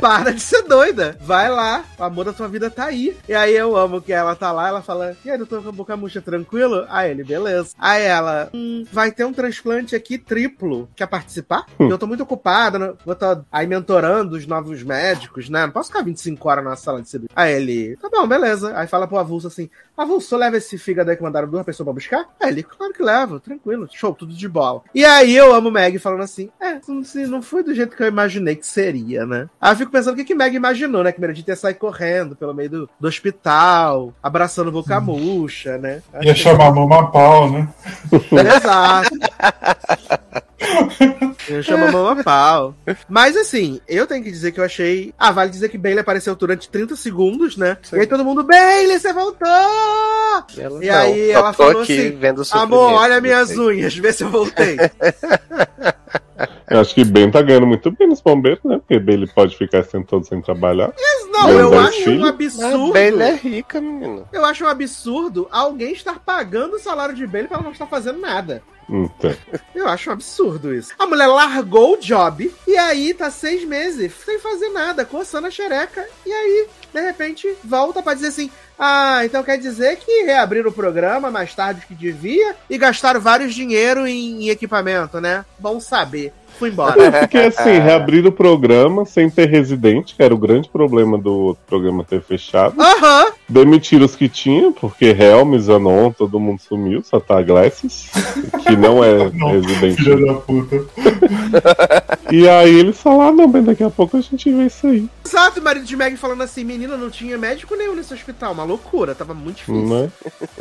Para de ser doida. Vai lá, o amor da tua vida tá aí. E aí eu amo que ela tá lá, ela fala, e aí, doutor Boca Murcha, tranquilo? Aí ele, beleza. Aí ela, hum, vai ter um transplante aqui triplo. Quer participar? Eu tô muito ocupada, né? vou estar aí mentorando os novos médicos, né? Não posso ficar 25 horas na sala de cirurgia. Aí ele, tá bom, beleza. Aí fala pro avulso assim, avulso, leva esse fígado aí que mandaram duas pessoas pra buscar? Aí ele, claro que levo, tranquilo, show, tudo de bola. E aí eu amo Meg falando assim, é, não, não foi do jeito que eu imaginei que seria, né? Aí fico pensando o que, que Meg imaginou, né? Que Meredith ia sair correndo pelo meio do, do hospital, abraçando boca murcha, né? Ia chamar a Mama Pau, né? Exato. Eu chamo Mama Pau. Mas assim, eu tenho que dizer que eu achei. Ah, vale dizer que Bailey apareceu durante 30 segundos, né? Sim. E aí todo mundo, Bailey, você voltou! Ela E não, aí ela tô falou aqui assim, vendo o Amor, olha minhas unhas, vê se eu voltei. Eu acho que Ben tá ganhando muito bem nos bombeiros, né? Porque Ben ele pode ficar sem todo sem trabalhar. Não, eu acho filho. um Mas absurdo. Bailey é rica, menino. Eu acho um absurdo alguém estar pagando o salário de Bailey pra ela não estar fazendo nada. Então, Eu acho um absurdo isso. A mulher largou o job e aí tá seis meses sem fazer nada, coçando a xereca. E aí, de repente, volta pra dizer assim: Ah, então quer dizer que reabriram o programa mais tarde que devia e gastaram vários dinheiro em, em equipamento, né? Bom saber. Fui embora. porque assim, reabrir o programa sem ter residente, que era o grande problema do outro programa ter fechado. Aham, Demitiram os que tinha, porque Helms, Anon, todo mundo sumiu, só tá a Glasses, que não é Não, residente. Filha da puta. E aí eles falaram, ah, não, mas daqui a pouco a gente vê isso aí, Exato, o marido de Meg falando assim: menina, não tinha médico nenhum nesse hospital. Uma loucura, tava muito difícil. né?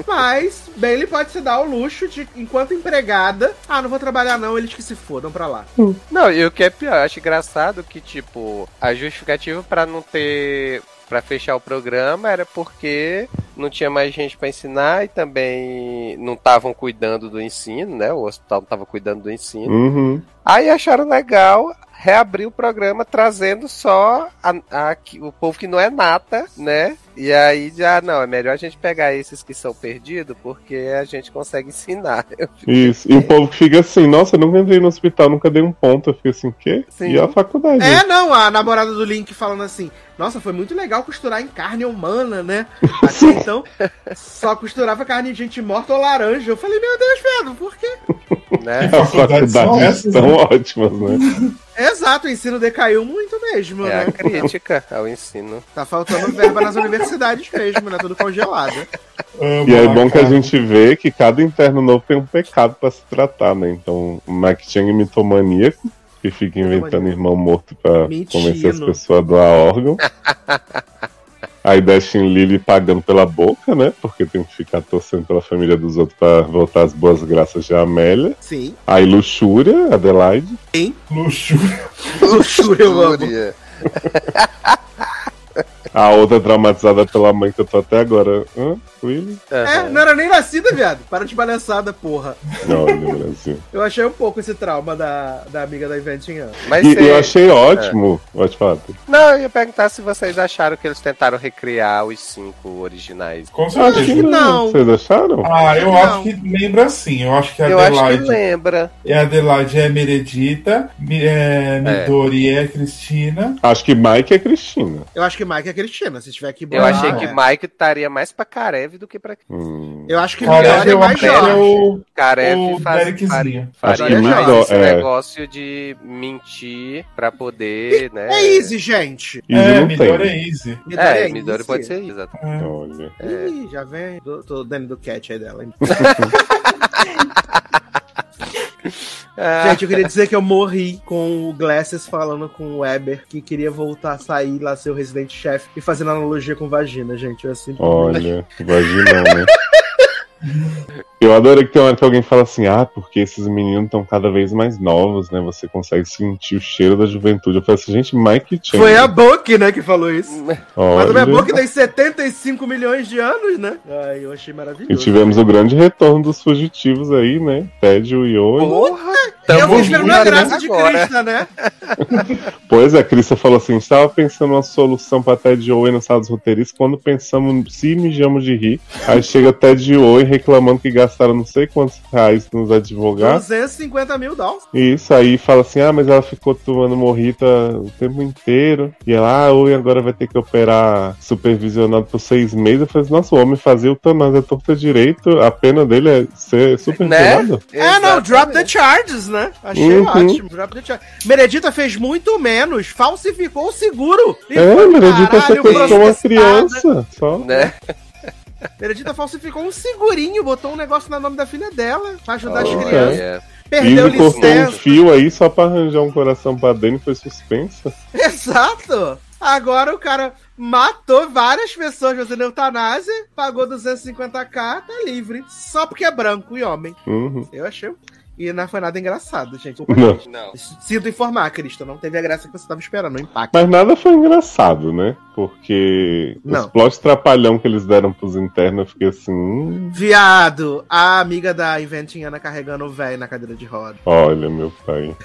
Mas, Bailey pode se dar o luxo de, enquanto empregada, ah, não vou trabalhar não, eles que se fodam pra lá. Não, e o que é pior, eu acho engraçado que, tipo, a justificativa pra não ter. Pra fechar o programa era porque não tinha mais gente pra ensinar e também não estavam cuidando do ensino, né? O hospital não tava cuidando do ensino. Uhum. Aí acharam legal reabrir o programa trazendo só a- a- o povo que não é nata, né? E aí já, não, é melhor a gente pegar esses que são perdidos porque a gente consegue ensinar. Isso. E o povo que fica assim, nossa, eu nunca entrei no hospital, nunca dei um ponto. Eu fico assim, quê? Sim. E a faculdade? É, não, a namorada do Link falando assim: Nossa, foi muito legal costurar em carne humana, né? Até então, só costurava carne de gente morta ou laranja. Eu falei: Meu Deus, Pedro, por quê? né? As faculdades são né? ótimas, né? Exato, o ensino decaiu muito mesmo, É a né? crítica ao ensino. Tá faltando verba nas universidades mesmo, né? Tudo congelado. Amo E é a bom que a cara. gente vê que cada interno novo tem um pecado pra se tratar, né? Então, o Mike Chang é mitomaníaco, que fica inventando irmão morto pra Mentindo. convencer as pessoas a doar órgão. Aí Dashin Lily pagando pela boca, né? Porque tem que ficar torcendo pela família dos outros pra voltar as boas graças de Amélia. Sim. Aí Luxúria, Adelaide. Luxo. Luxúria, eu amo. A outra traumatizada pela mãe que eu tô até agora. Hã? Really? É, Aham. não era nem nascida, viado. Para de palhaçada, porra. Olha, Brasil. Eu achei um pouco esse trauma da, da amiga da Inventing. Mas E eu achei ótimo. Pode falar. Pedro. Não, eu ia perguntar se vocês acharam que eles tentaram recriar os cinco originais. Com Acho certeza. que não. não. Vocês acharam? Ah, eu Não. acho que lembra assim. Eu acho que a Eu acho que Adelaide lembra. é a Adelaide é Meredita, é, Midori é a Cristina. Acho que Mike é Cristina. Eu acho que Mike é Cristina. Se tiver que Eu achei é. que Mike estaria mais pra Karev do que pra Hum. Eu acho que Cara, melhor é mais é Jorge. o, Karev o faz, faria, Acho faria que mais esse é. negócio de mentir pra poder, né? É easy, gente. Easy É, Midori tem. é easy. Midori É, easy. Midori pode ser isso. exato. É. Olha. Ih, já vem. Tô, tô dando do cat aí dela. Ah, Gente, eu queria dizer que eu morri com o Glasses falando com o Weber que queria voltar a sair lá, ser o residente chefe e fazendo analogia com vagina, gente. Eu assim. Olha, vaginão, né? Eu adorei que tem uma hora que alguém fala assim, ah, porque esses meninos estão cada vez mais novos, né? Você consegue sentir o cheiro da juventude. Eu falei assim, gente, Mike Chan. Foi a Book, né, que falou isso. Mas Olha. a minha Book tem 75 milhões de anos, né? Ai, eu achei E maravilhoso. tivemos o grande retorno dos fugitivos aí, né? Ted e o Young. porra! Eu tamo vou esperando a junto graça de agora. Krista, né? Pois é, a Crista falou assim: estava pensando uma solução pra Ted e Owen na sala dos roteiristas. Quando pensamos, se mijamos de rir, aí chega Ted e Owen reclamando que gastaram não sei quantos reais nos advogados. 250 mil dólares. Isso aí fala assim: ah, mas ela ficou tomando morrita o tempo inteiro. E ela, ah, agora vai ter que operar supervisionado por seis meses. Eu falei assim: nossa, o homem fazia eutanásia torta direito, a pena dele é ser supervisionado. É, não, drop the charges, né? Achei Uhum. ótimo. Drop the charges. Meredita fez muito menos, falsificou o seguro. E É, foi, Meredita caralho, sequestrou uma criança. Só. Né? Meredita falsificou um segurinho, botou um negócio no nome da filha dela pra ajudar as Oh, crianças. É. Perdeu Ivo cortou um fio aí só pra arranjar um coração pra Dani e foi suspensa. Exato. Agora o cara matou várias pessoas fazendo eutanásia, pagou 250k, tá livre. Só porque é branco e homem. Uhum. Eu achei. E não foi nada engraçado, gente. Não. Não. Sinto informar, Cristo. Não teve a graça que você tava esperando, o impacto. Mas nada foi engraçado, né? Porque Não. os plots trapalhão que eles deram pros internos, eu fiquei assim. Hum, Viado, a amiga da Inventiana carregando o velho na cadeira de roda. olha, meu pai.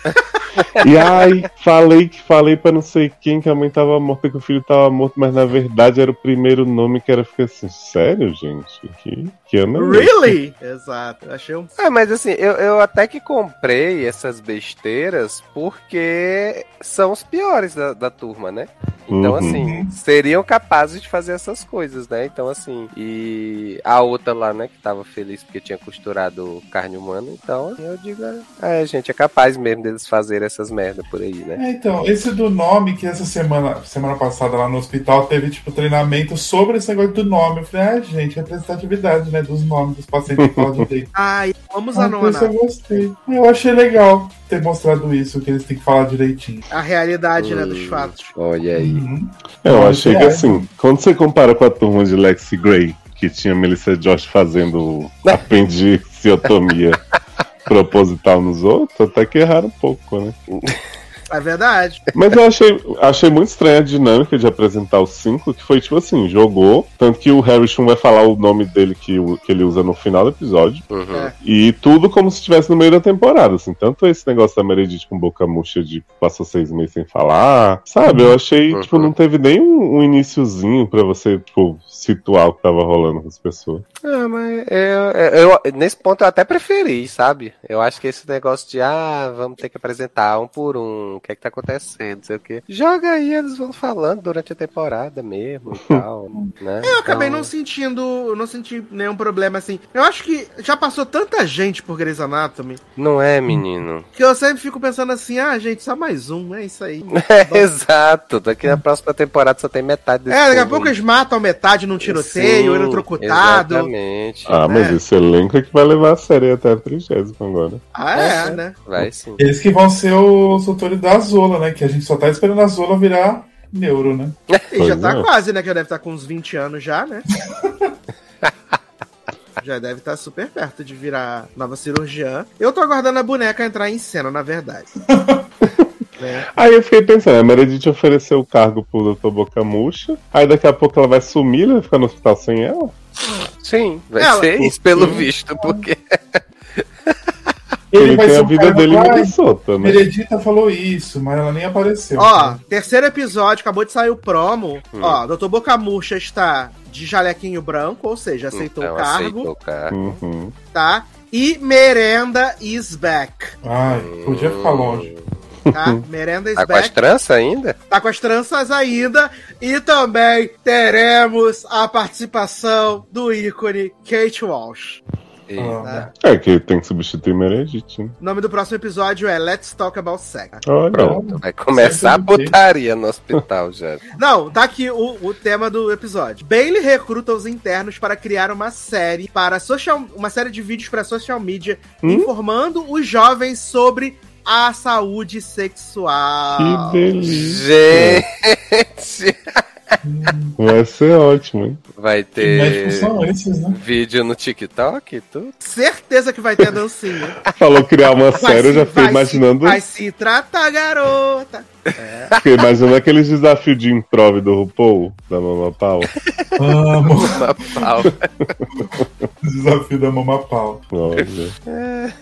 e ai, falei que falei pra não sei quem que a mãe tava morta, que o filho tava morto, mas na verdade era o primeiro nome que era. Fiquei assim, sério, gente? Que, que ano é esse? Really? Exato. Achei um. É, mas assim, eu, eu até que comprei essas besteiras porque são os piores da, da turma, né? Então, Uhum. assim, seriam capazes de fazer essas coisas, né? Então, assim, e a outra lá, né, que tava feliz porque tinha costurado carne humana, então eu digo, é, gente, é capaz mesmo deles fazerem essas merdas por aí, né? É, então, esse do nome, que essa semana, semana passada lá no hospital teve, tipo, treinamento sobre esse negócio do nome. Eu falei, ah, gente, representatividade, né, dos nomes dos pacientes que falam direito. Ai, vamos Ah, a nona. eu gostei. Eu achei legal ter mostrado isso, que eles têm que falar direitinho. A realidade, né, dos Hum. fatos. Olha aí. Uhum. Eu achei isso que é. assim, quando você compara com a turma de Lexi Gray, que tinha Melissa Josh fazendo apendiciotomia proposital nos outros, até que erraram um pouco, né? É verdade. Mas eu achei, achei muito estranha a dinâmica de apresentar os cinco, que foi tipo assim, jogou, tanto que o Harrison vai falar o nome dele que, que ele usa no final do episódio, Uhum. É. e tudo como se estivesse no meio da temporada, assim, tanto esse negócio da Meredith com boca murcha de passou seis meses sem falar, sabe? Eu achei, Uhum. tipo, não teve nem um, um iniciozinho pra você, tipo, situar o que tava rolando com as pessoas. Ah, mas eu, eu- nesse ponto eu até preferi, sabe? Eu acho que esse negócio de, ah, vamos ter que apresentar um por um, que é que tá acontecendo, não sei o quê. Joga aí, eles vão falando durante a temporada mesmo e tal, né? Eu acabei Então, não sentindo, não senti nenhum problema assim. Eu acho que já passou tanta gente por Grey's Anatomy Não é, menino? que eu sempre fico pensando assim, ah, gente, só mais um, é isso aí. É, exato. Daqui na próxima temporada só tem metade desse É, daqui a pouco eles matam metade num tiroteio, Sim, eletrocutado. Exatamente. Ah, mas É. esse elenco é que vai levar a série até a trigésima agora. Ah, é, Uhum. né? Vai sim. Eles que vão ser os autores da Zola, né? Que a gente só tá esperando a Zola virar neuro, né? E já tá quase, né? Que já deve estar com uns 20 anos já, né? já deve estar super perto de virar nova cirurgiã. Eu tô aguardando a boneca entrar em cena, na verdade. né? Aí eu fiquei pensando, a Meredith ofereceu o cargo pro Dr. Boca Murcha, aí daqui a pouco ela vai sumir, vai ficar no hospital sem ela. Sim, vai Ela- ser isso pelo visto, porque Ele, tem ser a o vida dele vai- muito solta, né? Meredita falou isso, mas ela nem apareceu. Ó, terceiro episódio, acabou de sair o promo. Hum. Ó, Dr. Boca Murcha está de jalequinho branco, ou seja, aceitou então, o cargo, aceitou o cargo. Uhum. tá? E Merenda is back, Ai, podia ficar longe. tá? Merenda is Tá com as tranças ainda? Tá com as tranças ainda. E também teremos a participação do ícone Kate Walsh. Ah, É que tem que substituir Meredith, né? O nome do próximo episódio é Let's Talk About Sex. Olha. Pronto, vai começar a putaria no hospital já. Não, tá aqui o, o tema do episódio. Bailey recruta os internos para criar uma série para social, uma série de vídeos para social media Hum? informando os jovens sobre a saúde sexual. Que delícia. Gente, Vai ser ótimo, hein? vai ter esses, né? vídeo no TikTok e tudo. Certeza que vai ter dancinha. Falou criar uma série, eu já fiquei vai se- imaginando. vai se tratar, garota. Fiquei imaginando aqueles desafios de improv do RuPaul, da Mama Pau. Amo Uma pau. desafio da Mama Pau. Olha.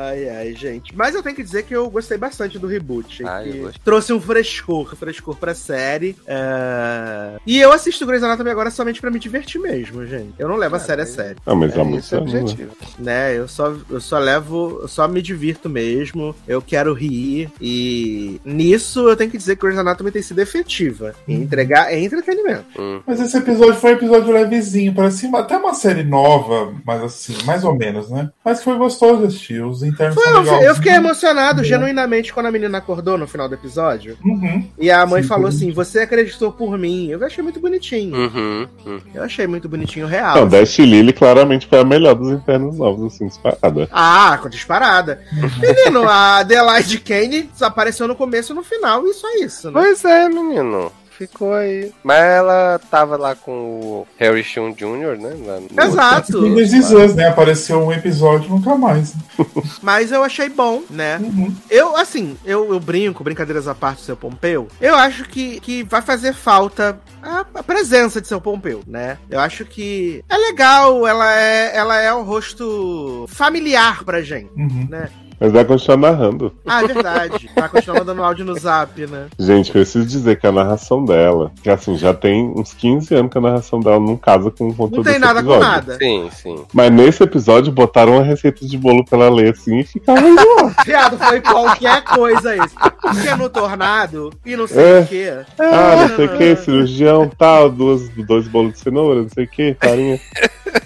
Ai, ai, gente. Mas eu tenho que dizer que eu gostei bastante do reboot. Gostei. trouxe um frescor, frescor pra série. É, E eu assisto Grey's Anatomy agora somente pra me divertir mesmo, gente. Eu não levo a Ah, série a sério, Ah, mas É muito isso é tempo, né? objetivo. né? Eu só, eu só levo, eu só me divirto mesmo. Eu quero rir. E nisso eu tenho que dizer que Grey's Anatomy tem sido efetiva. Em entregar é entretenimento. Hum. Mas esse episódio foi um episódio levezinho, parecia uma- até uma série nova, mas assim, mais ou menos, né? Mas foi gostoso assistir. Os internos Foi, são eu, eu fiquei emocionado Uhum. genuinamente quando a menina acordou no final do episódio. Uhum. E a mãe Sim, falou assim: Você acreditou por mim. Eu achei muito bonitinho. Uhum, uhum. Eu achei muito bonitinho real. Não, Dash Lily claramente foi a melhor dos internos novos, assim, disparada. Ah, com disparada. Menino, a Adelaide Kane desapareceu no começo e no final, e só isso, né? Pois é, menino. Ficou aí. Mas ela tava lá com o Harry Shun Jr., né? no- Exato. E Is Us, né? Apareceu um episódio nunca mais. Mas eu achei bom, né? Uhum. Eu, assim, eu, eu brinco, brincadeiras à parte do seu Pompeu. Eu acho que, que vai fazer falta a, a presença de seu Pompeu, né? Eu acho que é legal, ela é, ela é um rosto familiar pra gente. Uhum. né? Mas vai continuar narrando. Ah, é verdade. Vai continuar mandando áudio no zap, né? Gente, preciso dizer que a narração dela, que assim, já tem uns 15 anos que a narração dela não casa com o conteúdo Não tem desse nada com episódio. nada. Sim, sim. Mas nesse episódio botaram uma receita de bolo pra ela ler assim e ficava igual. Viado, foi qualquer coisa isso. Porque no tornado e não sei É. o quê. Ah, não sei o que, cirurgião, tal, duas, dois bolos de cenoura, não sei o que, farinha.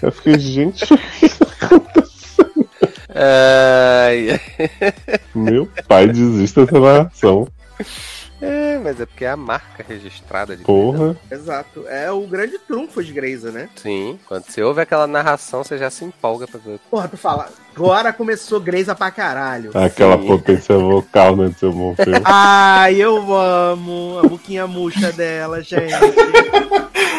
Eu fiquei, gente, Ai, meu pai desista dessa narração. é, mas é porque é a marca registrada de Porra. Exato. É o grande trunfo de Grey's, né? Sim, quando você ouve aquela narração, você já se empolga pra ver. Porra, tu fala, agora começou Grey's pra caralho. Aquela Sim. potência vocal, né, do seu Morfeu. Ai, eu amo a boquinha murcha dela, gente.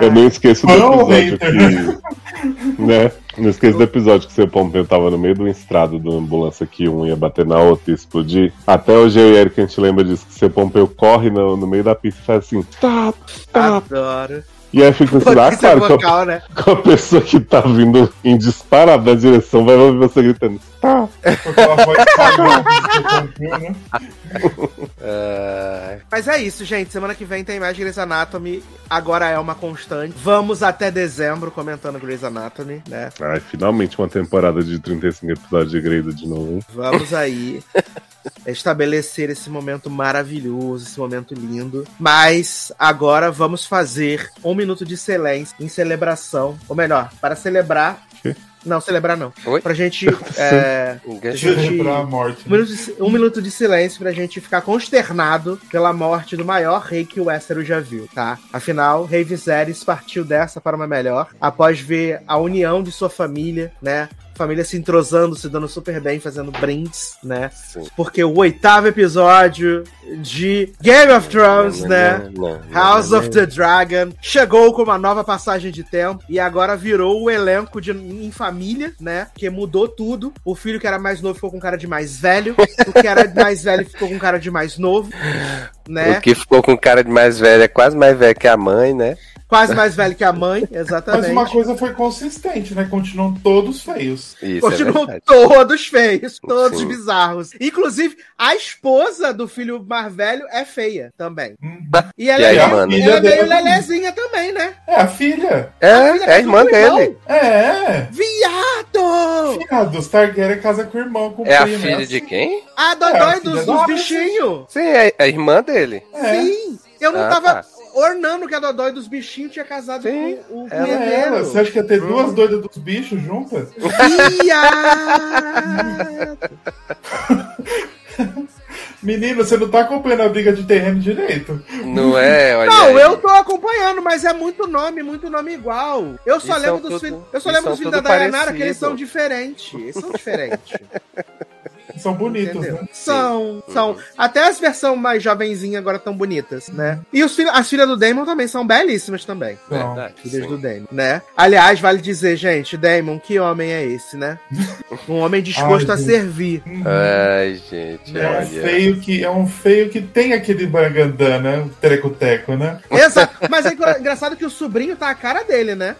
Eu não esqueço do episódio que. Né? Não esqueço do episódio que seu Pompeu tava no meio do estrado de uma ambulância que um ia bater na outra e explodir. Até hoje eu e Eric a gente lembra disso, que seu Pompeu corre no, no meio da pista e faz assim, tá, tá. Adoro. E aí fica assim, ah, Potência claro, que a, né? que a pessoa que tá vindo em disparado na direção vai ouvir você gritando, Ai, Mas é isso, gente. Semana que vem tem mais Grey's Anatomy. Agora é uma constante. Vamos até dezembro comentando Grey's Anatomy, né? Ai, finalmente uma temporada de 35 episódios de Grey's de novo, hein? Vamos aí estabelecer esse momento maravilhoso, esse momento lindo. Mas agora vamos fazer um minuto de silêncio em celebração. Ou melhor, para celebrar. Não, celebrar não. Oi? Pra gente. é, Gente, a morte. um, minuto de, um minuto de silêncio pra gente ficar consternado pela morte do maior rei que o Westeros já viu, tá? Afinal, Rei Viserys partiu dessa para uma melhor após ver a união de sua família, né? Família se entrosando, se dando super bem, fazendo brindes, né? Sim. Porque o oitavo episódio de Game of Thrones, né? Não, não, House não, of the Dragon chegou com uma nova passagem de tempo e agora virou o elenco de em família, né? Que mudou tudo. O filho que era mais novo ficou com cara de mais velho, o que era mais velho ficou com cara de mais novo, né? O que ficou com cara de mais velho é quase mais velho que a mãe, né? Quase mais velho que a mãe, Mas exatamente. uma coisa foi consistente, né? Continuam todos feios. Isso é Continuam verdade. todos feios, todos Sim. bizarros. Inclusive, a esposa do filho mais velho é feia também. Uhum. E ela, E a é, irmã, né? ela é meio Filha dele. lelezinha também, né? É a filha. É, filha é a irmã dele. É. Viado! Filha dos Targaryen casa com o irmão, com o É a primo, filha né? de quem? A É, Dodói a filha dos, dos bichinhos. Sim, é a irmã dele. É. Sim. Eu não Ah, tava tá. Ornando que a Dodói dos bichinhos tinha casado Sim, com o ela É punheteiro. ela. Você acha que ia ter Hum. duas doidas dos bichos juntas? Menino, você não tá acompanhando a briga de terreno direito. Não é, olha Não, aí. eu tô acompanhando, mas é muito nome, muito nome igual. Eu só E lembro são dos filhos. Eu só lembro dos filhos da Dayanara que eles são diferentes. Eles são diferentes. São bonitos, Entendeu? né? São, são. Até as versões mais jovenzinhas agora estão bonitas, né? E os filhos, as filhas do Damon também são belíssimas também. Verdade, Filhas sim. do Damon, né? Aliás, vale dizer, gente, Damon, que homem é esse, né? Um homem disposto Ai, a gente. servir. Ai, gente, É um olha. feio que é um feio que tem aquele bagandã, né? O terecoteco, né? Exato. Mas é engra- engraçado que o sobrinho tá a cara dele, né?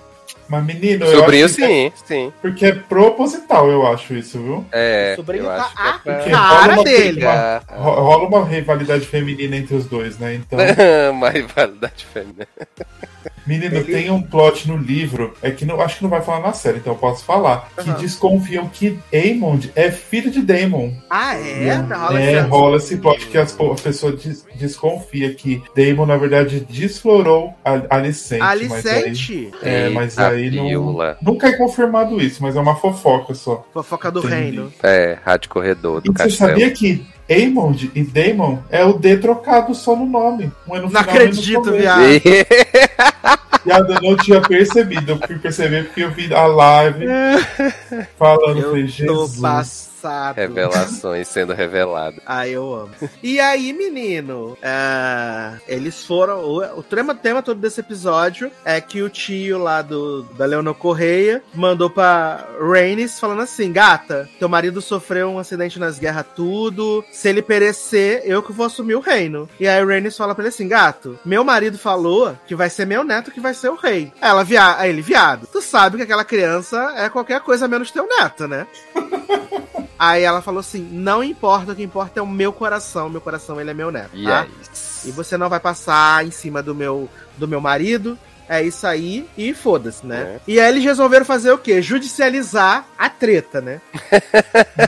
Mas menino, eu Sobrinho, acho que é- sim, sim. porque é proposital, eu acho isso, viu? É, sobrinho eu tá que a é pra- cara uma- dele. uma- rola uma rivalidade feminina entre os dois, né? Então, Uma rivalidade feminina. Menino, Ele- tem um plot no livro, é que não, acho que não vai falar na série, então eu posso falar, que Aham. desconfiam que Aemond é filho de Daemon. Ah, é? Rola É, esse- rola esse plot que as, po- a pessoa des- desconfia que Daemon, na verdade, desflorou a Alicente. Mas aí, Alicente. é, mas aí não, nunca é confirmado isso, mas é uma fofoca só. Fofoca do Entendi. reino. É, Rádio Corredor E do você Castelo. sabia que Aemond e Daemon é o D trocado só no nome? Um é no Não final, no acredito, começo. viado. Viado, eu não tinha percebido. Eu fui perceber porque eu vi a live falando. Eu falei, tô Jesus. Passado. Revelações sendo reveladas. Ah, eu amo. E aí, menino, ah, eles foram. O, o tema, tema todo desse episódio é que o tio lá do, da Leonor Correia mandou pra Rhaenys falando assim: gata, teu marido sofreu um acidente nas guerras, tudo. Se ele perecer, eu que vou assumir o reino. E aí Rhaenys fala pra ele assim: gato, meu marido falou que vai ser meu neto que vai ser o rei. Aí Ela, via, aí ele, viado, tu sabe que aquela criança é qualquer coisa menos teu neto, né? Aí ela falou assim: não importa, o que importa é o meu coração. Meu coração, ele é meu neto. E tá? isso. E você não vai passar em cima do meu, do meu marido. É isso aí, e foda-se, né? É. E aí eles resolveram fazer o quê? Judicializar a treta, né?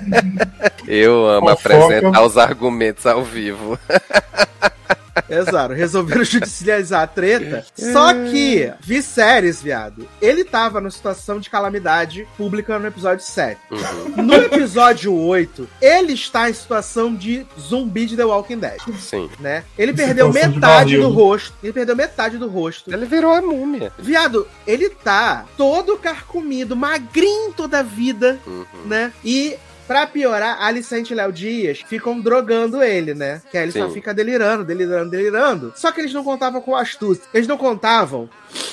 Eu amo Fofoca. apresentar os argumentos ao vivo. Exato, resolveram judicializar a treta. Só que, Viserys, viado, ele tava numa situação de calamidade pública no episódio 7. Uhum, No episódio 8, ele está em situação de zumbi de The Walking Dead, sim. né? Ele perdeu Situação de metade do rosto. Ele perdeu metade do rosto. Ele virou a múmia. Viado, ele tá todo carcomido, magrinho toda a vida, Uhum. né? E. Pra piorar, Alicente e Léo Dias ficam drogando ele, né? Que aí ele só Sim. fica delirando, delirando, delirando. Só que eles não contavam com astúcia. Eles não contavam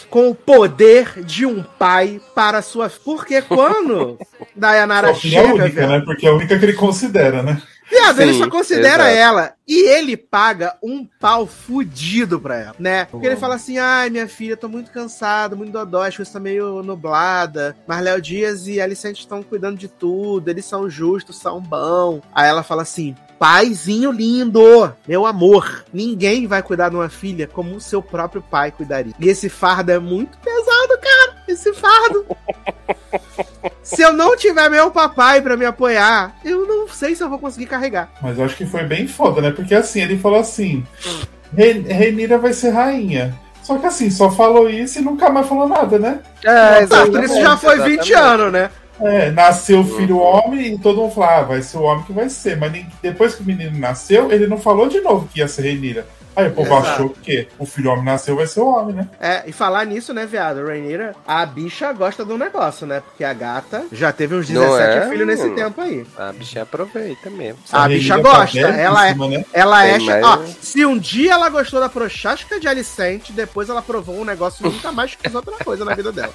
com o poder de um pai para sua. Porque quando Dayanara Só que é a chega, única, velho, né? Porque é a única que ele considera, né? Viado, ele Sim, só considera exato. ela e ele paga um pau fudido pra ela, né? Porque ele fala assim: ai, minha filha, tô muito cansado, muito dodói, as coisas tá meio nublada. Mas Léo Dias e Alicente estão cuidando de tudo, eles são justos, são bons. Aí ela fala assim: paizinho lindo, meu amor, ninguém vai cuidar de uma filha como o seu próprio pai cuidaria. E esse fardo é muito pesado, cara. Esse fardo. Se eu não tiver meu papai pra me apoiar, eu não sei se eu vou conseguir carregar. Mas eu acho que foi bem foda, né? Porque assim, ele falou assim: "Re- Renira vai ser rainha. Só que assim, só falou isso e nunca mais falou nada, né? É, Tá, isso já foi 20 anos, né? É, nasceu o filho homem e todo mundo falou, ah, vai ser o homem que vai ser. Mas depois que o menino nasceu, ele não falou de novo que ia ser Renira. Aí o povo achou que o filho homem nasceu, vai ser o homem, né? É, e falar nisso, né, viado? Rainira, a bicha gosta do negócio, né? Porque a gata já teve uns Não 17 é, filhos nesse mano? tempo aí. A bichinha aproveita mesmo. A Renira bicha tá gosta, ela é- né? Ela é. Mais- Ó, se um dia ela gostou da prochasca de Alicente, depois ela provou um negócio e nunca mais quis outra coisa na vida dela.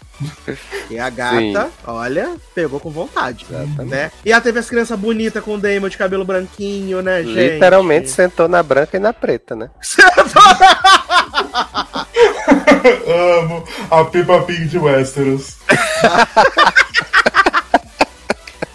E a gata, Sim. olha, pegou com vontade. Exatamente. Né? E ela teve essa criança bonita com o Damon de cabelo branquinho, né, gente? Literalmente sentou na branca e na preta, né? Amo a Peppa Pig de Westeros.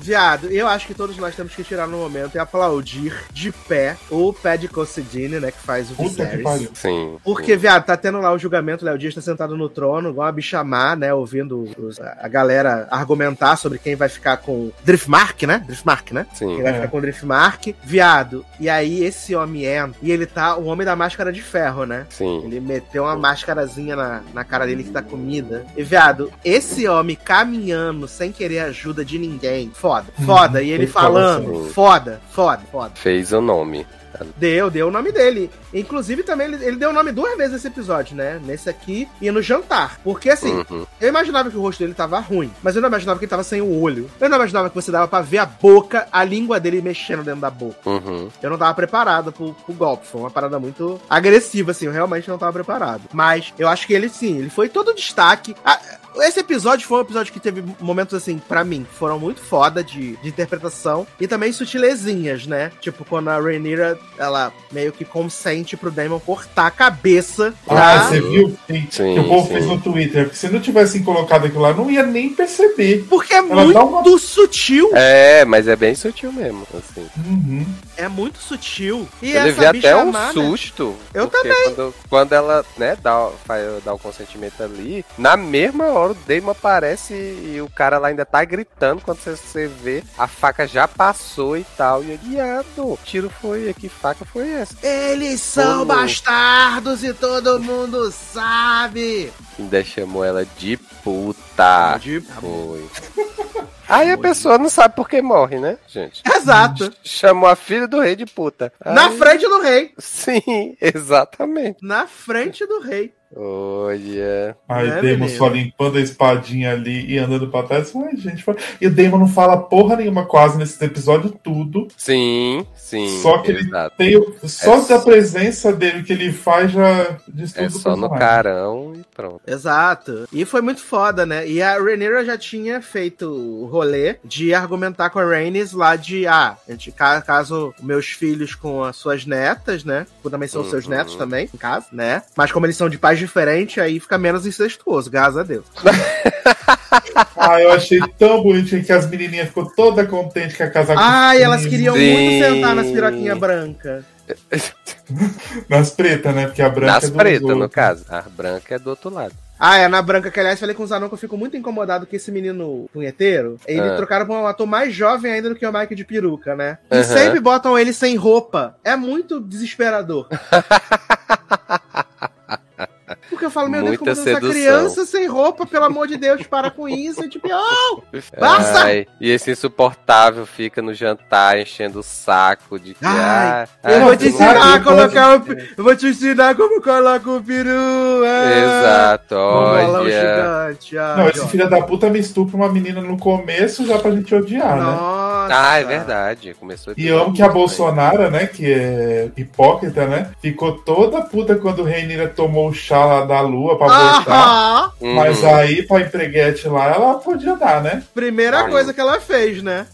Viado, eu acho que todos nós temos que tirar no momento e aplaudir de pé o Pad Cossidine, né, que faz o Viserys. Sim. Porque, viado, tá tendo lá o julgamento, o Léo Dias tá sentado no trono, igual a bicha má, né, ouvindo os- a galera argumentar sobre quem vai ficar com Driftmark, né? Driftmark, né? Sim. Quem vai É. ficar com o Driftmark. Viado, e aí esse homem entra, e ele tá o homem da máscara de ferro, né? Sim. Ele meteu uma máscarazinha na, na cara dele que tá comida. E, viado, esse homem caminhando sem querer ajuda de ninguém. Foda, foda. E ele falando, assim. foda, foda, foda. Fez o nome. Deu, deu o nome dele. Inclusive, também ele, ele deu o nome duas vezes nesse episódio, né? Nesse aqui e no jantar. Porque, assim, Uhum. eu imaginava que o rosto dele tava ruim, mas eu não imaginava que ele tava sem o olho. Eu não imaginava que você dava pra ver a boca, a língua dele mexendo dentro da boca. Uhum. Eu não tava preparado pro, pro golpe. Foi uma parada muito agressiva, assim. Eu realmente não tava preparado. Mas eu acho que ele, sim, ele foi todo destaque. Ah, esse episódio foi um episódio que teve momentos, assim, pra mim, que foram muito foda de, de interpretação. E também sutilezinhas, né? Tipo, quando a Rhaenyra, ela meio que consente pro Daemon cortar a cabeça Ah, da... você viu que, Sim, que o povo sim. fez no Twitter? Porque se não tivessem colocado aquilo lá, não ia nem perceber. Porque é Ela muito uma- sutil. É, mas é bem sutil mesmo, assim. Uhum. É muito sutil. E Eu essa levei até um né? susto. Eu porque Quando, quando ela, né, dá, dá o consentimento ali, na mesma hora o Damon aparece e o cara lá ainda tá gritando quando você, você vê a faca já passou e tal. E eu, viado, tiro foi, que faca foi essa? Eles são Ô, bastardos e todo mundo sabe. Ainda chamou ela de puta. De- Foi. Aí a pessoa não sabe por que morre, né, gente? Exato. Chamou a filha do rei de puta. Na Aí- frente do rei. Sim, exatamente. Na frente do rei. Olha. Aí É, o Damon menino. só limpando a espadinha ali e andando pra trás. Ai, gente. foi- E o Damon não fala porra nenhuma quase nesse episódio tudo. Sim, sim. Só que ele exato. Tem o- só É da presença dele que ele faz já diz tudo É só no carão e pronto. Exato. E foi muito foda, né? E a Rhaenyra já tinha feito o rolê de argumentar com a Rhaenys lá de, ah, a gente, ca- caso meus filhos com as suas netas, né? Também são seus Uhum. netos também, em casa, né? Mas como eles são de pais diferentes, aí fica menos incestuoso, graças a Deus. Ah, eu achei tão bonitinho que as menininhas ficou toda contente que a casal Ai, elas queriam Sim. muito sentar nas piroquinhas brancas. Nas pretas, né? Porque a branca Nas é do pretas, no outro. caso. A branca é do outro lado. Ah, é na branca, que aliás falei com o Zanon que eu fico muito incomodado que esse menino punheteiro, ele Ah. trocaram pra um ator mais jovem ainda do que o Mike de peruca, né? E Aham. sempre botam ele sem roupa. É muito desesperador. Porque eu falo, meu Deus, como essa criança sem roupa, pelo amor de Deus, para com isso. E tipo, oh, Basta! Ai, e esse insuportável fica no jantar enchendo o saco de que. Ai, ah, eu ah, vou te tu ensinar não- a sabe, colocar o, eu vou te ensinar como coloca o peru. é. Exato, olha. gigante. ai, Não, esse filho da puta me estupra uma menina no começo já pra gente odiar, né? Ah, é verdade. Começou E amo que a Bolsonaro, né, que é hipócrita, né, ficou toda puta quando o Reinira tomou o chá lá da lua pra. Aham. bem. Mas Uhum. aí, pra empreguete lá, ela podia dar, né? Primeira Ai. coisa que ela fez, né?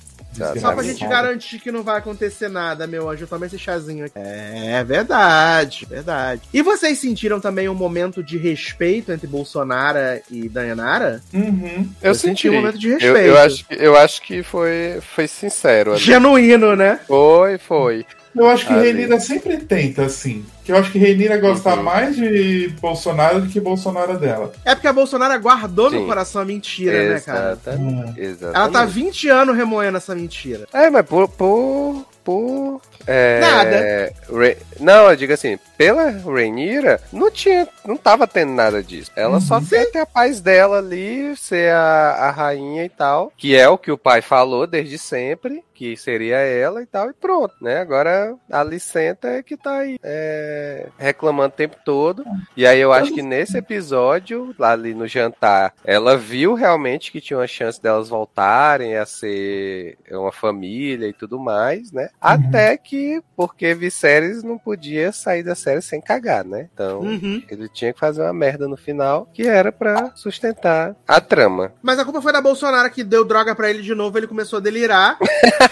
Só pra gente garantir que não vai acontecer nada, meu anjo. Toma esse chazinho aqui. É verdade, verdade. E vocês sentiram também um momento de respeito entre Bolsonaro e Dayanara? Uhum. Eu, senti senti um momento de Eu, respeito. eu acho, que- eu acho que foi, foi sincero. ali. Genuíno, né? Foi, foi. Eu acho que Ali. Reinira sempre tenta, assim. Que eu acho que Reinira gosta Uhum. mais de Bolsonaro do que Bolsonaro dela. É porque a Bolsonaro guardou no Sim. coração a mentira, né, cara? Exata- Hum. Exatamente. Ela tá 20 anos remoendo essa mentira. É, mas por. por, por é, Nada. Re- Não, eu digo assim, pela Rainira, não tinha. Não tava tendo nada disso. Ela só quer ter a paz dela ali, ser a, a rainha e tal. Que é o que o pai falou desde sempre. Que seria ela e tal, e pronto, né? Agora a Licenta é que tá aí é, reclamando o tempo todo. E aí eu acho que nesse episódio, lá ali no jantar, ela viu realmente que tinha uma chance delas voltarem a ser uma família e tudo mais, né? Até que, porque Viserys não podia sair da série sem cagar, né? Então, Uhum. ele tinha que fazer uma merda no final, que era pra sustentar a trama. Mas a culpa foi da Bolsonaro que deu droga pra ele de novo, ele começou a delirar.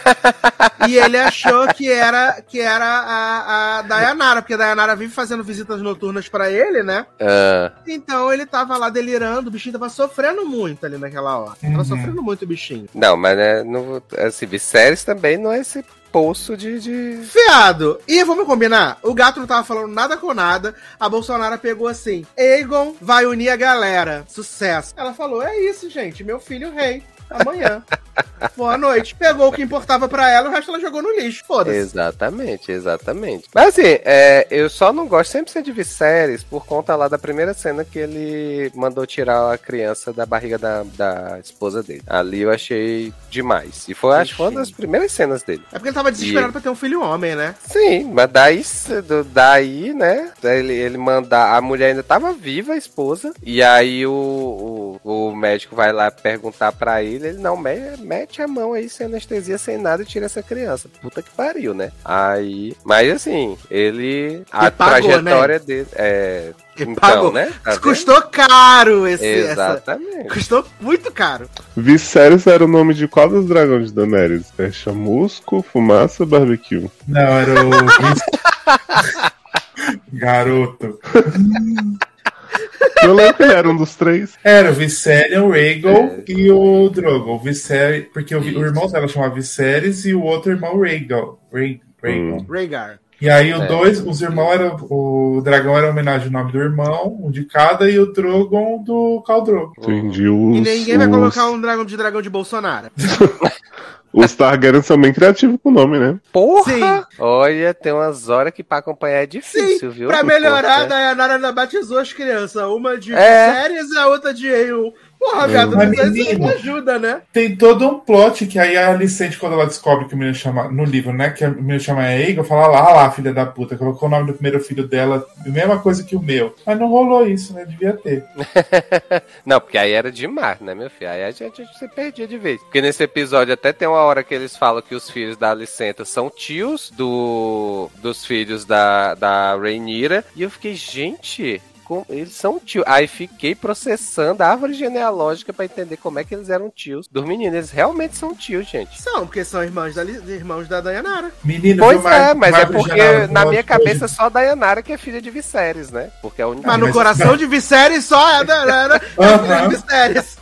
e ele achou que era, que era a, a Dayanara, porque a Dayanara vive fazendo visitas noturnas pra ele, né? Ah, Então ele tava lá delirando, o bichinho tava sofrendo muito ali naquela hora. Tava Uhum. sofrendo muito o bichinho. não, mas né, não, assim, Viserys também não é esse poço de... de... Fiado! E vamos combinar? O gato não tava falando nada com nada. A Bolsonaro pegou assim: Egon vai unir a galera. Sucesso. Ela falou: é isso, gente. Meu filho rei. Amanhã. Boa noite. Pegou o que importava pra ela, o resto ela jogou no lixo. Foda-se. Exatamente, exatamente. Mas assim, é, eu só não gosto sempre ser de Viserys por conta lá da primeira cena que ele mandou tirar a criança da barriga da, da esposa dele. Ali eu achei demais. E foi, acho que foi uma das primeiras cenas dele. É porque ele tava desesperado E- pra ter um filho homem, né? Sim, mas daí, daí né? Ele, ele mandar. A mulher ainda tava viva, a esposa. E aí o, o, o médico vai lá perguntar pra ele. Ele não, me- mete a mão aí sem anestesia, sem nada e tira essa criança. Puta que pariu, né? Aí. Mas assim, ele. A pagou, trajetória dele. É. Então, pagou. né? Tá custou caro esse. Essa... Exatamente. Custou muito caro. Viserys era o nome de qual dos dragões de Daenerys? É chamusco, fumaça, barbecue? Não, era o. Garoto. Eu lembro que ele era um dos três. Era o Viserion, o Rhaegal É. e o Drogo. O Viserys, porque o, o irmão dela chamava Viserys e o outro irmão Rhaegal. Rhaegal. Hum. Rhaegar. E aí o É. dois, os irmãos eram. O dragão era homenagem ao nome do irmão, um de cada, e o Drogon do Khal Drogo. Entendi. Os, E ninguém vai os, colocar um dragão de dragão de Bolsonaro. os Targaryen são bem criativos com o nome, né? Porra! Sim. Olha, tem umas horas que pra acompanhar é difícil, viu? Pra melhorar, a corpo, né? Dayanara ainda batizou as crianças. Uma de É. séries e a outra de eu. Porra, viado, Mas, menino. ajuda, né? Tem todo um plot que aí a Alicente, quando ela descobre que o menino chama. No livro, né? Que o menino chama Aegon, fala lá, ah lá, filha da puta, colocou o nome do primeiro filho dela, mesma coisa que o meu. Mas não rolou isso, né? Devia ter. Não, porque aí era demais, né, meu filho? Aí a gente, a gente se perdia de vez. Porque nesse episódio até tem uma hora que eles falam que os filhos da Alicenta são tios do, dos filhos da, da Rhaenyra. E eu fiquei, gente, eles são tios. Aí fiquei processando a árvore genealógica pra entender como é que eles eram tios dos meninos. Eles realmente são tios, gente. São, porque são irmãos da, irmãos da Dayanara. Menino, Pois viu, é, Mar- mas é porque Genaro, na minha cabeça só a Dayanara que é filha de Viserys, né? Porque é a única. Mas no coração de Viserys só é a Dayanara é filha de Viserys.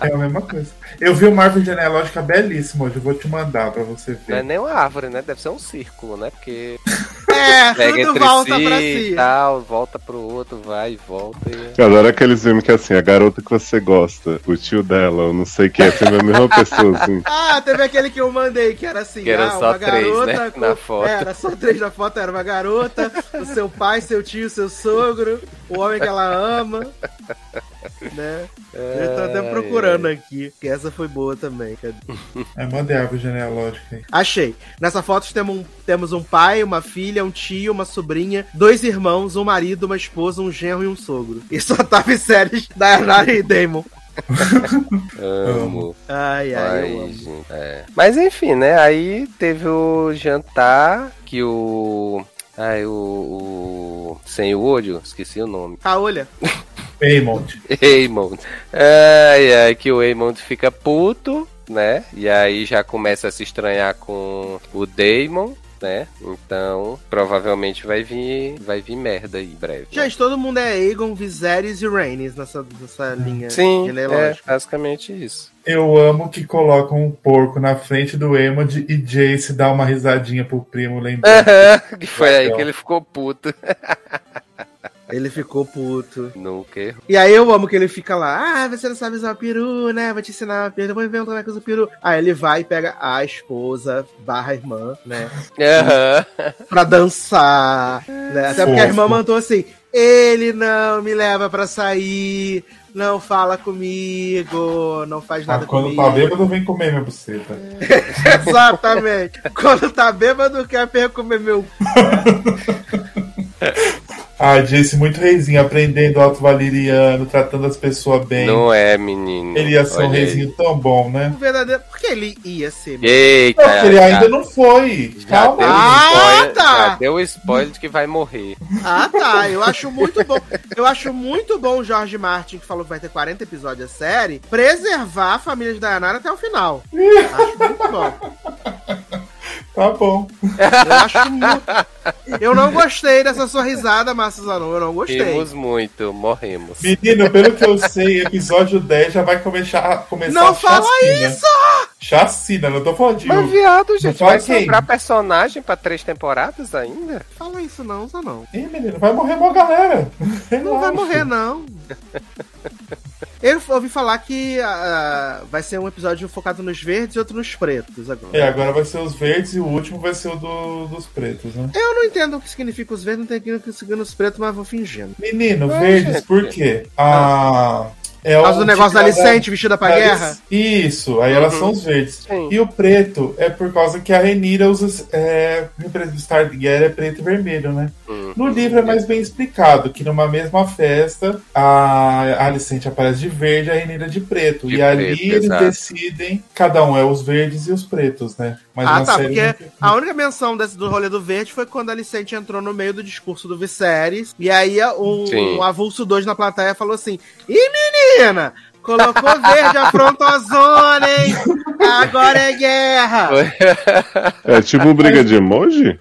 É a mesma coisa. Eu vi uma árvore genealógica belíssima hoje, eu vou te mandar pra você Não é ver. nem uma árvore, né? Deve ser um círculo, né? Porque É, pega tudo entre volta si pra e si. tal, volta pro outro, vai e volta. E... Eu adoro aqueles filmes que é assim, a garota que você gosta, o tio dela, eu não sei quem é, sempre a mesma pessoa, assim. Ah, teve aquele que eu mandei, que era assim, Que era ah, só uma três, garota né, com- na foto. É, era só três na foto, era uma garota, o seu pai, seu tio, seu sogro, o homem que ela ama. Né? Eu tô até procurando aqui, que essa foi boa também. Cadê? É, mandei a árvore genealógica aí. Achei. Nessa foto temos um, temos um pai, uma filha, um tio, uma sobrinha, dois irmãos, um marido, uma esposa, um genro e um sogro. E só tava em séries da Anara e Damon. Amo. Ai, ai, eu Ai, amo. gente, é. Mas enfim, né? Aí teve o jantar que o. Ai, o. o... Sem o olho, esqueci o nome. Ah, Paymont. Eamon. Ai, ai, que o Eamon fica puto, né? E aí já começa a se estranhar com o Damon, né? Então, provavelmente vai vir, vai vir merda aí em breve. né? Gente, todo mundo é Aegon, Viserys e Rhaenys nessa, nessa linha Sim, é basicamente isso. Eu amo que colocam um porco na frente do Emond e Jace dá uma risadinha pro primo lembrando. que foi aí que ele ficou puto. Ele ficou puto. Nunca errou. E aí eu amo que ele fica lá, ah, você não sabe usar o peru, né? Vou te ensinar o peru, vou inventar como é que usa o peru. Aí ele vai e pega a esposa barra irmã, né? Aham. Pra dançar, né? Até porque a irmã Fofo. mandou assim, ele não me leva pra sair, não fala comigo, não faz nada Ah, quando comigo. tá bêbado, vem comer minha buceta. Exatamente. Quando tá bêbado, quer comer meu Ah, Jace muito reizinho, aprendendo alto valeriano, tratando as pessoas bem. Não é, menino. Ele ia ser um Olha aí. reizinho tão bom, né? cu verdadeiro. Porque ele ia ser. Eita, Não, porque ele já- ainda não foi. já Calma deu aí. Ah, spoiler, tá. Já deu spoiler de que vai morrer. Ah, tá. Eu acho muito bom. Eu acho muito bom o Jorge Martin, que falou que vai ter 40 episódios a série, preservar a família de Dayanara até o final. Acho muito bom. Tá bom. Eu acho muito. Eu não gostei dessa sua risada, Márcio Zanon. Eu não gostei. Rimos muito, morremos. Menino, pelo que eu sei, episódio 10 já vai começar, começar Não a fala chacina. isso! Chacina, não tô falando de Mas, viado, gente, fala vai quem? sobrar personagem pra três temporadas ainda? Fala isso não, Zanon. Ih, menino, vai morrer uma galera. Não vai morrer, não. Eu ouvi falar que ah, vai ser um episódio focado nos verdes e outro nos pretos agora. É, agora vai ser os verdes e o último vai ser o do- dos pretos, né? Eu não entendo o que significa os verdes, não entendo o que significa os pretos, mas vou fingindo. Menino, Ah, verdes, gente. por quê? Ah, é Por causa o do negócio da Alicente vestida pra guerra? Isso, aí elas Uhum. são os verdes. Sim. E o preto é por causa que a Renira usa. É, o Star de Guerra é preto e vermelho, né? Hum. No livro é mais bem explicado que numa mesma festa a Alicente aparece de verde e a Renira de preto. De e ali preto, eles exato. decidem, cada um é os verdes e os pretos, né? Mas Ah, tá, porque a única menção desse, do rolê do verde foi quando a Alicente entrou no meio do discurso do Viserys, e aí um, Sim. um avulso 2 na plateia falou assim, Ih, menina, colocou verde, afrontou a zona, hein? Agora é guerra! É tipo briga de emoji?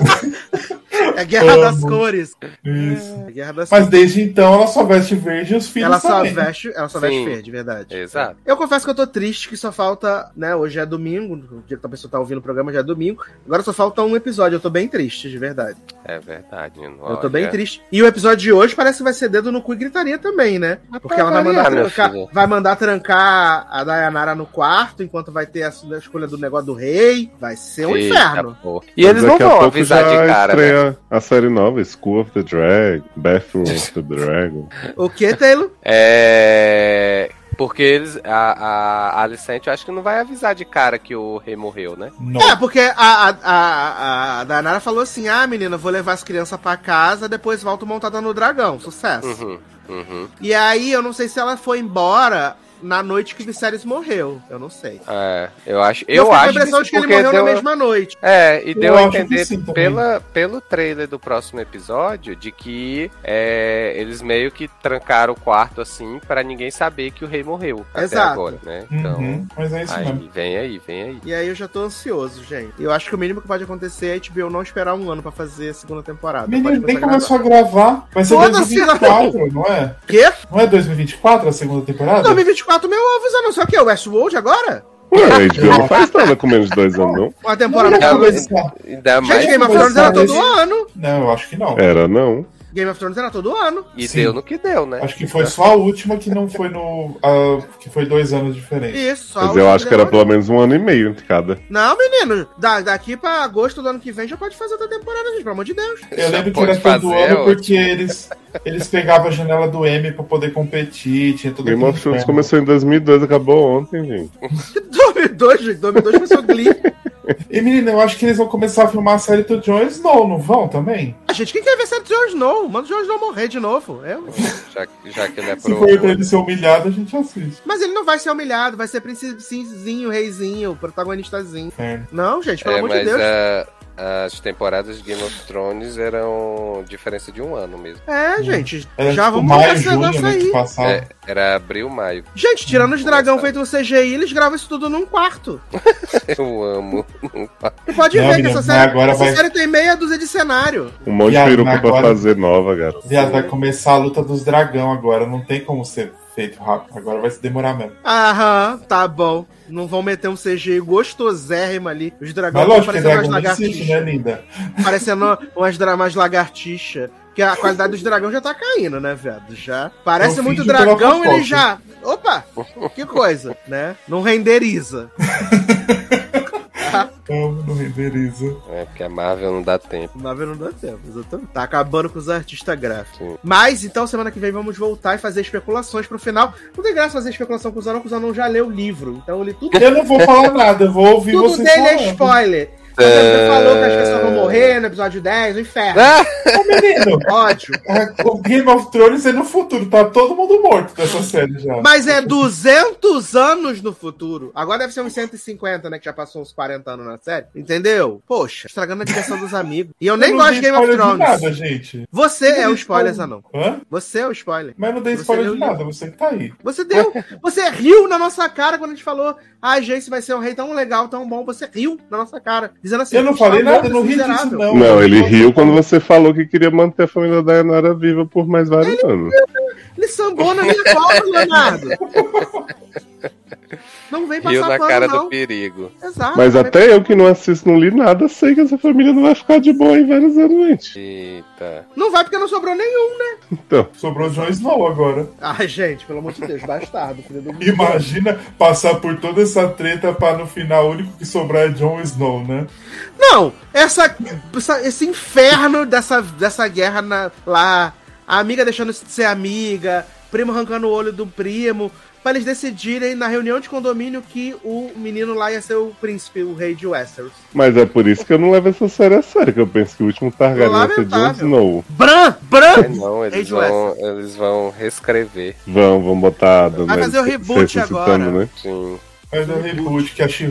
É guerra das Amo. cores. Isso. É guerra das Mas desde então ela só veste verde e os filhos Ela só também. veste, ela só Sim. veste verde, verdade. Exato. Eu confesso que eu tô triste que só falta, né? Hoje é domingo, o dia que a pessoa tá ouvindo o programa já é domingo. Agora só falta um episódio. Eu tô bem triste, de verdade. É verdade, menino. Eu tô bem triste. E o episódio de hoje parece que vai ser dedo no cu e gritaria também, né? Porque ela vai mandar, trancar, vai mandar trancar a Dayanara no quarto, enquanto vai ter a a escolha do negócio do rei. Vai ser um Eita, inferno. porra. E eles não Daqui a vão avisar de cara, né? A série nova, School of the Drag, Bathroom of the Dragon. O que, Taylor? É. Porque eles. A, a Alicente, eu acho que não vai avisar de cara que o rei morreu, né? Não. É, porque a, a, a, a Dayanara falou assim: ah, menina, vou levar as crianças pra casa, depois volto montada no dragão. Sucesso. Uhum. Uhum. E aí, eu não sei se ela foi embora na noite que Viserys morreu. Eu não sei. É, eu acho. Eu, Eu, com a acho impressão de que ele morreu deu- na mesma noite. É, e deu Eu a acho que entender sim pela, pelo trailer do próximo episódio de que é, eles meio que trancaram o quarto assim pra ninguém saber que o rei morreu até Exato. agora, né? Então, Uhum, mas é isso aí, mesmo. vem aí, vem aí. E aí eu já tô ansioso, gente. Eu acho que o mínimo que pode acontecer é a HBO não esperar um ano pra fazer a segunda temporada. Menino, nem começou a gravar. Vai ser Foda-se, 2024, não é? Quê? Não é 2024 a segunda temporada? 2024 bato meu ovo, Zanon. Só que é o Westworld agora? Ué, a HBO não faz nada com menos de dois anos, não? Uma temporada Não, mas- Ainda Gente, mais. Game of Thrones era todo ano. Não, eu acho que não. Era, não. Game of Thrones era todo ano. E Sim. deu no que deu, né? Acho que foi só a última que não foi no. ah, que foi dois anos diferentes. Isso, só Mas eu acho que era pelo menos um ano e meio entre cada. Não, menino, da- daqui pra agosto do ano que vem já pode fazer outra temporada, gente, pelo amor de Deus. Eu Já lembro que era todo ano porque eles, eles pegavam a janela do M pra poder competir, tinha tudo Game of Thrones começou em 2002, acabou ontem, gente. 2002, gente, 2002 foi só Glee. E menina, eu acho que eles vão começar a filmar a série do Jon Snow, não vão também? A gente, quem quer ver se é o Jon Snow? Manda o Jon Snow morrer de novo. Eu. Já, já que ele é Se pro. for pra ele ser humilhado, a gente assiste. Mas ele não vai ser humilhado, vai ser princesinho, reizinho, protagonistazinho. Inferno. Não, gente, pelo É, amor de Deus. a- as temporadas de Game of Thrones eram diferença de um ano mesmo. É, gente, Era já tipo vamos montar maio, esse junho, negócio né, aí. É, era abril, maio. Gente, tirando os dragão feito no CGI, eles gravam isso tudo num quarto. Eu amo. Tu pode Não, ver que essa série, agora essa vai- série tem meia dúzia de cenário. Um monte de peruca mas pra agora- fazer nova, garoto. Viado, vai começar a luta dos dragão agora, não tem como ser feito rápido. Agora vai se demorar mesmo. Aham, tá bom. Não vão meter um CGI gostosérrimo ali. Os dragões Mas lógico parecendo umas dragão não existe, né, lagartixas. linda? Parecendo umas dramas lagartixa. Que a qualidade dos dragões já tá caindo, né, viado? Já. Parece Eu muito dragão, ele já. Opa! Que coisa, né? Não renderiza. Não, não renderiza. É, porque a Marvel não dá tempo. Marvel não dá tempo, exatamente. Tá acabando com os artistas gráficos. Sim. Mas, então, semana que vem vamos voltar e fazer especulações pro final. Não tem graça fazer especulação com o Zanon, porque o Zanon já leu o livro. Então, ele tudo, Eu não vou falar nada, eu vou ouvir tudo vocês dele é spoiler. Você falou que as pessoas vão morrer no episódio 10, o inferno. Ô, menino, Ódio. o Game of Thrones é no futuro, tá todo mundo morto dessa série já. Mas é 200 anos no futuro. Agora deve ser uns 150, né? Que já passou uns 40 anos na série. Entendeu? Poxa, estragando a diversão dos amigos. E eu nem gosto de Game of spoiler Thrones. De nada, gente. Você é o spoiler. Zanon. Hã? Você é o spoiler. Mas não dei spoiler de nada, você que tá aí. Você deu. Você riu na nossa cara quando a gente falou. Ah, gente, vai ser um rei tão legal, tão bom. Você riu na nossa cara. Dizendo assim. Eu não falei "Tá nada, eu não ri disso, miserável." não. Não, ele riu quando você falou que queria manter a família da Yanara viva por mais vários anos. Ele sambou na minha cola, Leonardo. Não vem passar na pano, cara não. do perigo. Exato. Mas vem até eu que não assisto, não li nada, sei que essa família não vai ficar de boa em vários anos, gente. Eita. Não vai porque não sobrou nenhum, né? Então, Sobrou Jon Snow agora. Ai, gente, pelo amor de Deus, bastardo, filho do Imagina passar por toda essa treta pra no final o único que sobrar é Jon Snow, né? Não, essa, essa- esse inferno dessa, dessa guerra na- lá, a amiga deixando de ser amiga, primo arrancando o olho do primo, pra eles decidirem na reunião de condomínio que o menino lá ia ser o príncipe, o rei de Westeros. mas é por isso que eu não levo essa série a sério, que eu penso que o último Targaryen vai ser Jon. Snow. Bran! Bran! Ai, não, eles de vão, eles vão reescrever. Vão, vão botar. Vai né, fazer o reboot agora. Né? Sim. Mas é o reboot que a she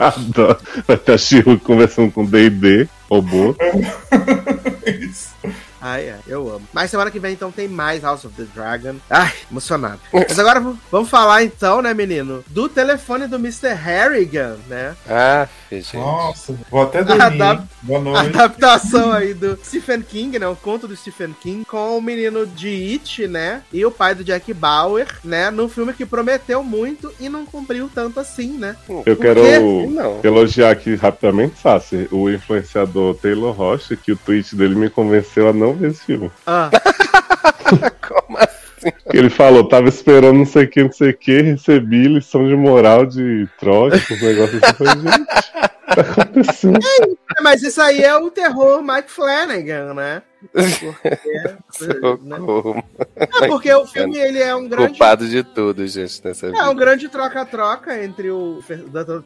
Adoro. Vai ter a Shiro conversando com o D&D, robô. Isso. Ai, ai, eu amo. Mas semana que vem, então, tem mais House of the Dragon. Ai, emocionado. Mas agora vamos falar, então, né, menino? Do telefone do Mr. Harrigan, né? Ah, gente. Nossa, vou até dormir. Adap-? Boa noite. Adaptação aí do Stephen King, né? O conto do Stephen King com o menino de It, né? E o pai do Jack Bauer, né? Num filme que prometeu muito e não cumpriu tanto assim, né? Eu Por quero? Não. elogiar aqui rapidamente, Sassi, o influenciador Taylor Rocha, que o tweet dele me convenceu a não ver esse filme. Ah, Como assim? Ele falou, tava esperando não sei o que, não sei o que, recebi lição de moral de Trote, negócios assim. Falei, gente, tá acontecendo? mas isso aí é o terror Mike Flanagan, né? Porque, né? É porque o filme ele é um grande Culpado de tudo, gente, nessa vida. É um grande troca-troca entre o.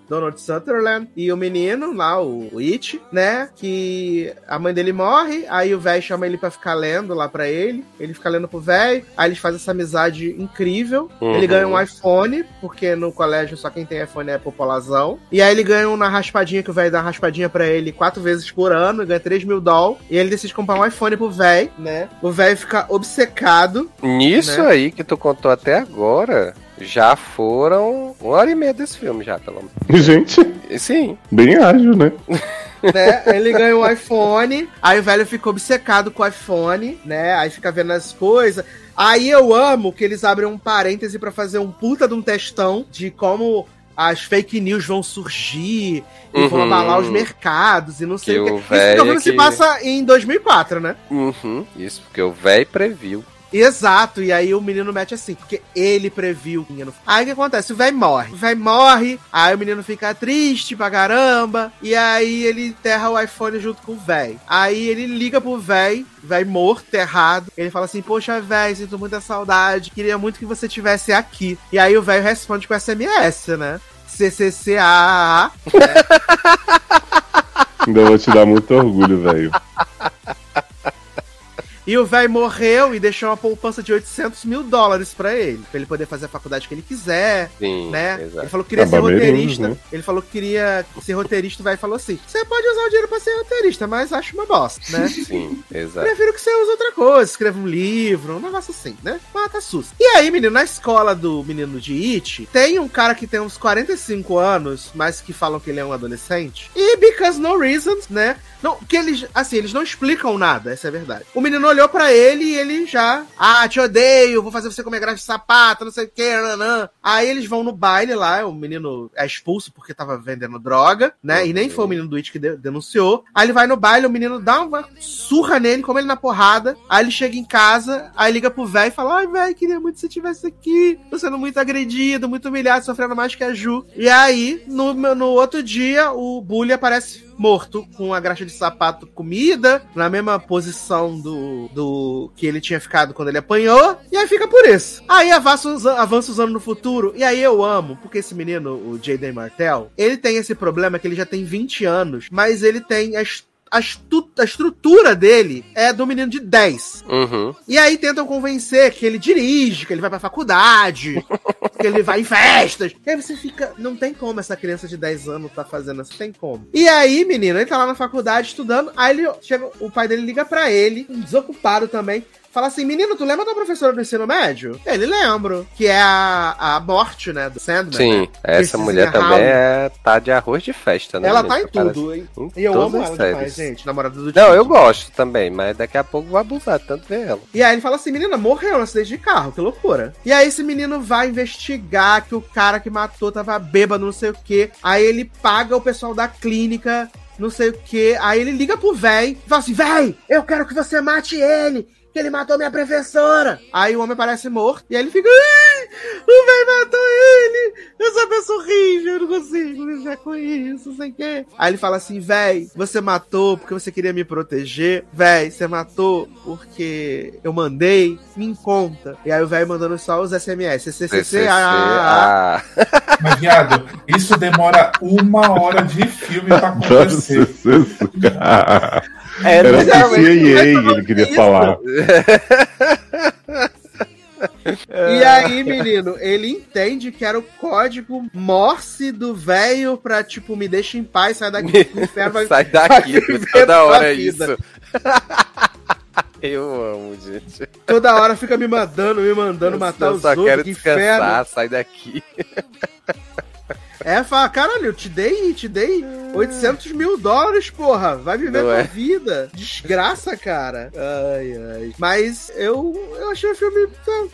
Donald Sutherland e o menino lá, o o It, né? Que a mãe dele morre, aí o velho chama ele pra ficar lendo lá pra ele. Ele fica lendo pro velho, aí eles fazem essa amizade incrível. Uhum. Ele ganha um iPhone, porque no colégio só quem tem iPhone é população. E aí ele ganha uma raspadinha, que o velho dá uma raspadinha pra ele quatro vezes por ano, ganha 3 mil dólares. E ele decide comprar um iPhone pro velho, né? O velho fica obcecado. Nisso né? aí que tu contou até agora, já foram uma hora e meia desse filme, já, pelo menos. Gente, Sim. bem ágil, né? né? Ele ganha um iPhone, aí o velho fica obcecado com o iPhone, né? Aí fica vendo as coisas. Aí eu amo que eles abrem um parêntese pra fazer um puta de um testão de como as fake news vão surgir e vão Uhum. abalar os mercados e não sei Que o que. o Isso pelo menos se que- passa em 2004, né? Uhum, isso, porque o velho previu. Exato, e aí o menino mete assim, porque ele previu. Aí o que acontece? O velho morre. O velho morre, aí o menino fica triste pra caramba, e aí ele enterra o iPhone junto com o velho. Aí ele liga pro velho, velho morto, enterrado. Ele fala assim: Poxa, velho, sinto muita saudade, queria muito que você tivesse aqui. E aí o velho responde com SMS, né? CCCA. Ainda vou te dar muito orgulho, velho. E o velho morreu e deixou uma poupança de 800 mil dólares pra ele. Pra ele poder fazer a faculdade que ele quiser. Sim, né? Ele exato. falou que queria É ser roteirista. né? Ele falou que queria ser roteirista, o velho falou assim: Você pode usar o dinheiro pra ser roteirista, mas acho uma bosta, né? Sim, exato. Prefiro que você use outra coisa, escreva um livro, um negócio assim, né? Mata sus. E aí, menino, na escola do menino de It, tem um cara que tem uns 45 anos, mas que falam que ele é um adolescente. E because no reasons, né? Não, que eles, assim, eles não explicam nada, essa é a verdade. O menino olhou pra ele e ele já, ah, te odeio, vou fazer você comer graxa de sapato, não sei o que, nanã. Aí eles vão no baile lá, o menino é expulso porque tava vendendo droga, né? E nem foi o menino do It que de- denunciou. Aí ele vai no baile, o menino dá uma surra nele, come ele na porrada. Aí ele chega em casa, aí liga pro velho e fala: Ai, velho, queria muito que você estivesse aqui. Tô sendo muito agredido, muito humilhado, sofrendo mais que a Ju. E aí, no, no outro dia, o Bully aparece morto, com a graxa de sapato comida, na mesma posição do, do que ele tinha ficado quando ele apanhou, e aí fica por isso. Aí avança os, an- avança os anos no futuro, e aí eu amo, porque esse menino, o Jaden Martell, ele tem esse problema que ele já tem 20 anos, mas ele tem a, est- a, a estrutura dele é do menino de 10. Uhum. E aí tentam convencer que ele dirige, que ele vai pra faculdade, que ele vai em festas. E aí você fica, não tem como essa criança de 10 anos tá fazendo isso, tem como. E aí, menino, ele tá lá na faculdade estudando, aí ele chega, o pai dele liga pra ele, um desocupado também. Fala assim, menino, tu lembra da professora do ensino médio? Ele lembro. Que é a, a morte, né? Do Sandman. Sim, né? essa mulher também é, tá de arroz de festa, né? Ela gente? tá em tudo, hein? em E eu amo ela séries. demais, gente. Namorada do Não, Tito. eu gosto também, mas daqui a pouco vou abusar tanto ver ela. E aí ele fala assim, menina, morreu no acidente de carro, que loucura. E aí esse menino vai investigar que o cara que matou tava bêbado, não sei o quê. Aí ele paga o pessoal da clínica, não sei o quê. Aí ele liga pro véi e fala assim, véi, eu quero que você mate ele. Que ele matou minha professora. Aí o homem parece morto. E aí ele fica. "Ai, O véi matou ele. Essa pessoa horrível. Eu não consigo viver com isso. Não sei o quê. Aí ele fala assim: véi, você matou porque você queria me proteger. Véi, você matou porque eu mandei. Me conta. E aí o velho mandando só os SMS. CCC. Ah, Mas, viado, isso demora uma hora de filme pra acontecer. É, Era é, CIA, mas- ele queria isso. falar. E aí, menino, ele entende que era o código Morse do velho pra, tipo, me deixa em paz, sai daqui inferno. vai- Sai daqui, toda hora é isso. Eu amo, gente. Toda hora fica me mandando, me mandando matar eu os só outros, quero que inferno. descansar, sai daqui. É, fala, caralho, eu te dei, te dei 800 mil dólares, porra. Vai viver Não tua é? vida. Desgraça, cara. Ai, ai. Mas eu, eu achei o filme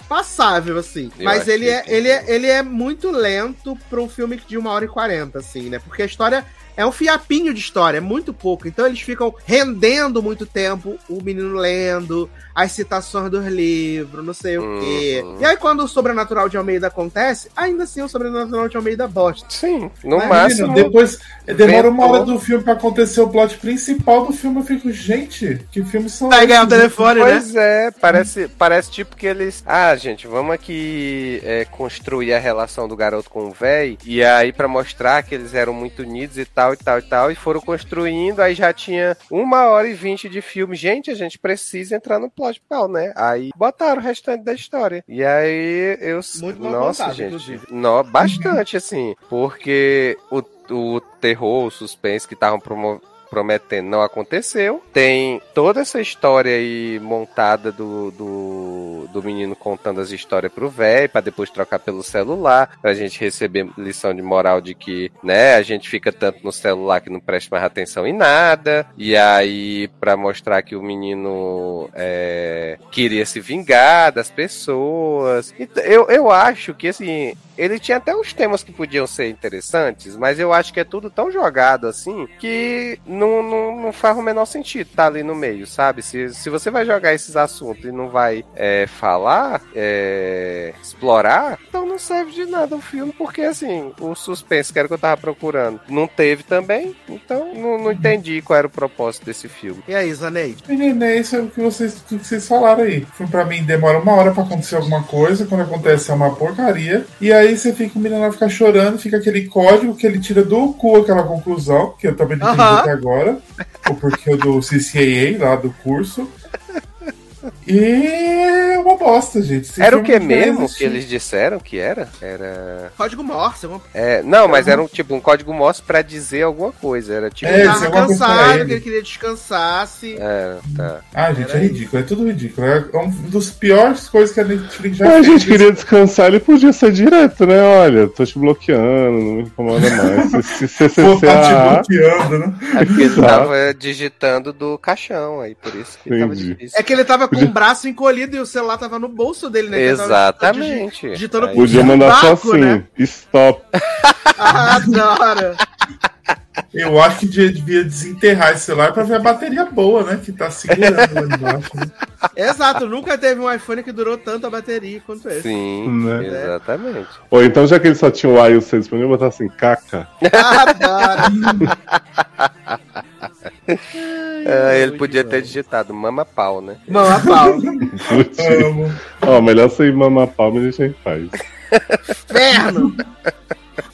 passável, assim. Eu Mas ele é, que- ele, é, ele é muito lento pra um filme de uma hora e quarenta, assim, né? Porque a história é um fiapinho de história, é muito pouco. Então eles ficam rendendo muito tempo, o menino lendo, as citações dos livros, não sei o quê. Uhum. E aí, quando o sobrenatural de Almeida acontece, ainda assim o sobrenatural de Almeida bosta. Sim, no Mas, máximo. Menino, depois demora uma hora do filme pra acontecer o plot principal do filme. Eu fico, gente, que filmes são Vai ganhar o telefone, né? Pois é, parece, parece tipo que eles. Ah, gente, vamos aqui é, construir a relação do garoto com o véi. E aí, pra mostrar que eles eram muito unidos e tal, e tal, e tal. E foram construindo, aí já tinha uma hora e vinte de filme. Gente, a gente precisa entrar no plot principal, né? Aí botaram o restante da história. E aí eu. Muito Nossa, gente. inclusive. No, bastante, assim. Porque o, o terror, o suspense que estavam promovendo prometendo não aconteceu. Tem toda essa história aí montada do, do, do menino contando as histórias pro velho, pra depois trocar pelo celular, pra gente receber lição de moral de que, né, a gente fica tanto no celular que não presta mais atenção em nada. E aí, pra mostrar que o menino é, queria se vingar das pessoas. Eu, eu acho que, assim, ele tinha até uns temas que podiam ser interessantes, mas eu acho que é tudo tão jogado assim que não, não, não faz o menor sentido estar tá ali no meio, sabe? Se, se você vai jogar esses assuntos e não vai é, falar, é, explorar, então não serve de nada o filme, porque assim, o suspense que era o que eu tava procurando não teve também, então não, não entendi qual era o propósito desse filme. E aí, Zaneide? Menina, é isso é o que vocês, o que vocês falaram aí. Pra mim demora uma hora pra acontecer alguma coisa, quando acontece é uma porcaria, e aí você fica, o menino ficar chorando, fica aquele código que ele tira do cu aquela conclusão, que eu também não entendi até agora, o porquê do CCAA lá do curso. E é uma bosta, gente. Esse era o que mesmo que eles disseram que era? Era. Código Morse. Uma... É, não, mas era um tipo um código Morse pra dizer alguma coisa. Era tipo. É, Ele isso é tava uma coisa pra cansado, ele. que ele queria descansar. Se... É, tá. Ah, gente, é Era ridículo, é tudo ridículo. É um dos piores coisas que a Netflix já Ah, a fez. gente queria descansar, ele podia ser direto, né? Olha, tô te bloqueando, não me incomoda mais. Se, se Pô, tá te CCCA, bloqueando, né? É porque ele tava digitando do caixão, aí por isso que tava Entendi. difícil. É que ele tava com o braço encolhido e o celular tava no bolso dele, né? Tava Exatamente. digi- Digitando Aí- com podia mandar só assim, né? stop. Ah, adoro. Eu acho que devia desenterrar esse celular pra ver a bateria boa, né? Que tá segurando lá embaixo. Né? Exato, nunca teve um iPhone que durou tanto a bateria quanto esse. Sim, Né? exatamente. Ou então, já que ele só tinha o o C disponível, botar assim, caca. Adoro. Ah, ele podia ter digitado mama pau, né? Mão a pau. Ó, melhor você ir mamar palma e a gente faz. Inferno.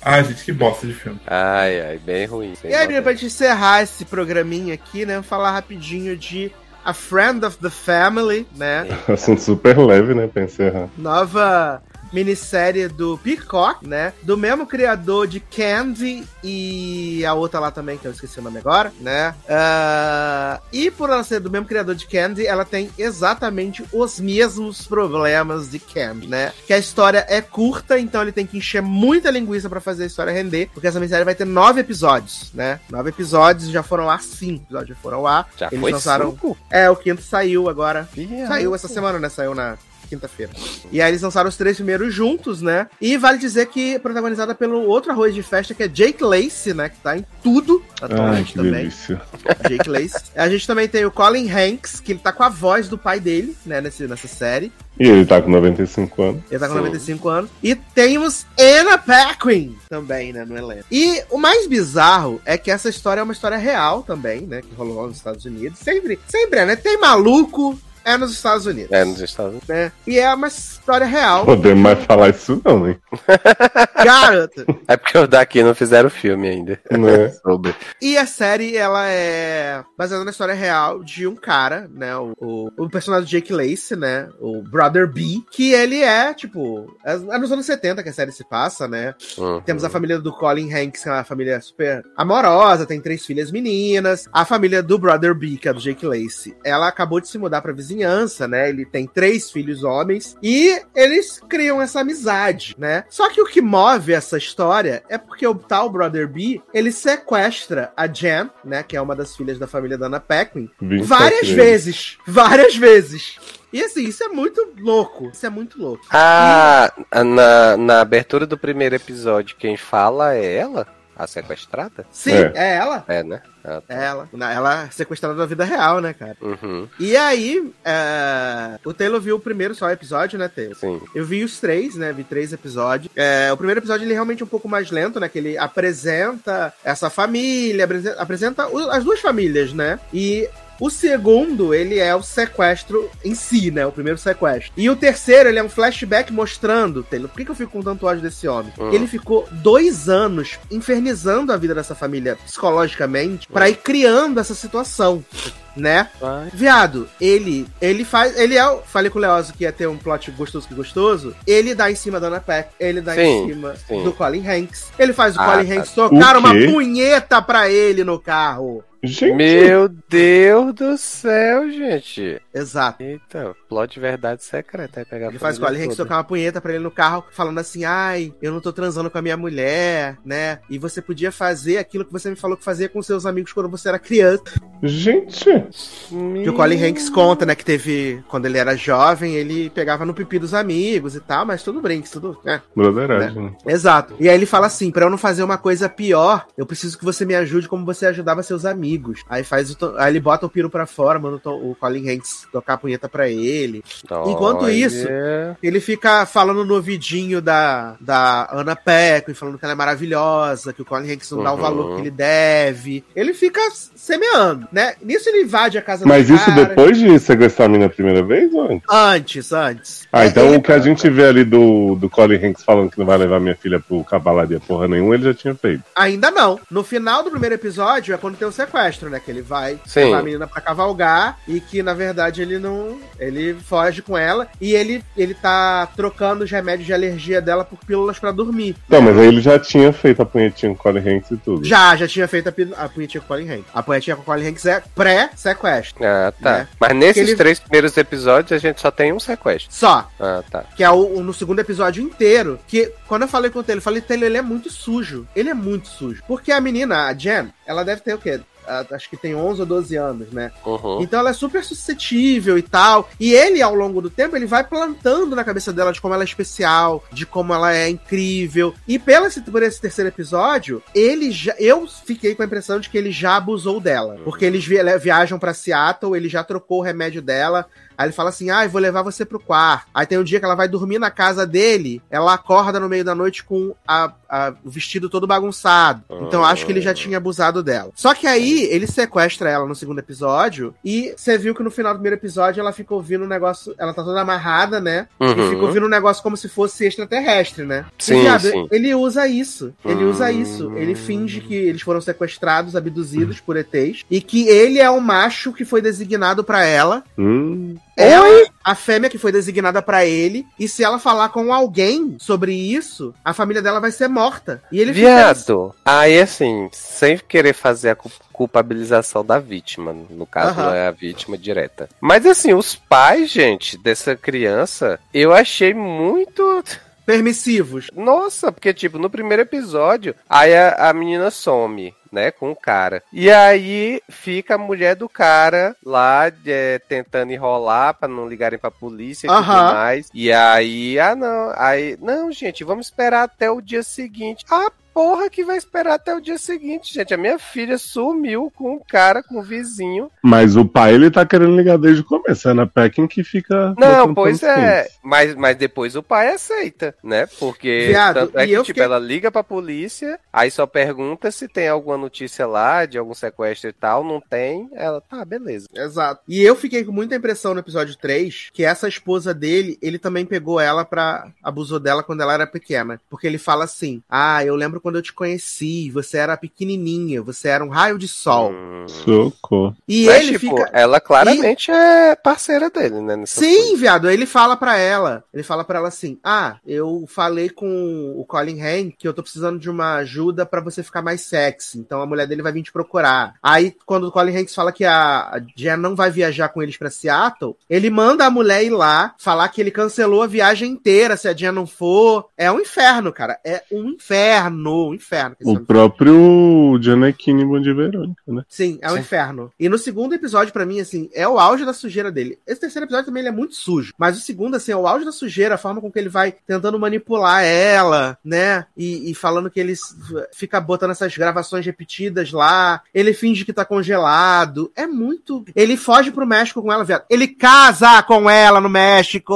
Ai, gente, que bosta de filme. Ai, ai, bem ruim. E aí, pra gente encerrar esse programinha aqui, né? Vamos falar rapidinho de A Friend of the Family, né? Assunto super leve, né? Pra encerrar. Nova minissérie do Peacock, né? Do mesmo criador de Candy e a outra lá também, que eu esqueci o nome agora, né? Ah, e por ela ser do mesmo criador de Candy, ela tem exatamente os mesmos problemas de Candy, né? Que a história é curta, então ele tem que encher muita linguiça pra fazer a história render, porque essa minissérie vai ter nove episódios, né? Nove episódios, já foram lá cinco episódios, já foram lá. Já Eles foi lançaram- cinco? É, o quinto saiu agora. Ih, Saiu essa semana, né? Saiu na quinta-feira. E aí eles lançaram os três primeiros juntos, né? E vale dizer que protagonizada pelo outro arroz de festa, que é Jake Lacey, né? Que tá em tudo Ai, atualmente que também. delícia. Jake Lacey. A gente também tem o Colin Hanks, que ele tá com a voz do pai dele, né? Nesse, nessa série. E ele tá com 95 anos. Ele tá com Sim. 95 anos. E temos Anna Paquin também, né, no elenco. E o mais bizarro é que essa história é uma história real também, né, que rolou lá nos Estados Unidos. Sempre, sempre é, né? Tem maluco, é nos Estados Unidos. É, nos Estados Unidos. né? E é uma história real. Podemos mais falar isso não, hein? Garota! É porque os daqui não fizeram filme ainda. Né? Sobre. E a série, ela é baseada na história real de um cara, né? O, o, o personagem Jake Lacey, né? O Brother B, que ele é, tipo, é é nos anos 70 que a série se passa, né? Uhum. Temos a família do Colin Hanks, que é uma família super amorosa, tem três filhas meninas. A família do Brother B, que é do Jake Lacey, ela acabou de se mudar pra vizinhança, né? Ele tem três filhos homens e eles criam essa amizade, né? Só que o que move essa história é porque o tal Brother B, ele sequestra a Jen, né? Que é uma das filhas da família da Anna Paquin, 27 várias vezes. vezes. Várias vezes. E assim, isso é muito louco. Isso é muito louco. Ah, na, na abertura do primeiro episódio, quem fala é ela? A sequestrada? Sim, É. é ela. É, né? Ah, tá. É ela. Na- Ela é sequestrada na vida real, né, cara? Uhum, E aí, é, o Taylor viu o primeiro só episódio, né, Taylor? sim. Eu vi os três, né? Vi três episódios. É, o primeiro episódio ele é realmente um pouco mais lento, né? Que ele apresenta essa família, apresen- apresenta as duas famílias, né? E o segundo, ele é o sequestro em si, né? O primeiro sequestro. E o terceiro, ele é um flashback mostrando, Taylor, por que, que eu fico com tanto ódio desse homem? Hum. Ele ficou dois anos infernizando a vida dessa família psicologicamente pra ir criando essa situação. Né? Vai. Viado, ele ele faz. Ele é o. Falei com o Leozo que ia ter um plot gostoso que gostoso. Ele dá em cima da Ana Peck. Ele dá em Sim, cima sim. do Colin Hanks. Ele faz o Ah, Colin tá. Hanks tocar O uma punheta pra ele no carro. Gente, Meu Deus do céu, gente. Exato. Eita, plot de verdade secreta. Aí pegar a Ele faz Colin Hanks toda. tocar uma punheta pra ele no carro, falando assim: ai, eu não tô transando com a minha mulher, né? E você podia fazer aquilo que você me falou que fazia com seus amigos quando você era criança. gente. Que o Colin Hanks conta, né? Que teve, quando ele era jovem, ele pegava no pipi dos amigos e tal, mas tudo brinks, tudo. É, Broderagem. exato. E aí ele fala assim: pra eu não fazer uma coisa pior, eu preciso que você me ajude como você ajudava seus amigos. Aí faz o. to- Aí ele bota o piro pra fora, manda o, to- o Colin Hanks tocar a punheta pra ele. Enquanto isso, Ele fica falando no ouvidinho da, da Ana Peck, falando que ela é maravilhosa, que o Colin Hanks não dá o Uhum. valor que ele deve. Ele fica semeando, né? Nisso ele invade a casa Mas do isso cara. depois de sequestrar a mina a primeira vez, ou antes? Antes, antes. Ah, É, então ele- o que a gente vê ali do, do Colin Hanks falando que não vai levar minha filha pro cavalaria porra nenhuma, ele já tinha feito. Ainda não. No final do primeiro episódio é quando tem o sequestro, né? Que ele vai Sim. levar a menina pra cavalgar e que, na verdade, ele não. Ele foge com ela e ele, ele tá trocando os remédios de alergia dela por pílulas pra dormir. Não, mas aí ele já tinha feito a punhetinha com o Colin Hanks e tudo. Já, já tinha feito a, a punhetinha com o Colin Hanks. A punhetinha com o Colin Hanks é pré-sequestro. Ah, tá. né? Mas nesses Ele- três primeiros episódios a gente só tem um sequestro. Só. Ah, tá. Que é o, o- no segundo episódio inteiro. Que quando eu falei com o Taylor, eu falei, Taylor, ele é muito sujo. Ele é muito sujo. Porque a menina, a Jen, ela deve ter o quê? Acho que tem 11 ou 12 anos, né? Uhum. Então ela é super suscetível e tal. E ele, ao longo do tempo, ele vai plantando na cabeça dela de como ela é especial, de como ela é incrível. E pela, esse- por esse terceiro episódio, ele já. Eu fiquei com a impressão de que ele já abusou dela. Porque eles vi- viajam pra Seattle, ele já trocou o remédio dela. Aí ele fala assim: ah, eu vou levar você pro quarto. Aí tem um dia que ela vai dormir na casa dele, ela acorda no meio da noite com a- a- o vestido todo bagunçado. Então acho que ele já tinha abusado dela. Só que aí ele sequestra ela no segundo episódio e você viu que no final do primeiro episódio ela fica ouvindo um negócio. Ela tá toda amarrada, né? E Uhum. fica ouvindo um negócio como se fosse extraterrestre, né? Sim, e, sim. ele usa isso. Ele usa Hum. isso. Ele finge que eles foram sequestrados, abduzidos por ETs. E que ele é o macho que foi designado pra ela. Hum, Ela, a fêmea que foi designada pra ele. E se ela falar com alguém sobre isso, a família dela vai ser morta. E ele. Viado, aí assim, sem querer fazer a cu- culpabilização da vítima, no caso Aham. não é a vítima direta. Mas assim, os pais, gente, dessa criança, eu achei muito. Permissivos. Nossa, porque tipo, no primeiro episódio, aí a, a menina some. Né, com o cara. E aí fica a mulher do cara lá é, tentando enrolar pra não ligarem pra polícia e tudo mais. E aí, ah não, aí, não, gente, vamos esperar até o dia seguinte. Ah, porra que vai esperar até o dia seguinte, gente. A minha filha sumiu com o cara, com o vizinho. mas o pai, ele tá querendo ligar desde o começo. É na Peckin que fica. Não, pois é. quentes. Mas, mas depois o pai aceita, né? Porque Viado, tanto é que, eu tipo, fiquei- ela liga pra polícia, aí só pergunta se tem alguma notícia lá de algum sequestro e tal. Não tem. Ela, tá, beleza. Exato. E eu fiquei com muita impressão no episódio 3 que essa esposa dele, ele também pegou ela pra. abusou dela quando ela era pequena. Porque ele fala assim: Ah, eu lembro quando eu te conheci, você era pequenininha, você era um raio de sol. Hum. Socorro. E Mas, ele tipo, fica. ela claramente é parceira dele, né? Sim, coisa. viado. Ele fala pra ela. Ele fala pra ela assim: Ah, eu falei com o Colin Hank que eu tô precisando de uma ajuda pra você ficar mais sexy. Então a mulher dele vai vir te procurar. Aí, quando o Colin Hanks fala que a Jen não vai viajar com eles pra Seattle, ele manda a mulher ir lá falar que ele cancelou a viagem inteira se a Jen não for. É um inferno, cara. É um inferno. Um inferno. O próprio Gianecchini Bom de Verônica, né? Sim, é um Sim. inferno. E no segundo episódio, pra mim, assim, é o auge da sujeira dele. Esse terceiro episódio também ele é muito sujo. Mas o segundo, assim, é o auge da sujeira, a forma com que ele vai tentando manipular ela, né? E, e falando que ele fica botando essas gravações repetidas lá. Ele finge que tá congelado. É muito. Ele foge pro México com ela, viado. Ele casa com ela no México.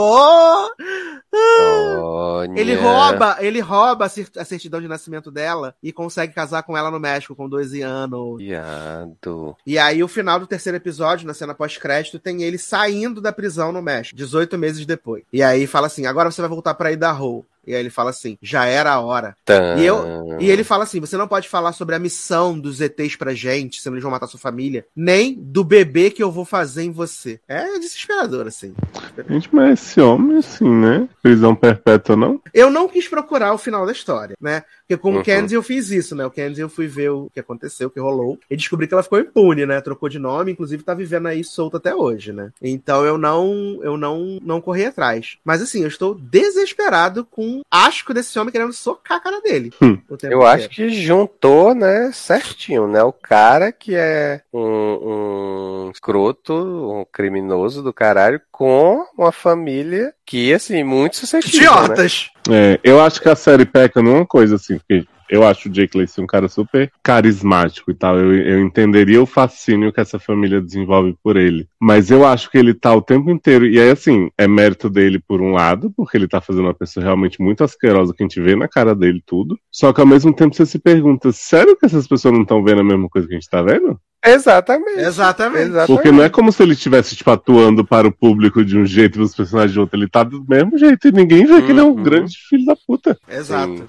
Olha. Ele rouba, ele rouba a certidão de nascimento dela e consegue casar com ela no México com 12 anos. Viado. E aí, o final do terceiro episódio, na cena pós-crédito, tem ele saindo da prisão no México, 18 meses depois. E aí fala assim: agora você vai voltar pra Idaho. E aí ele fala assim: já era a hora. Tan. E, eu, e ele fala assim: você não pode falar sobre a missão dos ETs pra gente, senão eles vão matar sua família, nem do bebê que eu vou fazer em você. É desesperador, assim. Gente, mas esse homem, assim, né? Prisão perpétua, não? Eu não quis procurar o final da história, né? Porque com Uhum. o Kenzie eu fiz isso, né? O Kenzie eu fui ver o que aconteceu, o que rolou, e descobri que ela ficou impune, né? Trocou de nome, inclusive tá vivendo aí solta até hoje, né? Então eu não, eu não, não corri atrás. Mas assim, eu estou desesperado com asco desse homem querendo socar a cara dele. Hum. Eu acho que juntou, né, certinho, né? O cara que é um, um escroto, um criminoso do caralho, com uma família que, assim, muito suscetível, né? Idiotas! É, eu acho que a série peca numa coisa, assim, porque eu acho o Jake Lacey um cara super carismático e tal. Eu, eu entenderia o fascínio que essa família desenvolve por ele. Mas eu acho que ele tá o tempo inteiro. E aí, assim, é mérito dele por um lado, porque ele tá fazendo uma pessoa realmente muito asquerosa que a gente vê na cara dele tudo. Só que ao mesmo tempo você se pergunta: sério que essas pessoas não estão vendo a mesma coisa que a gente tá vendo? Exatamente. Exatamente. Exatamente. Porque não é como se ele estivesse, tipo, atuando para o público de um jeito e os personagens de outro. Ele tá do mesmo jeito e ninguém vê que ele é um Uhum. grande filho da puta. Exato. Sim.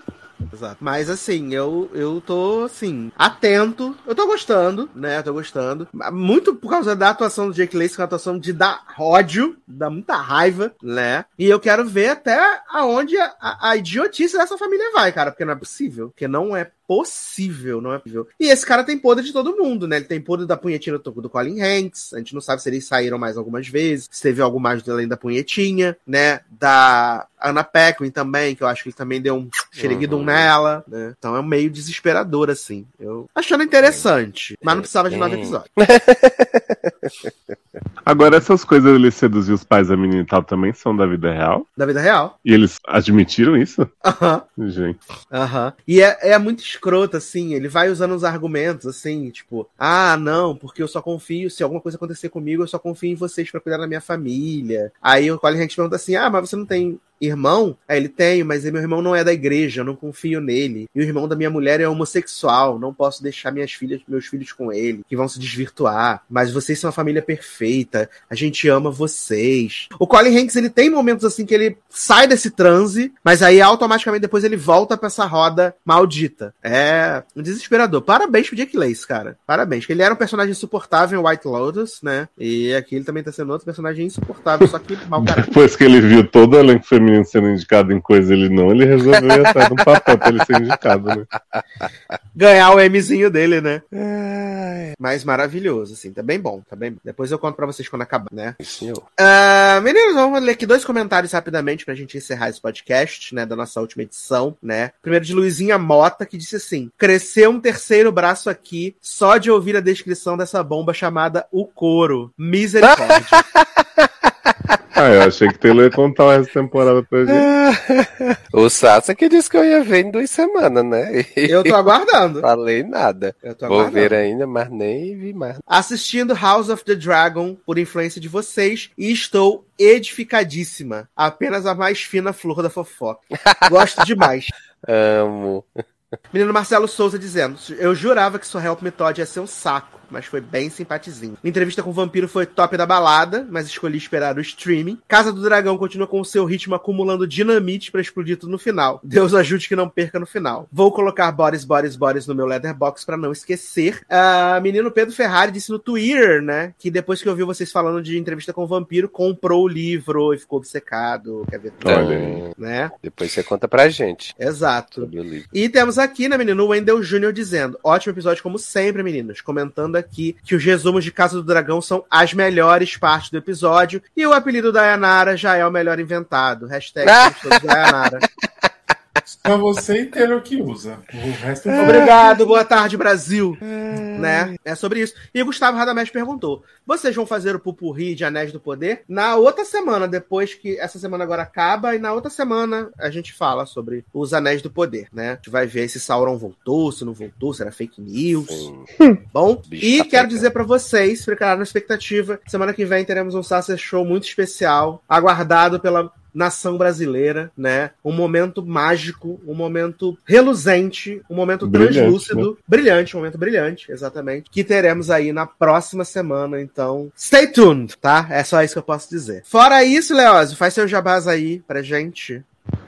Exato. Mas assim, eu, eu tô, assim, atento. Eu tô gostando, né? Eu tô gostando. Muito por causa da atuação do Jake Lacey, que é uma atuação de dar ódio, dá muita raiva, né? E eu quero ver até aonde a, a, a idiotice dessa família vai, cara. Porque não é possível. Porque não é possível, não é possível. E esse cara tem poder de todo mundo, né? Ele tem poder da punhetinha do, do Colin Hanks. A gente não sabe se eles saíram mais algumas vezes. Se teve algo mais além da punhetinha, né? Da Anna Paquin também, que eu acho que ele também deu um xereguidum Uhum. nela, né? Então é meio desesperador, assim. Eu achando interessante, mas não precisava de nove Sim. episódios. Agora, essas coisas dele seduzir os pais da menina e tal também são da vida real? Da vida real. E eles admitiram isso? Aham. Gente. Aham. E é, é muito escroto, assim. Ele vai usando os argumentos, assim, tipo, ah, não, porque eu só confio, se alguma coisa acontecer comigo, eu só confio em vocês pra cuidar da minha família. Aí o Colin Hanks pergunta assim: ah, mas você não tem irmão? Aí ele tem, mas meu irmão não é da igreja, eu não confio nele. E o irmão da minha mulher é homossexual, não posso deixar minhas filhas, meus filhos com ele, que vão se desvirtuar. Mas vocês são uma família perfeita, a gente ama vocês. O Colin Hanks, ele tem momentos assim que ele sai desse transe, mas aí automaticamente depois ele volta pra essa roda maldita. É um desesperador. Parabéns pro Jake Lace, cara. Parabéns. Ele era um personagem insuportável em White Lotus, né? E aqui ele também tá sendo outro personagem insuportável, só que mal caralho. Depois que ele viu todo o elenco feminino sendo indicado em coisa ele não, ele resolveu ir atrás de um papel pra ele ser indicado, né? ganhar o Mzinho dele, né? Mas maravilhoso, assim, tá bem bom, tá bem bom. Depois eu conto pra vocês quando acabar, né? Senhor. Ah, meninos, vamos ler aqui dois comentários rapidamente pra gente encerrar esse podcast, né, da nossa última edição, né? Primeiro de Luizinha Mota, que disse assim: cresceu um terceiro braço aqui só de ouvir a descrição dessa bomba chamada O Couro. Misericórdia. Ah, eu achei que Taylor ia contar o resto da temporada pra gente. O Sassa que disse que eu ia ver em duas semanas, né? E eu tô aguardando. falei nada. Eu tô Vou aguardando. ver ainda, mas nem vi mais. Assistindo House of the Dragon por influência de vocês e estou edificadíssima. Apenas a mais fina flor da fofoca. Gosto demais. Amo. Menino Marcelo Souza dizendo: Eu jurava que sua Help Me Todd ia ser um saco, mas foi bem simpatizinho. Entrevista com o vampiro foi top da balada, mas escolhi esperar o streaming. Casa do Dragão continua com o seu ritmo acumulando dinamite pra explodir tudo no final. Deus ajude que não perca no final. Vou colocar Boris, Boris, Boris no meu Leatherbox pra não esquecer. Ah, menino Pedro Ferrari disse no Twitter, né, que depois que ouviu vocês falando de entrevista com o vampiro, comprou o livro e ficou obcecado. Quer ver? Olha Então, aí. Né? depois você conta pra gente Exato. E temos aqui, né, menino, o Wendell Jr. dizendo: ótimo episódio, como sempre, meninos. Comentando aqui que os resumos de Casa do Dragão são as melhores partes do episódio. E o apelido da Yanara já é o melhor inventado. Hashtag Yanara. Só você e Taylor que usa. O resto é Obrigado, boa tarde, Brasil. Né? É sobre isso. E o Gustavo Radamés perguntou: vocês vão fazer o pupurri de Anéis do Poder? Na outra semana, depois que essa semana agora acaba, e na outra semana a gente fala sobre os Anéis do Poder, né? A gente vai ver se Sauron voltou, se não voltou, se era fake news. Sim. Bom, Bicho e tá quero pegando. dizer pra vocês, ficar na expectativa, semana que vem teremos um Sasser Show muito especial, aguardado pela nação brasileira, né? Um momento mágico, um momento reluzente, um momento Brilhante, translúcido, brilhante, um momento brilhante, exatamente, que teremos aí na próxima semana, então, stay tuned, tá? É só isso que eu posso dizer. Fora isso, Leózio, faz seu jabás aí pra gente.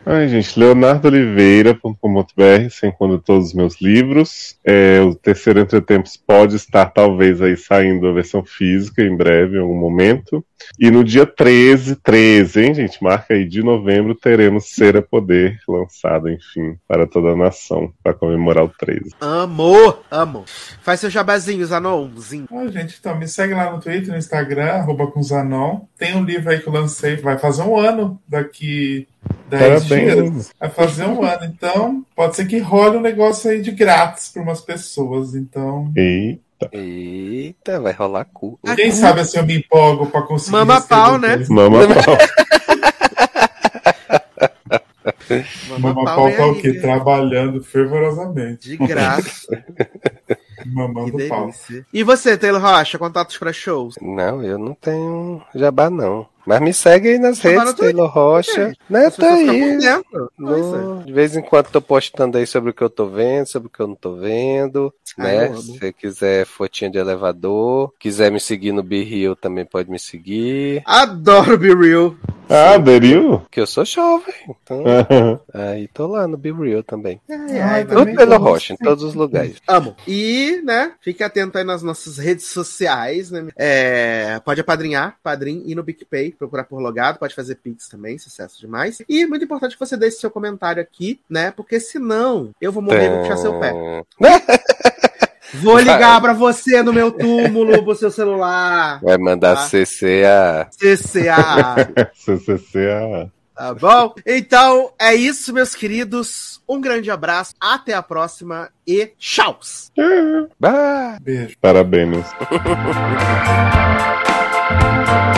Ai, gente, leonardoliveira.com.br, sem quando todos os meus livros. É, o terceiro Entretempos pode estar, talvez, aí saindo a versão física em breve, em algum momento. E no dia 13, 13, hein, gente? Marca aí de novembro, teremos Ser a Poder lançado, enfim, para toda a nação, para comemorar o 13. Amo, amo. Faz seu jabazinho, Zanonzinho. Ah, gente, então me segue lá no Twitter, no Instagram, arroba com Zanon. Tem um livro aí que eu lancei, vai fazer um ano daqui 10 Parabéns. dias. Vai fazer um ano. Então, pode ser que role um negócio aí de grátis para umas pessoas. Então, E Eita, vai rolar cu. quem sabe assim eu me empolgo para conseguir. Mama pau, né? depois. mama pau. Mama pau pau é tá o quê? né? Trabalhando fervorosamente. De graça. Mamando pau. E você, Taylor Rocha, contatos pra shows? Não, eu não tenho jabá, não. Mas me segue aí nas Jabá redes, no Twitter. Taylor Rocha. Né, tá aí. Nossa. No- de vez em quando tô postando aí sobre o que eu tô vendo, sobre o que eu não tô vendo, Ah, né? amo. Se você quiser fotinha de elevador, quiser me seguir no Be Real, também pode me seguir. Adoro Be Real. Ah, aderiu? Que eu sou jovem, então aí tô lá no Be Real também. Ai, Ai, ai, Tudo Taylor. Rocha, em todos os lugares. Amo. E, né, fique atento aí nas nossas redes sociais, né? É, pode apadrinhar, padrim, e no PicPay, procurar por logado, pode fazer Pix também, sucesso demais. E muito importante que você deixe seu comentário aqui, né? Porque senão eu vou morrer e vou puxar seu pé. Vou ligar pra você no meu túmulo, pro seu celular. Vai mandar Tá. CCA. CCC, ah. Tá bom? Então é isso, meus queridos. Um grande abraço, até a próxima e tchau! Beijo. Parabéns.